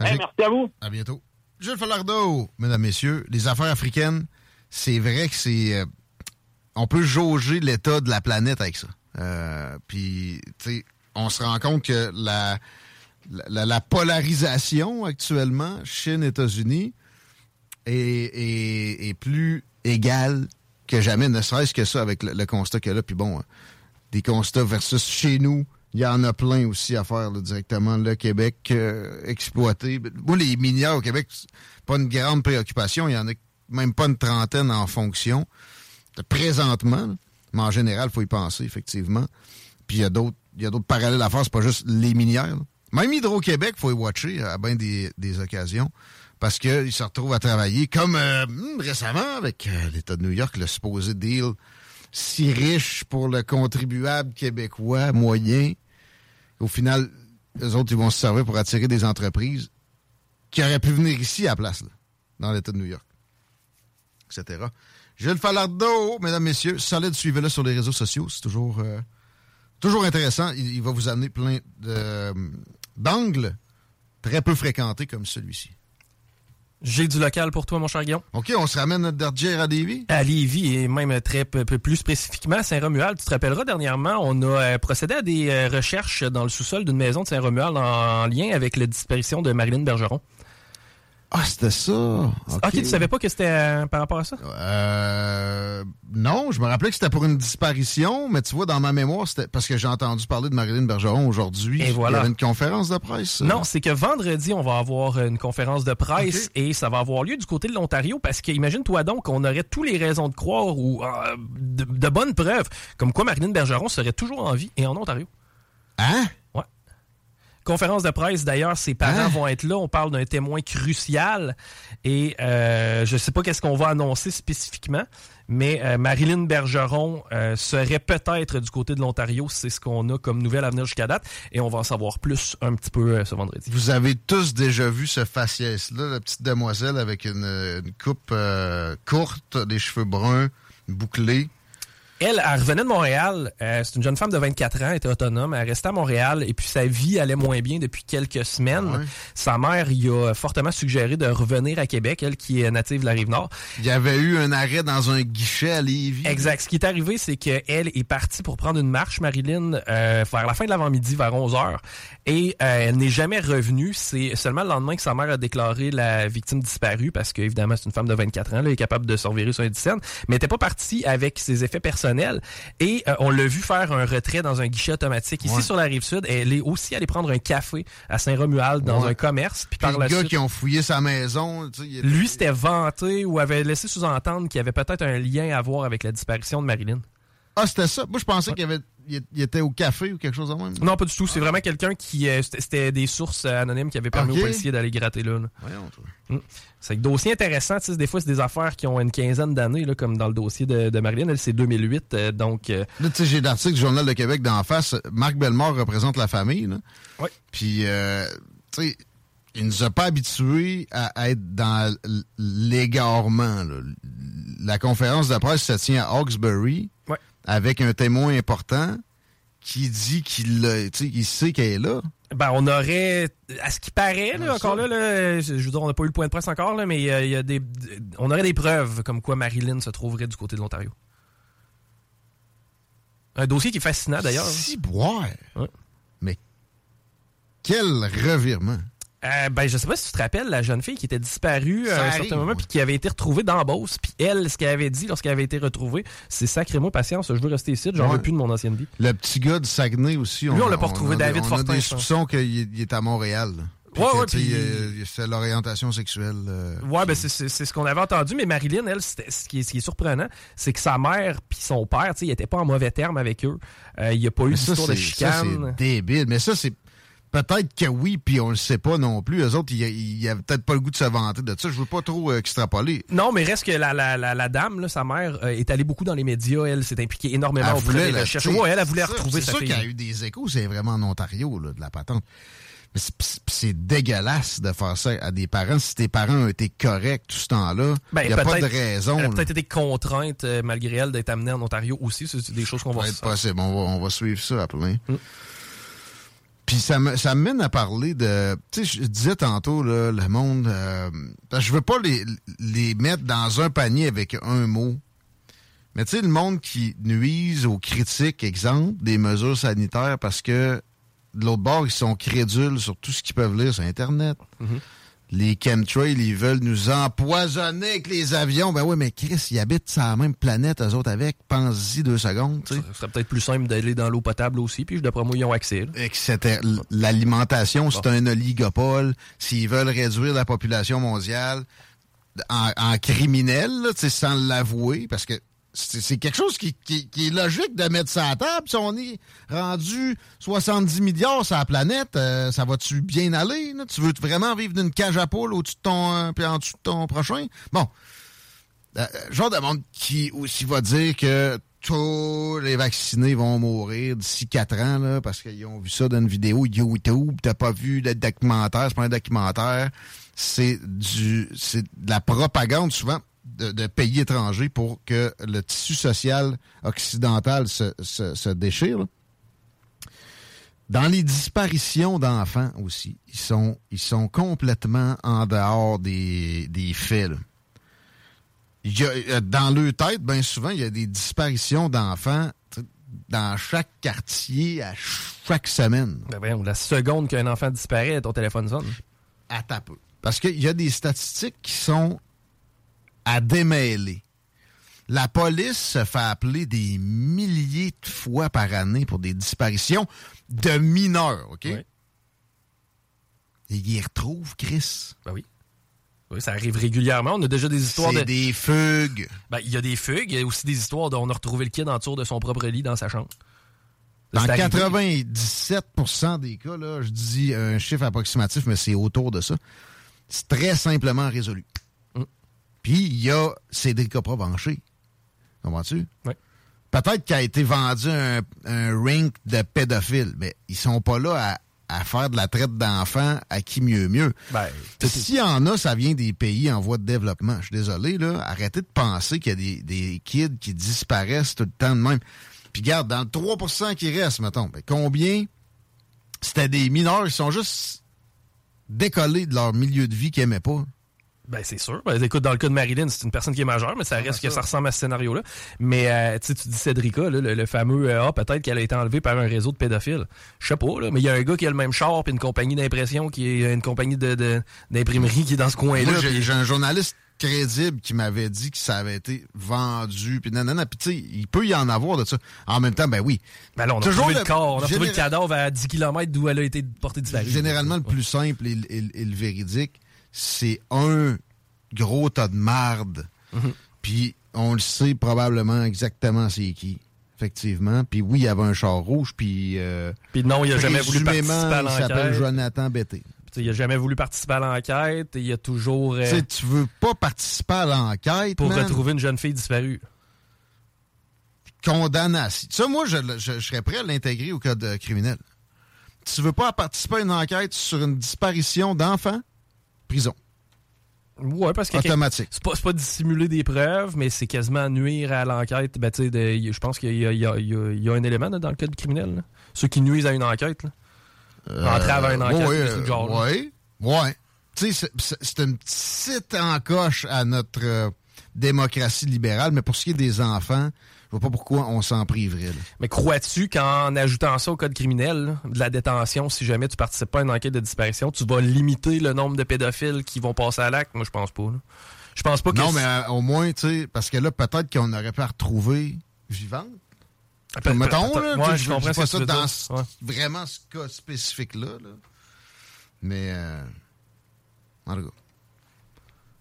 Hey, merci à vous. À bientôt. Jules Falardeau, mesdames, messieurs, les affaires africaines, c'est vrai que c'est. euh, on peut jauger l'état de la planète avec ça. Euh, Puis, tu sais, on se rend compte que la, la, la polarisation actuellement, Chine-États-Unis, est, est- est plus égale que jamais, ne serait-ce que ça avec le, le constat qu'il y a là. Puis bon, hein, des constats versus chez nous, il y en a plein aussi à faire là, directement. Le Québec euh, exploité. Moi, les minières au Québec, pas une grande préoccupation. Il y en a même pas une trentaine en fonction présentement. Mais en général, il faut y penser, effectivement. Puis il y a d'autres parallèles à faire. C'est pas juste les minières. là. Même Hydro-Québec, faut y watcher à bien des, des occasions. Parce qu'ils se retrouvent à travailler comme euh, hmm, récemment avec euh, l'État de New York, le supposé deal si riche pour le contribuable québécois moyen. Au final, les autres, ils vont se servir pour attirer des entreprises qui auraient pu venir ici à la place, là, dans l'État de New York, etc. Gilles Falardeau, mesdames, messieurs, solide, suivez-le sur les réseaux sociaux. C'est toujours, euh, toujours intéressant. Il, va vous amener plein de- d'angles très peu fréquentés comme celui-ci. J'ai du local pour toi, mon cher Guillaume. OK, on se ramène notre Dergière à Lévis? À Lévis et même très peu, plus spécifiquement à Saint-Romuald. Tu te rappelleras, dernièrement, on a euh, procédé à des euh, recherches dans le sous-sol d'une maison de Saint-Romuald en, en lien avec la disparition de Marilyn Bergeron. Ah, c'était ça. OK, tu savais pas que c'était euh, par rapport à ça? Euh, non, je me rappelais que c'était pour une disparition, mais tu vois, dans ma mémoire, c'était parce que j'ai entendu parler de Marilyn Bergeron aujourd'hui. Et voilà. Il y avait une conférence de presse. Non, c'est que vendredi, on va avoir une conférence de presse et ça va avoir lieu du côté de l'Ontario parce que imagine-toi donc, on aurait tous les raisons de croire ou euh, de, de bonnes preuves comme quoi Marilyn Bergeron serait toujours en vie et en Ontario. Hein? Conférence de presse, d'ailleurs, ses parents vont être là. On parle d'un témoin crucial et euh, je sais pas qu'est-ce qu'on va annoncer spécifiquement, mais euh, Marilyn Bergeron euh, serait peut-être du côté de l'Ontario. C'est ce qu'on a comme nouvelle à venir jusqu'à date et on va en savoir plus un petit peu ce vendredi. Vous avez tous déjà vu ce faciès-là, la petite demoiselle avec une, une coupe courte, des cheveux bruns, bouclés. Elle, elle revenait de Montréal. Euh, c'est une jeune femme de 24 ans, elle était autonome. Elle restait à Montréal et puis sa vie allait moins bien depuis quelques semaines. Sa mère y a fortement suggéré de revenir à Québec, elle qui est native de la Rive-Nord. Il y avait eu un arrêt dans un guichet à Lévis. Exact. Ce qui est arrivé, c'est qu'elle est partie pour prendre une marche, Marilyn, euh, vers la fin de l'avant-midi, vers 11 h Et euh, elle n'est jamais revenue. C'est seulement le lendemain que sa mère a déclaré la victime disparue, parce qu'évidemment, c'est une femme de 24 ans, là, elle est capable de survivre sur un scène, mais elle n'était pas partie avec ses effets personnels. Et euh, on l'a vu faire un retrait dans un guichet automatique. Ici, Ouais. sur la Rive-Sud, elle est aussi allée prendre un café à Saint-Romuald dans Ouais. un commerce. Puis Puis par le la gars suite... qui ont fouillé sa maison, tu sais, il était- Lui, c'était vanté ou avait laissé sous-entendre qu'il y avait peut-être un lien à voir avec la disparition de Marilyn. Ah, c'était ça. Moi, je pensais qu'il y avait, il était au café ou quelque chose de même. Non, pas du tout. C'est vraiment quelqu'un qui. euh, c'était- des sources euh, anonymes qui avaient permis Ok. aux policiers d'aller gratter là. là. Voyons, toi. Mm. C'est un dossier intéressant. Des fois, c'est des affaires qui ont une quinzaine d'années, comme dans le dossier de, de Marilyn. Elle, c'est 2008. euh, donc. euh, Là, tu sais, j'ai l'article du Journal de Québec d'en face. Marc Bellemare représente la famille. Là. Oui. Puis, euh, tu sais, il nous a pas habitués à être dans l'égarement. La conférence de presse se tient à Hawkesbury Ouais. Avec un témoin important qui dit qu'il sait qu'elle est là. Ben, on aurait, à ce qui paraît, là, encore là, là, je veux dire, on n'a pas eu le point de presse encore, là, mais euh, il y a des, on aurait des preuves comme quoi Marilyn se trouverait du côté de l'Ontario. Un dossier qui est fascinant d'ailleurs. Si boire. Ouais. Mais quel revirement. Euh, ben, je sais pas si tu te rappelles la jeune fille qui était disparue Ça à un arrive, certain moment puis qui avait été retrouvée dans Beauce. Puis elle, ce qu'elle avait dit lorsqu'elle avait été retrouvée, c'est sacrément patience, je veux rester ici, j'en Ouais. veux plus de mon ancienne vie. Le petit gars de Saguenay aussi. Lui, on l'a pas retrouvé, David on Fortin, a des soupçons qu'il est- il à Montréal. là. puis Ouais, ouais, tu sais, puis- euh, c'est l'orientation sexuelle. euh, Ouais, ben c'est- ce qu'on avait entendu, mais Marilyn, elle, ce qui est, ce qui est surprenant, c'est que sa mère puis son père, tu sais, ils étaient pas en mauvais termes avec eux. Euh, il n'y a pas eu Mais d'histoire de chicane. c'est débile. Mais ça, c'est. Peut-être que oui, puis on le sait pas non plus. Eux autres, ils ils avaient peut-être pas le goût de se vanter de ça. Je veux pas trop euh, extrapoler. Non, mais reste que la, la, la, la dame, là, sa mère, euh, est allée beaucoup dans les médias. Elle s'est impliquée énormément Elle auprès voulait des la- recherches. Ouais, elle, elle voulait c'est ça, retrouver C'est sa sûr fille. qu'il y a eu des échos, c'est vraiment en Ontario, là, de la patente. Mais c'est- dégueulasse de faire ça à des parents. Si tes parents ont été corrects tout ce temps-là, il Ben, n'y a pas de peut-être- raison. Elle a peut-être été contrainte, euh, malgré elle, d'être amenée en Ontario aussi. C'est des choses qu'on va Ça va être possible. On va, on va suivre ça à plein. Puis ça me, ça mène à parler de... Tu sais, je disais tantôt, là, le monde... euh, je veux pas les, les mettre dans un panier avec un mot. Mais tu sais, le monde qui nuise aux critiques, exemple, des mesures sanitaires parce que de l'autre bord, ils sont crédules sur tout ce qu'ils peuvent lire sur Internet. Les chemtrails, ils veulent nous empoisonner avec les avions. Ben oui, mais Chris, ils habitent sur la même planète, eux autres avec. Pense-y deux secondes, tu sais. Ce serait peut-être plus simple d'aller dans l'eau potable aussi, puis d'après moi, ils ont accès. là. Etc. L'alimentation, c'est un oligopole. S'ils veulent réduire la population mondiale en, en criminel, là, tu sais, sans l'avouer, parce que c'est quelque chose qui, est logique de mettre ça à table. Si on est rendu 70 milliards sur la planète, euh, ça va-tu bien aller? là? Tu veux vraiment vivre d'une cage à poules au-dessus de ton, euh, en dessous de ton prochain? Bon. Euh, genre de monde qui aussi va dire que tous les vaccinés vont mourir d'ici 4 ans, là, parce qu'ils ont vu ça dans une vidéo YouTube. T'as pas vu le documentaire, c'est pas un documentaire. C'est du c'est de la propagande souvent de, de pays étrangers pour que le tissu social occidental se, se, se déchire. là. Dans les disparitions d'enfants aussi, ils sont, ils sont complètement en dehors des, des faits. là. Il y a, dans leur tête, bien souvent, il y a des disparitions d'enfants dans chaque quartier à chaque semaine. Ben la seconde qu'un enfant disparaît, ton téléphone sonne. À ta peu. Parce qu'il y a des statistiques qui sont à démêler. La police se fait appeler des milliers de fois par année pour des disparitions de mineurs, OK? Et ils y retrouvent, Chris. Ben oui. Oui, ça arrive régulièrement. On a déjà des histoires de. des fugues. Ben, il y a des fugues. Il y a aussi des histoires d'on a retrouvé le kid en dessous de son propre lit dans sa chambre. Dans C'est arrivé. 97% des cas, là, je dis un chiffre approximatif, mais c'est autour de ça. C'est très simplement résolu. Puis il y a Cédric Provencher. Comprends-tu? Oui. Peut-être qu'il a été vendu un, un rink de pédophiles, mais ils sont pas là à, à faire de la traite d'enfants à qui mieux mieux. Ben, S'il y en a, ça vient des pays en voie de développement. Je suis désolé, là. Arrêtez de penser qu'il y a des, des kids qui disparaissent tout le temps de même. Puis regarde, dans le 3% qui reste, mettons, ben, combien c'était des mineurs qui sont juste décollés de leur milieu de vie qu'ils aimaient pas? Ben, c'est sûr. Ben, écoute, dans le cas de Marilyn, c'est une personne qui est majeure, mais ça reste que ça ressemble à ce scénario-là. Mais, euh, tu dis Cédrica, là, le, le fameux euh, Ah, peut-être qu'elle a été enlevée par un réseau de pédophiles. Je sais pas, là, mais il y a un gars qui a le même char, puis une compagnie d'impression, qui est une compagnie de, de- d'imprimerie qui est dans ce coin-là. Moi, j'ai un journaliste crédible qui m'avait dit que ça avait été vendu, puis nanana. Puis tu sais, il peut y en avoir de ça. En même temps, ben oui. Ben là, on a Toujours retrouvé le, le- corps, on a retrouvé le cadavre à 10 km d'où elle a été portée disparue. Généralement, le plus simple et, et- et le véridique, c'est un gros tas de marde. Mhm. Puis on le sait probablement exactement c'est qui. Effectivement. Puis oui, il y avait un char rouge, puis... euh, Puis non, il a jamais voulu participer à Il l'enquête. s'appelle Jonathan sais, il a jamais voulu participer à l'enquête. et Il a toujours... euh, Tu tu veux pas participer à l'enquête, pour man. retrouver une jeune fille disparue. condamnation. Ça, moi, je, je- je serais prêt à l'intégrer au code euh, criminel. Tu veux pas participer à une enquête sur une disparition d'enfants? Prison. Ouais, parce que Automatique. c'est pas, pas dissimuler des preuves, mais c'est quasiment nuire à l'enquête. Ben, je pense qu'il y y y a- il y a un élément là, dans le code criminel. là. Ceux qui nuisent à une enquête. Là. Entrave à une enquête, oui, là. Oui, ouais. Tu sais, c'est- c'est c'est une petite encoche à notre euh, démocratie libérale, mais pour ce qui est des enfants, je vois pas pourquoi on s'en priverait. là. Mais crois-tu qu'en ajoutant ça au code criminel, là, de la détention, si jamais tu participes pas à une enquête de disparition, tu vas limiter le nombre de pédophiles qui vont passer à l'acte? Moi, je pense pas. là. Je pense pas que... Non, mais euh, au moins, tu sais, parce que là, peut-être qu'on aurait pu la retrouver vivante. Peut- Mettons, peut- là, ouais, je je comprends pas ça dans dire. ce- Ouais. vraiment ce cas spécifique-là. là. Mais, euh, en tout cas.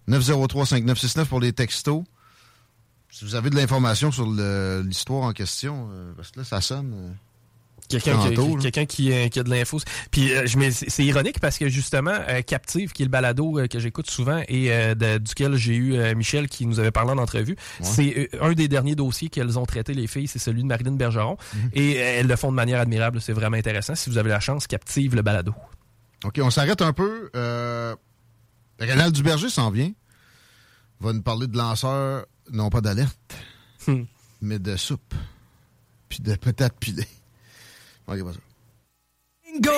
903-5969 pour les textos. Si vous avez de l'information sur l'histoire en question, euh, parce que là, ça sonne. euh, Quelqu'un qui, qui, euh, qui a de l'info. Puis euh, c'est ironique parce que justement, Captive, qui est le balado que j'écoute souvent et de- duquel j'ai eu Michel qui nous avait parlé en entrevue, c'est un des derniers dossiers qu'elles ont traité les filles, c'est celui de Marilyn Bergeron. Mhm. Et elles le font de manière admirable, c'est vraiment intéressant. Si vous avez la chance, Captive le balado. OK, on s'arrête un peu. Rénal Duberger s'en vient. Va nous parler de lanceurs, non pas d'alerte, Hmm. mais de soupe. Puis de peut-être pilé. OK, pas ça. Bingo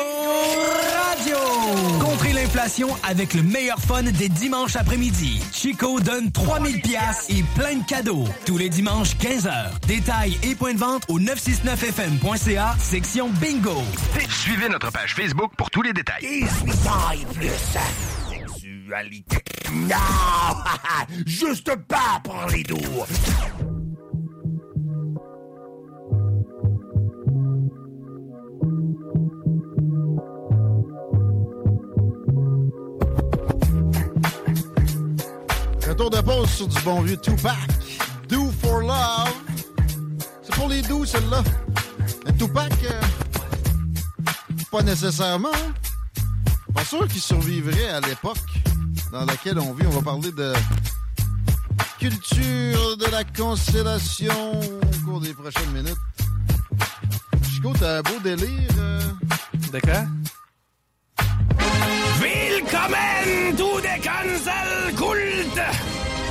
Radio! Contrez l'inflation avec le meilleur fun des dimanches après-midi. Chico donne 3000 pièces et plein de cadeaux. Tous les dimanches 15h. Détails et points de vente au 969fm.ca, section Bingo. Suivez notre page Facebook pour tous les détails. 18 ans et plus. Non! Juste pas pour les doux. Retour de pause sur du bon vieux Tupac. Do for love. C'est pour les doux, celle-là. Tupac, euh, pas nécessairement. Pas sûr qu'il survivrait à l'époque dans laquelle on vit. On va parler de culture de la constellation au cours des prochaines minutes. Chico, t'as un beau délire. euh, De quoi? Willkommen to the Cancel Cult!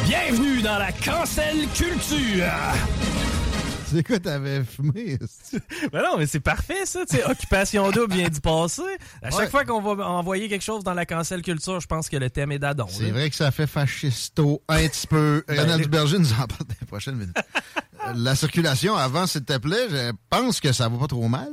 Bienvenue dans la Cancel Culture! C'est quoi t'avais fumé? Ben non, mais c'est parfait, ça. Tu sais, Occupation double vient du passé. À chaque Ouais. fois qu'on va envoyer quelque chose dans la cancel culture, je pense que le thème est d'adon. C'est vrai que ça fait fascisto un petit peu. Ben, nous en parle dans les prochaines minutes. Euh, La circulation avant, s'il te plaît, je pense que ça va pas trop mal.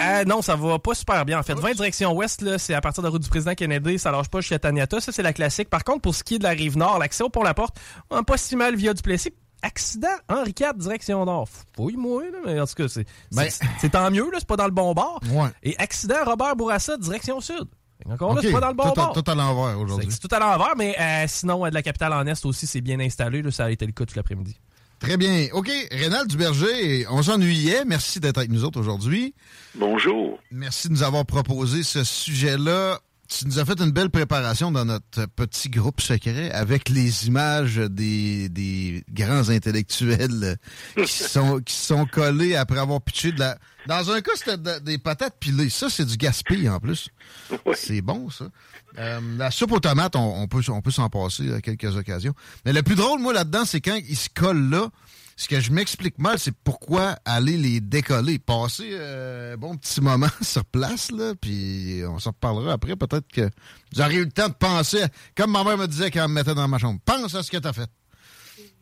Euh, non, ça va pas super bien. En fait, 20 direction ouest, là, c'est à partir de la route du président Kennedy, ça lâche pas jusqu'à Taniata. Ça, c'est la classique. Par contre, pour ce qui est de la rive nord, l'accès au pont La Porte, on pas si mal via du Plessis. Accident Henri IV, direction nord. Fouille-moi, là, mais en tout cas, c'est Ben- c'est- c'est tant mieux, là, c'est pas dans le bon bord. Ouais. Et accident Robert Bourassa, direction sud. Encore là, c'est pas dans le bon tout à- bord. tout à l'envers aujourd'hui. C'est tout à l'envers, mais euh, sinon, euh, de la capitale en est aussi, c'est bien installé. Là, ça a été le cas tout l'après-midi. Très bien. OK, Rénal Duberger, on s'ennuyait. Merci d'être avec nous autres aujourd'hui. Bonjour. Merci de nous avoir proposé ce sujet-là. Tu nous as fait une belle préparation dans notre petit groupe secret avec les images des, des grands intellectuels qui sont, qui sont collés après avoir pitché de la... Dans un cas, c'était de- des patates pilées. Ça, c'est du gaspille en plus. C'est bon, ça. Euh, la soupe aux tomates, on, on peut, on peut s'en passer à quelques occasions. Mais le plus drôle, moi, là-dedans, c'est quand ils se collent là. Ce que je m'explique mal, c'est pourquoi aller les décoller. Passer euh, bon petit moment sur place, là, puis on s'en reparlera après. Peut-être que vous eu le temps de penser, comme ma mère me disait quand elle me mettait dans ma chambre, pense à ce que t'as fait.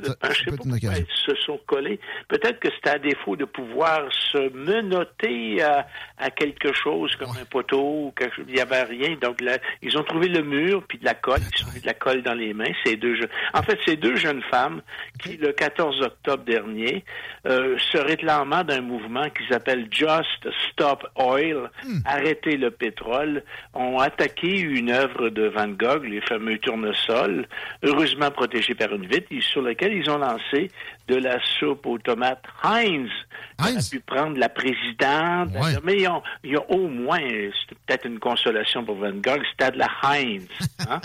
Ça, je sais pas pourquoi ils se sont collés. Peut-être que c'était à défaut de pouvoir se menotter à, à quelque chose comme un poteau ou quelque chose. Il n'y avait rien. Donc, là, ils ont trouvé le mur puis de la colle. Ils ont mis de la colle dans les mains. Ces deux jeunes. En fait, ces deux jeunes femmes qui, le 14 octobre dernier, euh, se réclamant d'un mouvement qui s'appelle Just Stop Oil, arrêter le pétrole, ont attaqué une œuvre de Van Gogh, les fameux tournesols, heureusement protégés par une vitre, sur lequel ils ont lancé de la soupe aux tomates Heinz. On a pu prendre la présidente. Mais ont, ils ont au moins, c'est peut-être une consolation pour Van Gogh, c'était de la Heinz. hein?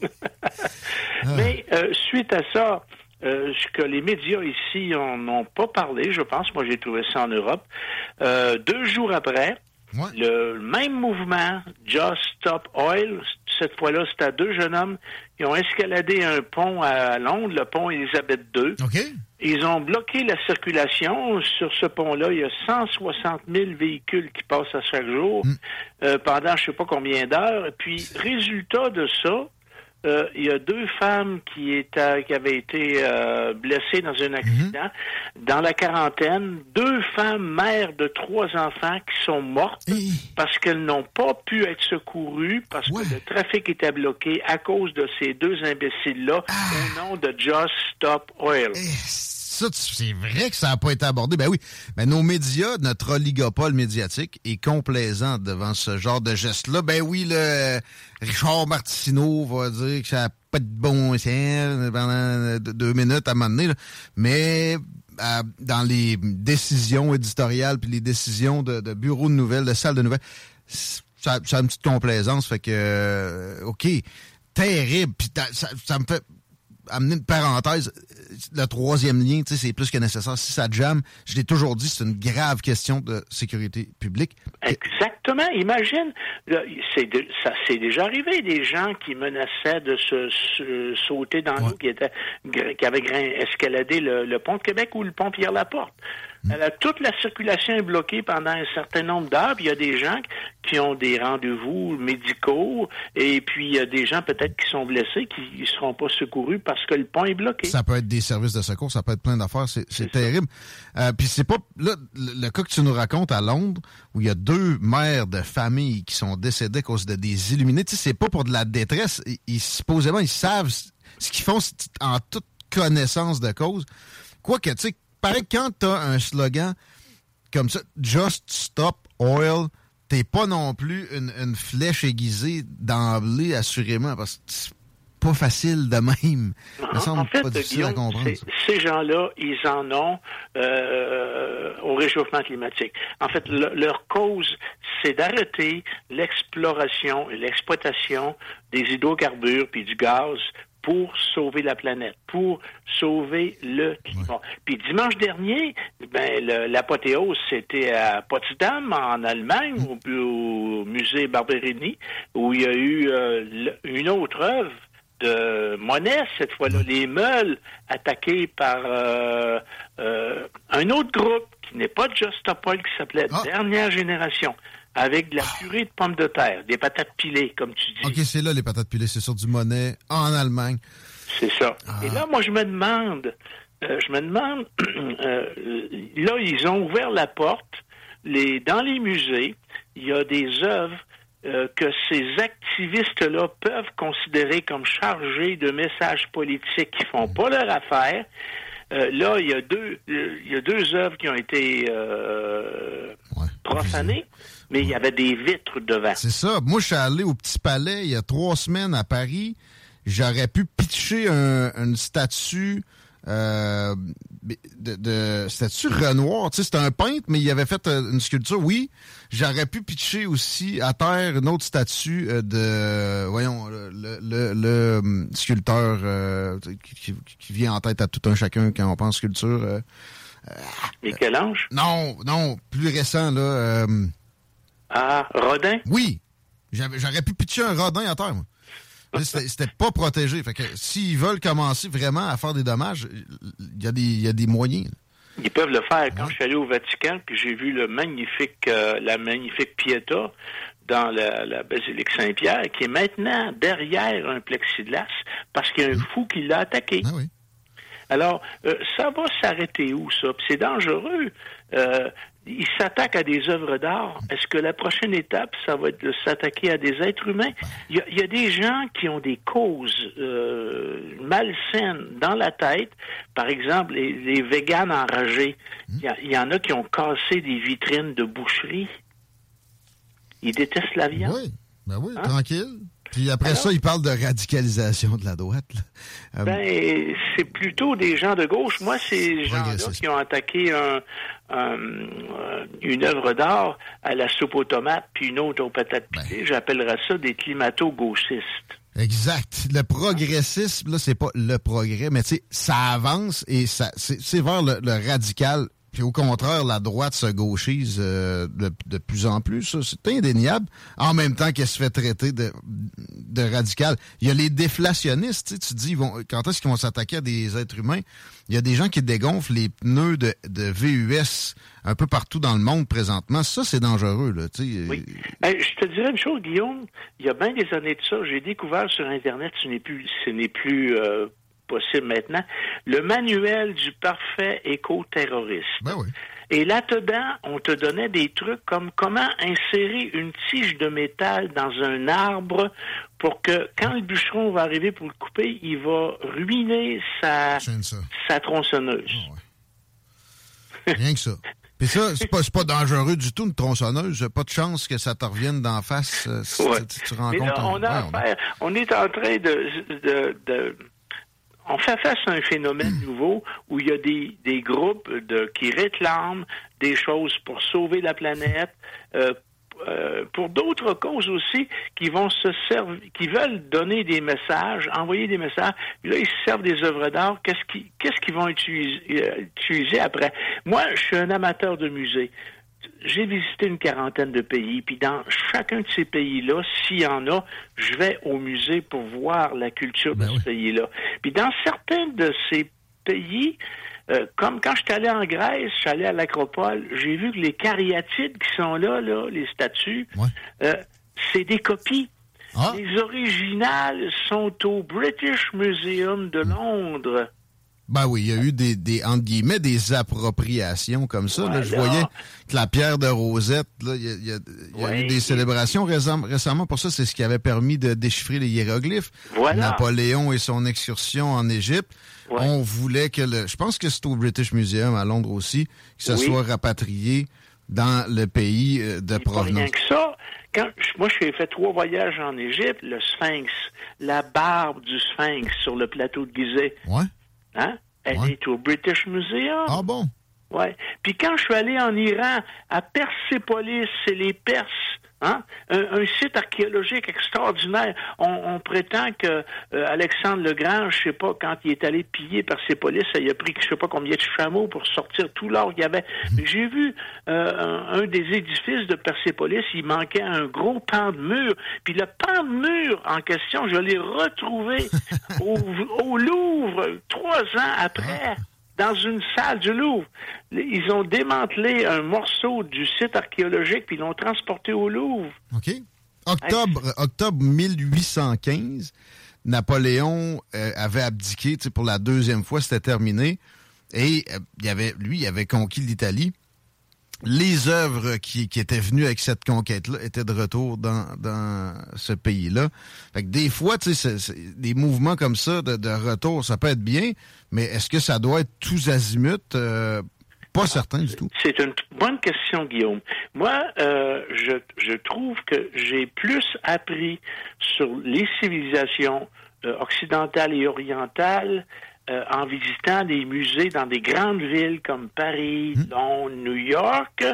Mais euh, suite à ça, euh, ce que les médias ici n'en ont pas parlé, je pense, moi j'ai trouvé ça en Europe, euh, deux jours après, le même mouvement, Just Stop Oil, cette fois-là, c'était deux jeunes hommes qui ont escaladé un pont à Londres, le pont Elisabeth II. Ils ont bloqué la circulation. Sur ce pont-là, il y a 160 000 véhicules qui passent à chaque jour euh, pendant je sais pas combien d'heures. Et Puis, résultat de ça, euh, il y a deux femmes qui, étaient, qui avaient été euh, blessées dans un accident. Dans la quarantaine, deux femmes mères de trois enfants qui sont mortes parce qu'elles n'ont pas pu être secourues parce que le trafic était bloqué à cause de ces deux imbéciles-là au nom de Just Stop Oil. C'est vrai que ça n'a pas été abordé. Ben oui, ben nos médias, notre oligopole médiatique est complaisant devant ce genre de geste-là. Ben oui, le Richard Martineau va dire que ça n'a pas de bon sens pendant deux minutes à là. mais euh, dans les décisions éditoriales puis les décisions de, bureaux de nouvelles, de salles de nouvelles, ça, a une petite complaisance. Fait que, euh, OK, terrible. Puis ça me fait amener une parenthèse. Le troisième lien, c'est plus que nécessaire. Si ça jamme, je l'ai toujours dit, c'est une grave question de sécurité publique. Exactement. Imagine, c'est ça c'est déjà arrivé des gens qui menaçaient de se, se- sauter dans l'eau, qui étaient gr- qui avaient escaladé le, le pont de Québec ou le pont Pierre Laporte. Alors, toute la circulation est bloquée pendant un certain nombre d'heures. puis Il y a des gens qui ont des rendez-vous médicaux et puis il y a des gens peut-être qui sont blessés qui ne seront pas secourus parce que le pont est bloqué. Ça peut être des services de secours, ça peut être plein d'affaires, c'est terrible. Euh, Puis c'est pas là le, le cas que tu nous racontes à Londres où il y a deux mères de famille qui sont décédées à cause de des illuminés. Tu sais, c'est pas pour de la détresse. Ils, ils- supposément ils savent ce qu'ils font en toute connaissance de cause. Quoique, tu sais, pareil quand t'as un slogan comme ça, Just Stop Oil, t'es pas non plus une, une flèche aiguisée d'emblée, assurément, parce que c'est pas facile de même. Ça me semble En fait, pas difficile à comprendre. ces gens-là, ils en ont euh, au réchauffement climatique. En fait, le- leur cause, c'est d'arrêter l'exploration et l'exploitation des hydrocarbures puis du gaz pour sauver la planète, pour sauver le climat. Puis dimanche dernier, ben, l'apothéose, c'était à Potsdam, en Allemagne, au, au musée Barberini, où il y a eu euh, une autre œuvre de Monet, cette fois-là, les meules attaqués par euh, euh, un autre groupe qui n'est pas Just Oil, qui s'appelait Dernière Génération, avec de la purée de pommes de terre, des patates pilées, comme tu dis. OK, c'est là les patates pilées, c'est sur du monnaie en Allemagne. C'est ça. Et là, moi, je me demande, euh, je me demande, euh, là, ils ont ouvert la porte. Les, dans les musées, il y a des œuvres euh, que ces activistes-là peuvent considérer comme chargés de messages politiques qui font pas leur affaire. Là, il y a deux, il y a deux œuvres qui ont été profanées, mais il y avait des vitres devant. C'est ça. Moi, je suis allé au Petit Palais il y a trois semaines à Paris. J'aurais pu pitcher un- une statue euh, de, de statue Renoir. Tu sais, c'était un peintre, mais il avait fait euh, une sculpture. Oui, j'aurais pu pitcher aussi à terre une autre statue euh, de, voyons, le, le, le- hum, sculpteur euh, qui, qui- qui vient en tête à tout un chacun quand on pense sculpture. euh, Michel-Ange? non, non, plus récent, là. Ah, Rodin? Oui. J'aurais pu pitcher un rodin à terre, moi. C'était pas protégé. Fait que s'ils veulent commencer vraiment à faire des dommages, il y, a des- il y a des moyens. Ils peuvent le faire. Quand je suis allé au Vatican, puis j'ai vu le magnifique, euh, la magnifique Pietà dans la, la basilique Saint-Pierre, qui est maintenant derrière un plexiglas, parce qu'il y a un fou qui l'a attaqué. Alors, euh, ça va s'arrêter où, ça? Puis c'est dangereux. Euh, ils s'attaquent à des œuvres d'art. Est-ce que la prochaine étape, ça va être de s'attaquer à des êtres humains? Il y, a, il y a des gens qui ont des causes euh, malsaines dans la tête. Par exemple, les, les véganes enragés. Il y, a- il y en a qui ont cassé des vitrines de boucherie. Ils détestent la viande. Oui, ben oui, Hein? tranquille. Puis après Alors? ça, ils parlent de radicalisation de la droite. là. Euh, Ben, c'est plutôt des gens de gauche. Moi, ces gens-là qui ont attaqué un- un, euh, une œuvre d'art à la soupe aux tomates puis une autre aux patates pilées, j'appellerais ça des climato-gauchistes. Exact. Le progressisme, là, c'est pas le progrès, mais tu sais, ça avance et ça, c'est c'est vers le, le radical. Au contraire, la droite se gauchise euh, de, plus en plus. C'est indéniable. En même temps qu'elle se fait traiter de, de radical. Il y a les déflationnistes. Tu dis, ils vont, quand est-ce qu'ils vont s'attaquer à des êtres humains? Il y a des gens qui dégonflent les pneus de, VUS un peu partout dans le monde présentement. Ça, c'est dangereux. Là. Oui. Hey, je te dirais une chose, Guillaume. Il y a bien des années de ça, j'ai découvert sur Internet, ce n'est plus, ce n'est plus euh, possible maintenant, le manuel du parfait éco-terroriste. Ben Et là-dedans, on te donnait des trucs comme comment insérer une tige de métal dans un arbre pour que quand le bûcheron va arriver pour le couper, il va ruiner sa, sa tronçonneuse. Rien que ça. Puis ça, c'est pas, pas dangereux du tout, une tronçonneuse. Pas de chance que ça te revienne d'en face euh, si Ouais. tu, tu Mais rencontres là, on, un- ouais, on- est en train de, de- de- on fait face à un phénomène nouveau où il y a des, des groupes de, qui réclament des choses pour sauver la planète, euh, euh, pour d'autres causes aussi, qui vont se servir, qui veulent donner des messages, envoyer des messages. Puis là, ils se servent des œuvres d'art. Qu'est-ce qu'ils qu'est-ce qu'ils vont utiliser, euh, utiliser après? Moi, je suis un amateur de musée j'ai visité une quarantaine de pays, puis dans chacun de ces pays-là, s'il y en a, je vais au musée pour voir la culture de ce pays-là. Puis dans certains de ces pays, euh, comme quand je suis allé en Grèce, je suis allé à l'Acropole, j'ai vu que les cariatides qui sont là, là les statues, euh, c'est des copies. Les originales sont au British Museum de Londres. Ben oui, il y a eu des, des entre guillemets, des appropriations comme ça. là. Je voyais que la pierre de Rosette, là, il y a, il y a- il y a eu des célébrations récem- récemment pour ça. C'est ce qui avait permis de déchiffrer les hiéroglyphes. Voilà. Napoléon et son excursion en Égypte. On voulait que le... Je pense que c'est au British Museum à Londres aussi, que ça Oui. soit rapatrié dans le pays euh, de Pas provenance. rien que ça. Quand, moi, j'ai fait trois voyages en Égypte, le Sphinx, la barbe du Sphinx sur le plateau de Gizeh. Ouais. Hein? Elle est au British Museum. Ah bon? Ouais. Puis quand je suis allé en Iran, à Persépolis, c'est les Perses. Hein? Un, un site archéologique extraordinaire. On, on prétend que euh, Alexandre le Grand, je sais pas, quand il est allé piller Persépolis, ça il a pris je sais pas combien de chameaux pour sortir tout l'or qu'il y avait. Mais j'ai vu euh, un, un des édifices de Persépolis, il manquait un gros pan de mur. Puis le pan de mur en question, je l'ai retrouvé au, au Louvre trois ans après dans une salle du Louvre. Ils ont démantelé un morceau du site archéologique puis l'ont transporté au Louvre. OK. Octobre, octobre 1815, Napoléon euh, avait abdiqué pour la deuxième fois, c'était terminé. Et euh, il avait, lui, il avait conquis l'Italie. Les œuvres qui, qui étaient venues avec cette conquête-là étaient de retour dans, dans ce pays-là. Fait que des fois, tu sais, c'est- c'est- des mouvements comme ça de, de retour, ça peut être bien, mais est-ce que ça doit être tous azimuts? Euh, pas certain du tout. C'est une bonne question, Guillaume. Moi, euh, je, je trouve que j'ai plus appris sur les civilisations euh, occidentales et orientales euh, en visitant des musées dans des grandes villes comme Paris, Londres, New York,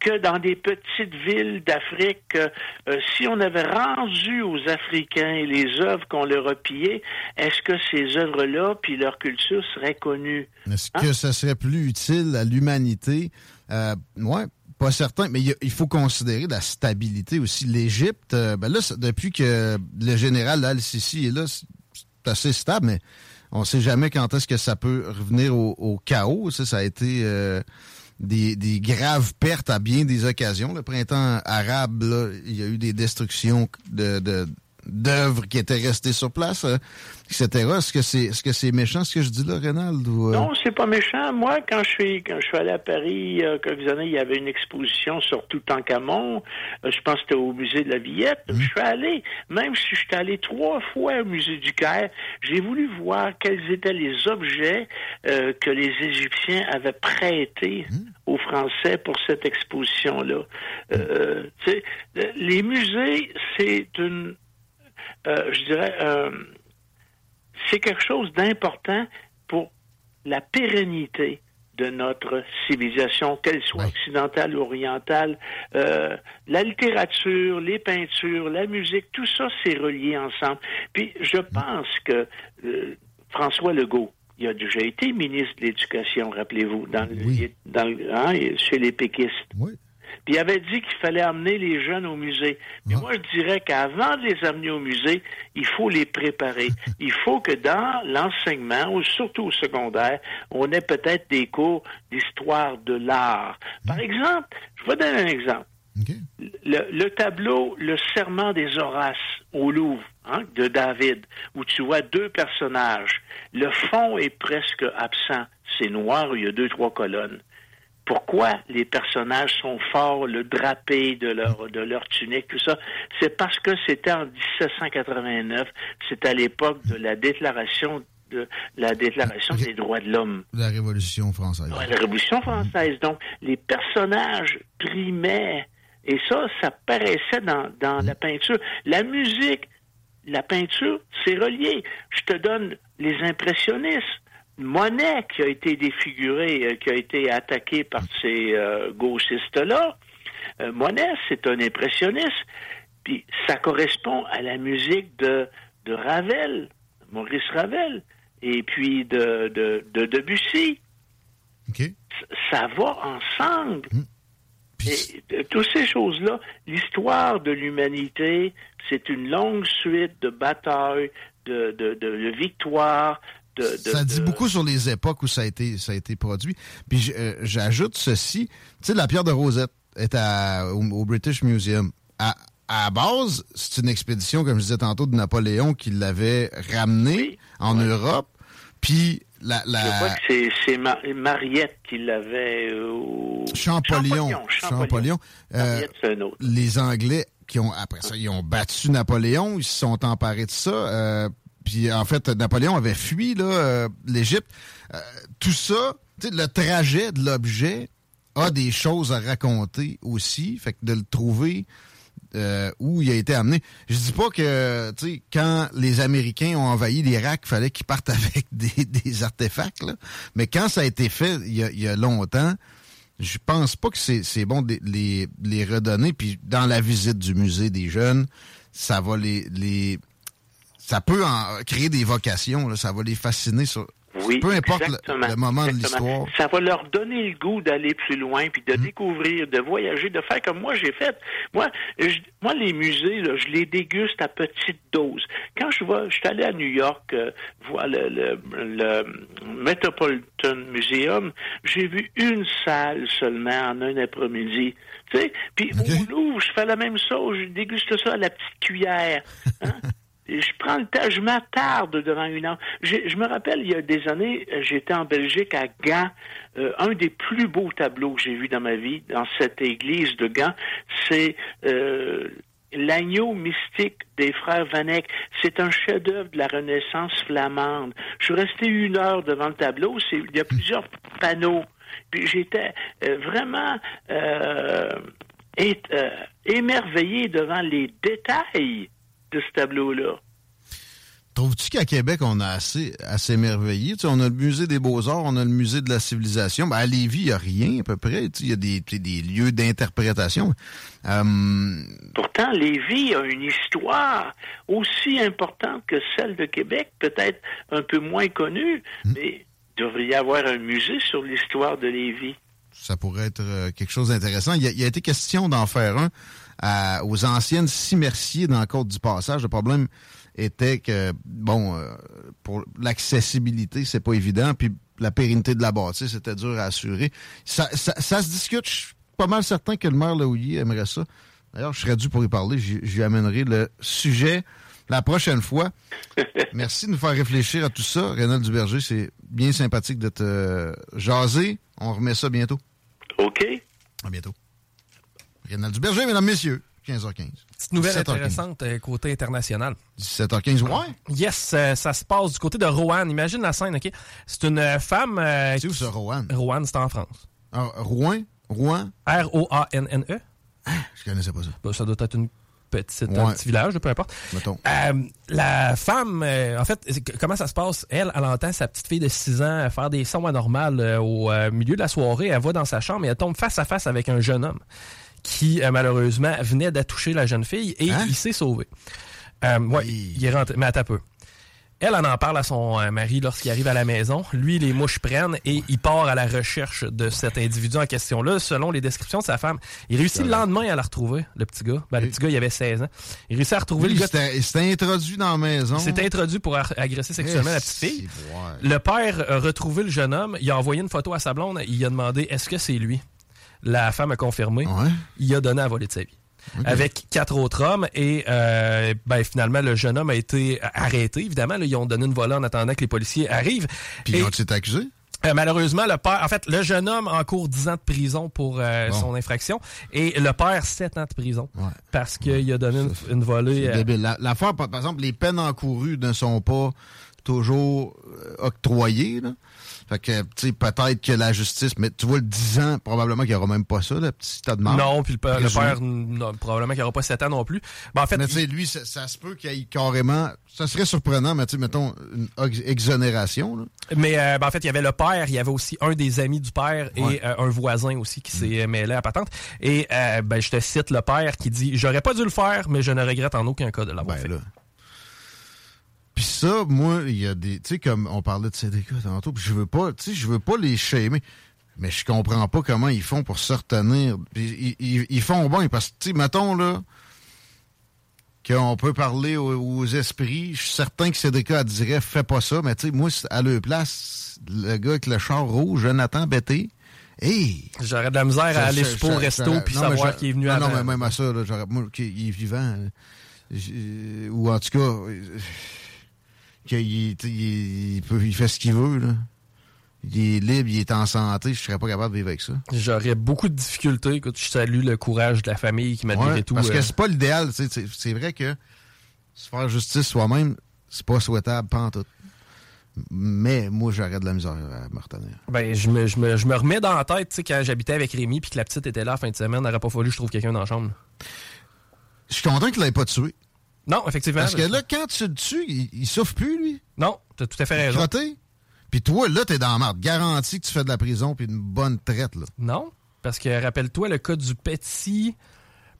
que dans des petites villes d'Afrique. Euh, si on avait rendu aux Africains les œuvres qu'on leur a pillées, est-ce que ces œuvres-là, puis leur culture seraient connues? Est-ce que ça serait plus utile à l'humanité? Euh, ouais, pas certain, mais il faut considérer la stabilité aussi. L'Égypte, euh, ben là, depuis que le général Al-Sisi est là, c'est assez stable, mais on sait jamais quand est-ce que ça peut revenir au, chaos. Ça, ça a été euh, des, graves pertes à bien des occasions. Le printemps arabe, il y a eu des destructions de... de d'œuvres qui étaient restées sur place, euh, etc. Est-ce que c'est est-ce que c'est méchant ce que je dis là, Rénald? Ou, euh? Non, c'est pas méchant. Moi, quand je suis quand je suis allé à Paris a quelques années, il y avait une exposition sur Toutankhamon. Euh, Je pense que c'était au musée de la Villette. Je suis allé, même si je suis allé trois fois au musée du Caire, j'ai voulu voir quels étaient les objets euh, que les Égyptiens avaient prêtés aux Français pour cette exposition-là. Euh, euh, les musées, c'est une euh, je dirais, euh, c'est quelque chose d'important pour la pérennité de notre civilisation, qu'elle soit occidentale ou orientale. Euh, la littérature, les peintures, la musique, tout ça, c'est relié ensemble. Puis je pense que euh, François Legault, il a déjà été ministre de l'Éducation, rappelez-vous, dans, le- dans le- hein, chez les péquistes. Puis il avait dit qu'il fallait amener les jeunes au musée. Mais moi, je dirais qu'avant de les amener au musée, il faut les préparer. Il faut que dans l'enseignement, ou surtout au secondaire, on ait peut-être des cours d'histoire de l'art. Par exemple, je vais donner un exemple. Le, le tableau Le Serment des Horaces au Louvre hein, de David, où tu vois deux personnages. Le fond est presque absent. C'est noir, il y a deux, trois colonnes. Pourquoi les personnages sont forts, le drapé de leur, de leur tunique, tout ça? C'est parce que c'était en 1789, c'est à l'époque de la déclaration de la Déclaration des droits de l'homme. La Révolution française. Ouais, la Révolution française. Donc, les personnages primaient. Et ça, ça paraissait dans, dans la peinture. La musique, la peinture, c'est relié. Je te donne les impressionnistes. Monet, qui a été défiguré, euh, qui a été attaqué par ces euh, gauchistes-là. Euh, Monet, c'est un impressionniste. Puis ça correspond à la musique de, de Ravel, Maurice Ravel, et puis de, de, de Debussy. Ça va ensemble. Et de- toutes ces choses-là, l'histoire de l'humanité, c'est une longue suite de batailles, de, de, de, de victoires, de, de- ça dit de- beaucoup sur les époques où ça a été, ça a été produit. Puis euh, j'ajoute ceci. Tu sais, la pierre de Rosette est à, au, au British Museum. À, à la base, c'est une expédition, comme je disais tantôt, de Napoléon qui l'avait ramenée en Europe. Puis la, la Je crois que c'est, c'est Ma- Mariette qui l'avait euh, au... Champollion. Champollion. Champollion. Euh, Mariette, c'est un autre. les Anglais qui ont après ça ils ont battu Napoléon, ils se sont emparés de ça. euh, puis en fait Napoléon avait fui euh, l'Égypte. Euh, tout ça, le trajet de l'objet a des choses à raconter aussi. Fait que de le trouver euh, où il a été amené. Je dis pas que, quand les Américains ont envahi l'Irak, il fallait qu'ils partent avec des, artefacts. Mais quand ça a été fait il y a, longtemps, je pense pas que c'est bon de les, redonner. Puis dans la visite du musée des jeunes, ça va les ça peut en créer des vocations, là. ça va les fasciner sur... Oui, peu importe le, moment de l'histoire. Ça va leur donner le goût d'aller plus loin, puis de Mm. découvrir, de voyager, de faire comme moi j'ai fait. Moi, je- moi les musées, là, je les déguste à petite dose. Quand je vais, je suis allé à New York euh, voir le, le, le Metropolitan Museum, j'ai vu une salle seulement en un après-midi. Tu sais, puis au Louvre, je fais la même chose, je déguste ça à la petite cuillère. hein. Je prends le temps, je m'attarde devant une heure. J'ai- Je me rappelle, il y a des années, euh, j'étais en Belgique à Gand. Euh, un des plus beaux tableaux que j'ai vu dans ma vie, dans cette église de Gand, c'est euh, l'agneau mystique des frères Vanek. C'est un chef-d'œuvre de la Renaissance flamande. Je suis resté une heure devant le tableau. Il y a plusieurs panneaux. Puis j'étais euh, vraiment euh, émerveillé devant les détails de ce tableau-là. Trouves-tu qu'à Québec, on a assez à s'émerveiller? Tu sais, on a le musée des beaux-arts, on a le musée de la civilisation. Ben, à Lévis, il n'y a rien à peu près. Tu sais, Il y a des, lieux d'interprétation. Euh, Pourtant, Lévis a une histoire aussi importante que celle de Québec, peut-être un peu moins connue, mais il devrait y avoir un musée sur l'histoire de Lévis. ça pourrait être euh, quelque chose d'intéressant. Il, y a- il a été question d'en faire un à- aux anciennes Cimerciers dans la Côte du Passage. Le problème était que, bon, euh, pour l'accessibilité, c'est pas évident, puis la pérennité de la bâtisse, c'était dur à assurer. Ça, ça, ça se discute. Je suis pas mal certain que le maire Laouillet aimerait ça. D'ailleurs, je serais dû pour y parler. J'y j'y amènerai le sujet la prochaine fois. Merci de nous faire réfléchir à tout ça. Rénal Duberger, c'est bien sympathique de te jaser. On remet ça bientôt. OK. À bientôt. Rénal Duberger, mesdames, messieurs. 15h15. Petite nouvelle 17h15. intéressante euh, côté international. 17h15, ouais. Yes, euh, ça se passe du côté de Roanne. Imagine la scène, OK? C'est une euh, femme... c'est où ça, Roanne? Roanne, c'est en France. Ah, Rouen? Rouen? R-O-A-N-N-E. Je connaissais pas ça. Ben, ça doit être une petite, Ouais. un petit village, peu importe. Mettons. Euh, la femme, euh, en fait, comment ça se passe? Elle, elle entend sa petite fille de 6 ans faire des sons anormaux euh, au euh, milieu de la soirée. Elle va dans sa chambre et elle tombe face à face avec un jeune homme qui, euh, malheureusement, venait d'attoucher la jeune fille et il s'est sauvé. Euh, ouais, il est rentré. Mais attends un peu. Elle en en parle à son euh, mari lorsqu'il arrive à la maison. Lui, les mouches prennent et il part à la recherche de cet individu en question-là. Selon les descriptions de sa femme, il réussit le lendemain à la retrouver, le petit gars. Ben, le petit gars, il avait 16 ans. Il réussit à retrouver Lui, le gars. il s'était- s'était introduit dans la maison. Il s'est introduit pour agresser sexuellement la petite fille. Le père a retrouvé le jeune homme. Il a envoyé une photo à sa blonde. Il a demandé est-ce que c'est lui? La femme a confirmé. Il a donné à voler de sa vie. Avec quatre autres hommes et euh, ben, finalement le jeune homme a été arrêté évidemment là, ils ont donné une volée en attendant que les policiers arrivent Puis Et- ils ont été accusés? euh, malheureusement, le père, en fait, le jeune homme encourt 10 ans de prison pour euh, Bon. son infraction et le père 7 ans de prison parce qu'il a donné une, une volée. C'est euh, débile. La- L'affaire, par exemple, les peines encourues ne sont pas toujours octroyés. Là. Fait que, tu sais, peut-être que la justice, mais tu vois, le 10 ans, probablement qu'il n'y aura même pas ça, le petit tas de mort. Non, puis le, père- le père, non, probablement qu'il n'y aura pas 7 ans non plus. Ben, en fait, mais tu sais, lui, ça, ça se peut qu'il y ait carrément. Ça serait surprenant, mais tu sais, mettons, une ex- exonération. Là. Mais euh, ben, en fait, il y avait le père, il y avait aussi un des amis du père et Ouais. euh, un voisin aussi qui s'est mêlé à patente. Et euh, ben, je te cite le père qui dit J'aurais pas dû le faire, mais je ne regrette en aucun cas de l'avoir fait. Puis ça, moi, il y a des. Tu sais, comme on parlait de CDK tantôt, puis je veux pas. Tu sais, je veux pas les shamer. Mais je comprends pas comment ils font pour se retenir. Puis ils, ils- ils font bien, parce que, tu sais, mettons, là, qu'on peut parler aux, aux esprits. Je suis certain que CDK elle dirait fais pas ça, mais tu sais, moi, à leur place, le gars avec le char rouge, Jonathan Betté, hey! J'aurais de la misère à aller au resto puis savoir qu'il est venu avant. Non, mais même à ça, là, j'aurais, moi, qu'il est vivant. euh, ou en tout cas, euh, qu'il il, il peut, il fait ce qu'il veut, là. Il est libre, il est en santé, je serais pas capable de vivre avec ça. J'aurais beaucoup de difficultés. Écoute, je salue le courage de la famille qui malgré Ouais, tout. parce que euh, c'est pas l'idéal, c'est, c'est vrai que se faire justice soi-même, c'est pas souhaitable, pas en tout. Mais moi, j'aurais de la misère à me retenir. Ben, je me, je, me, je me remets dans la tête, tu sais, quand j'habitais avec Rémi puis que la petite était là la fin de semaine, n'aurait pas fallu que je trouve quelqu'un dans la chambre. Je suis content qu'il l'ait pas tué. Non, effectivement. Parce que là, quand tu le tues, il, il souffre plus, lui. Non, t'as tout à fait raison. Puis toi, là, t'es dans la marde. Garanti que tu fais de la prison puis une bonne traite, là. Non, parce que rappelle-toi le cas du petit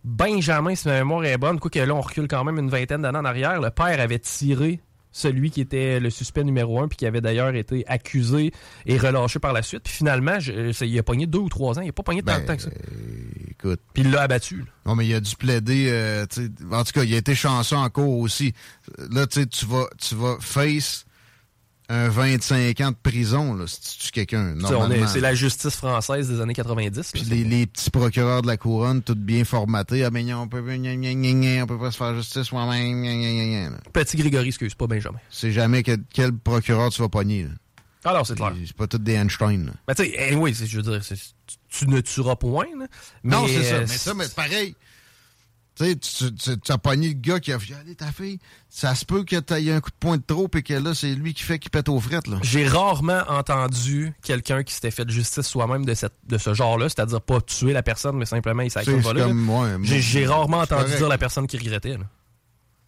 Benjamin, si ma mémoire est bonne, quoi que là, on recule quand même une vingtaine d'années en arrière. Le père avait tiré celui qui était le suspect numéro un, puis qui avait d'ailleurs été accusé et relâché par la suite. Puis finalement, je- ça, il a pogné deux ou trois ans. Il a pas pogné tant de temps que ça. Écoute. Puis il l'a abattu. là. Non, mais il a dû plaider. euh, en tout cas, il a été chanceux en cours aussi. Là, tu sais, tu vas, tu vas face un 25 ans de prison, là, si tu tues quelqu'un. C'est la justice française des années 90. Puis là. les, les petits procureurs de la couronne, tout bien formatés. Ah, mais non, on peut, on peut pas se faire justice soi-même. Petit Grégory, excuse, pas Benjamin. C'est jamais quel, quel procureur tu vas pogner. là. Alors, c'est clair. C'est pas tous des Einstein. là. Ben, tu sais, eh oui, je veux dire, tu, tu ne tueras point. là. non, Mais, c'est ça. Mais ça, mais pareil. Tu sais, tu, tu- tu as pogné le gars qui a violé ta fille. Ça se peut que tu un coup de poing de trop et que là, c'est lui qui fait qu'il pète aux frettes. Là. J'ai rarement entendu quelqu'un qui s'était fait justice soi-même de, cette, de ce genre-là, c'est-à-dire pas tuer la personne, mais simplement il s'est volé. J'ai rarement entendu dire la personne qui regrettait. là.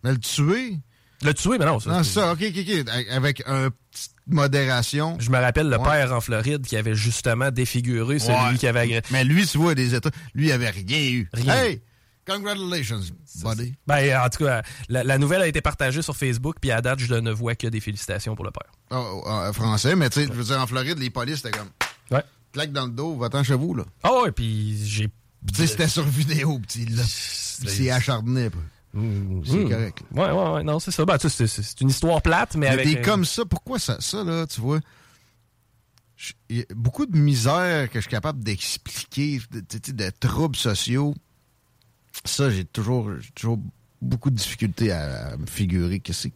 Mais le tuer? Le tuer, mais non. ça, Non, ça, ok, ok, ok. Avec un petite modération. Je me rappelle le Ouais. père en Floride qui avait justement défiguré celui Ouais. qui avait agressé. Mais lui, tu vois, des États, lui, il avait rien eu. Rien. Hey! Congratulations, buddy. Ben, en tout cas, la, la nouvelle a été partagée sur Facebook, puis à date, je ne vois que des félicitations pour le père. Oh, oh, français, mais tu sais, je veux dire, en Floride, les polices, c'était comme. Ouais. Claque dans le dos, va-t'en chez vous, là. Ah ouais, puis j'ai. Tu sais, c'était sur vidéo, petit, là. Il s'est acharné, peu. C'est Mmh. correct. Ouais, ouais, ouais. Non, c'est ça. Ben, c'est c'est une histoire plate, mais Mais avec. des comme ça, pourquoi ça, ça là, tu vois? y a beaucoup de misère que je suis capable d'expliquer, de troubles sociaux. Ça, j'ai toujours, toujours beaucoup de difficultés à, à me figurer qu'est-ce que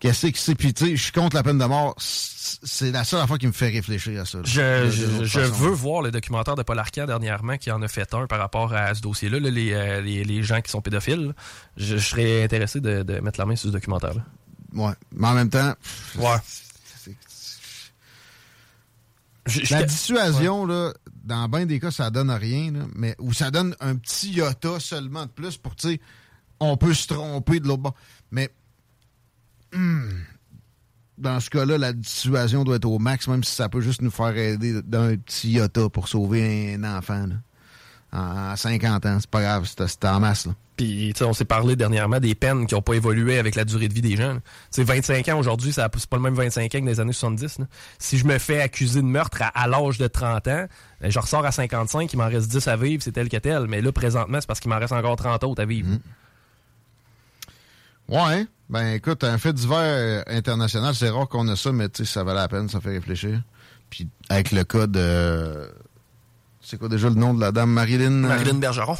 Qu'est-ce que c'est? Puis, tu sais, je suis contre la peine de mort. C'est la seule fois qui me fait réfléchir à ça. là. Je, veux voir le documentaire de Paul Arcand dernièrement qui en a fait un par rapport à ce dossier-là, là, les, euh, les, les gens qui sont pédophiles. je serais intéressé de, de mettre la main sur ce documentaire-là. Ouais. Mais en même temps, Ouais. La dissuasion, là, dans bien des cas, ça donne rien, là, mais ou ça donne un petit iota seulement de plus pour, tu sais, on peut se tromper de l'autre bord. Mais hmm, dans ce cas-là, la dissuasion doit être au max, même si ça peut juste nous faire aider d'un petit iota pour sauver un enfant. là. En 50 ans, c'est pas grave, c'est c'est en masse. Là. Puis, tu sais, on s'est parlé dernièrement des peines qui n'ont pas évolué avec la durée de vie des gens. sais, 25 ans aujourd'hui, ça- c'est pas le même 25 ans que dans les années 70. là. Si je me fais accuser de meurtre à, à l'âge de 30 ans, ben, je ressors à 55, il m'en reste 10 à vivre, c'est tel que tel. Mais là, présentement, c'est parce qu'il m'en reste encore 30 autres à vivre. Ouais, ben écoute, un fait divers euh, international, c'est rare qu'on a ça, mais tu sais, ça valait la peine, ça fait réfléchir. Puis avec le cas de. C'est quoi déjà le nom de la dame Marilyn? euh, Marilyn Bergeron.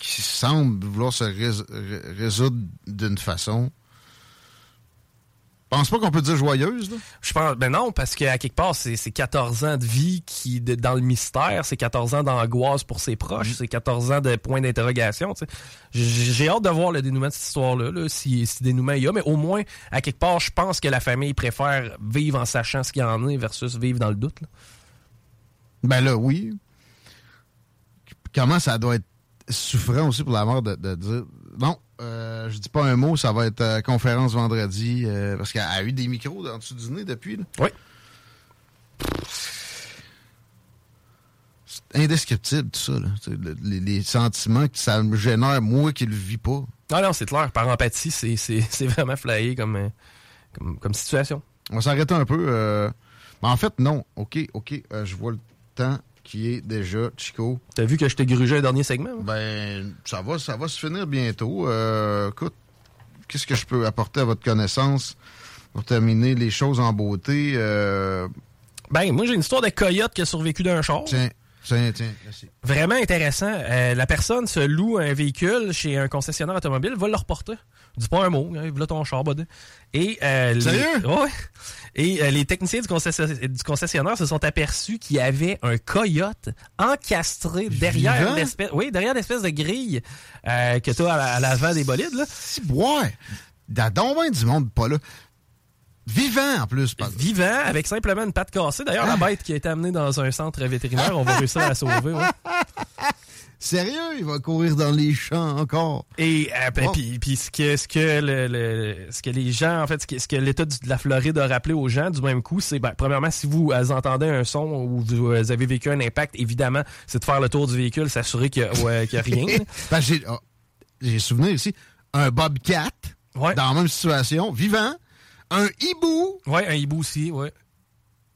Qui semble vouloir se rés- ré- résoudre d'une façon. pense pas qu'on peut dire joyeuse, là? Je pense, ben non, parce qu'à quelque part, c'est c'est 14 ans de vie qui, de- dans le mystère, c'est 14 ans d'angoisse pour ses proches, c'est 14 ans de points d'interrogation. J'ai hâte de voir le dénouement de cette histoire-là, là, si, si dénouement il y a, mais au moins, à quelque part, je pense que la famille préfère vivre en sachant ce qu'il y en est versus vivre dans le doute. là. Ben là, oui. Comment ça doit être souffrant aussi pour la mort de, de dire non, euh, je dis pas un mot, ça va être euh, conférence vendredi euh, parce qu'elle a eu des micros en dessous du nez depuis. Là. Oui. C'est indescriptible tout ça. Là. Le- les, les sentiments que ça me génère, moi qui le vis pas. Ah non, c'est clair. Par empathie, c'est- c'est c'est vraiment flyé comme, euh, comme, comme situation. On va s'arrêter un peu. mais en fait, non. OK, OK. je vois le temps qui est déjà, Chico. T'as vu que je t'ai grugé un dernier segment? hein? Ben, ça va, ça va se finir bientôt. Euh, écoute, qu'est-ce que je peux apporter à votre connaissance pour terminer les choses en beauté? Euh, Ben, moi, j'ai une histoire de coyote qui a survécu d'un char. tiens, tiens, tiens. merci. Vraiment intéressant. Euh, la personne se loue un véhicule chez un concessionnaire automobile, va le reporter. Dis pas un mot, hein, voilà ton char. Et, euh, les- Sérieux? Ouais. Et euh, les techniciens du, concessi- du concessionnaire se sont aperçus qu'il y avait un coyote encastré derrière l'espèce, oui, derrière l'espèce de grille euh, que tu as à, la- à l'avant des bolides. Là. Ouais. Dans du monde pas là. Vivant en plus. Vivant, avec simplement une patte cassée. D'ailleurs, la bête qui a été amenée dans un centre vétérinaire, on va réussir à la sauver. ouais. Sérieux, il va courir dans les champs encore. Et euh, ben, Oh. puis, puis ce que ce que le, le- ce que les gens en fait ce que, ce que l'État de la Floride a rappelé aux gens du même coup, c'est ben, premièrement si vous euh, entendez un son ou vous euh, avez vécu un impact, évidemment, c'est de faire le tour du véhicule, s'assurer qu'il n'y a, ouais, rien. Ben, j'ai ah, j'ai souvenir ici, un bobcat Ouais. dans la même situation, vivant, un hibou, ouais, un hibou aussi, ouais.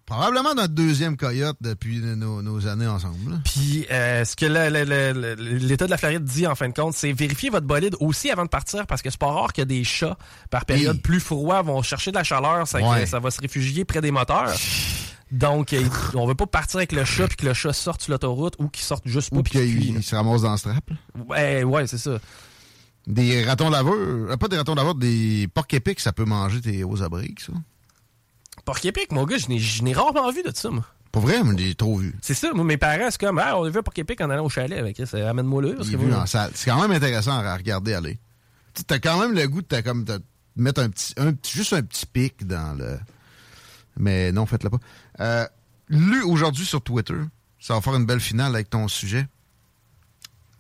Probablement notre deuxième coyote depuis nos, nos années ensemble. Puis euh, ce que l'État de la Floride dit en fin de compte, c'est vérifier votre bolide aussi avant de partir parce que c'est pas rare que des chats, par période Oui. plus froid, vont chercher de la chaleur, ça, Ouais. ça va se réfugier près des moteurs. Donc, euh, on veut pas partir avec le chat puis que le chat sorte sur l'autoroute ou qu'il sorte juste pas Ou puis qu'il se ramasse dans le strap. Ouais, ouais, c'est ça. Des ratons laveurs, euh, pas des ratons laveurs, des porcs épics, ça peut manger tes aux abriques, ça. Porc épic, mon gars, je n'ai- rarement vu de ça, moi. Pas vrai, mais j'ai trop vu. C'est ça, moi, mes parents, c'est comme, ah, on a vu épic en allant au chalet avec ça. Amène-moi là. C'est quand même intéressant à regarder aller. Tu as quand même le goût de t'as comme de mettre un petit, un petit- juste un petit pic dans le. Mais non, faites-le pas. Euh, lu aujourd'hui sur Twitter, ça va faire une belle finale avec ton sujet.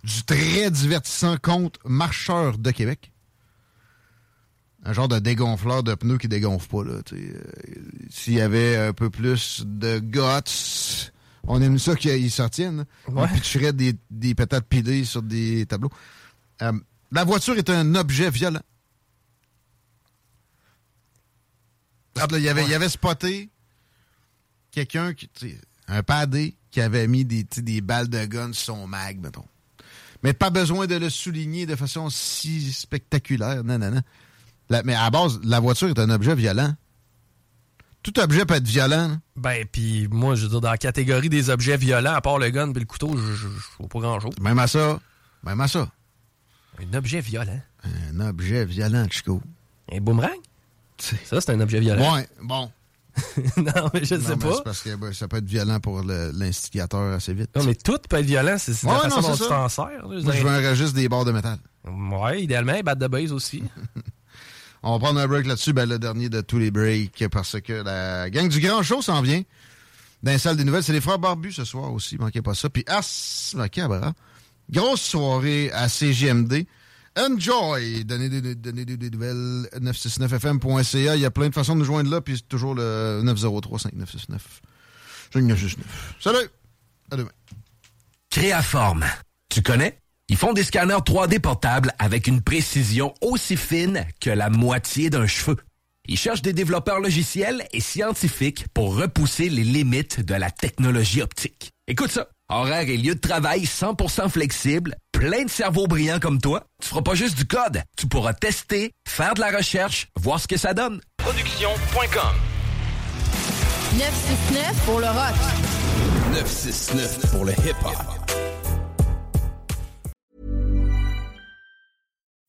Du très divertissant compte Marcheur de Québec. Un genre de dégonfleur de pneus qui dégonfle pas, là. Euh, S'il y avait un peu plus de guts, on aime ça qu'ils s'en tiennent. Ouais. On pitcherait des, des pétates pilées sur des tableaux. Euh, la voiture est un objet violent. Regarde, là, il y avait, il y avait spoté quelqu'un, qui, un padé, qui avait mis des, des balles de gun sur son mag, mettons. Mais pas besoin de le souligner de façon si spectaculaire. Non, non, non. La- mais à la base, la voiture est un objet violent. Tout objet peut être violent. là. Ben, puis moi, je veux dire, dans la catégorie des objets violents, à part le gun et le couteau, je, vois pas grand-chose. Même à ça. Même à ça. Un objet violent. Un objet violent, Chico. Un boomerang? Ça, c'est un objet violent. Ouais, bon. non, mais je Non, sais mais pas. c'est parce que ben, ça peut être violent pour l'instigateur assez vite. Non, mais tout peut être violent, c'est Ouais, la façon non, dont c'est tu t'en sers. Moi, je veux un registre des barres de métal. Ouais, idéalement, un bat de base aussi. On va prendre un break là-dessus, ben, le dernier de tous les breaks, parce que la gang du Grand Show s'en vient. Dans la salle des nouvelles, c'est les frères Barbus ce soir aussi, manquez pas ça. Puis As Macabra, grosse soirée à CGMD. Enjoy! Donnez des, des- nouvelles, 969fm.ca. Il y a plein de façons de nous joindre là, puis c'est toujours le 903-5969. 5969. Salut! À demain. Créaforme. Tu connais? Ils font des scanners 3D portables avec une précision aussi fine que la moitié d'un cheveu. Ils cherchent des développeurs logiciels et scientifiques pour repousser les limites de la technologie optique. Écoute ça. Horaire et lieu de travail 100% flexible, plein de cerveaux brillants comme toi. Tu feras pas juste du code. Tu pourras tester, faire de la recherche, voir ce que ça donne. Production.com 969 pour le rock. 969 pour le hip-hop.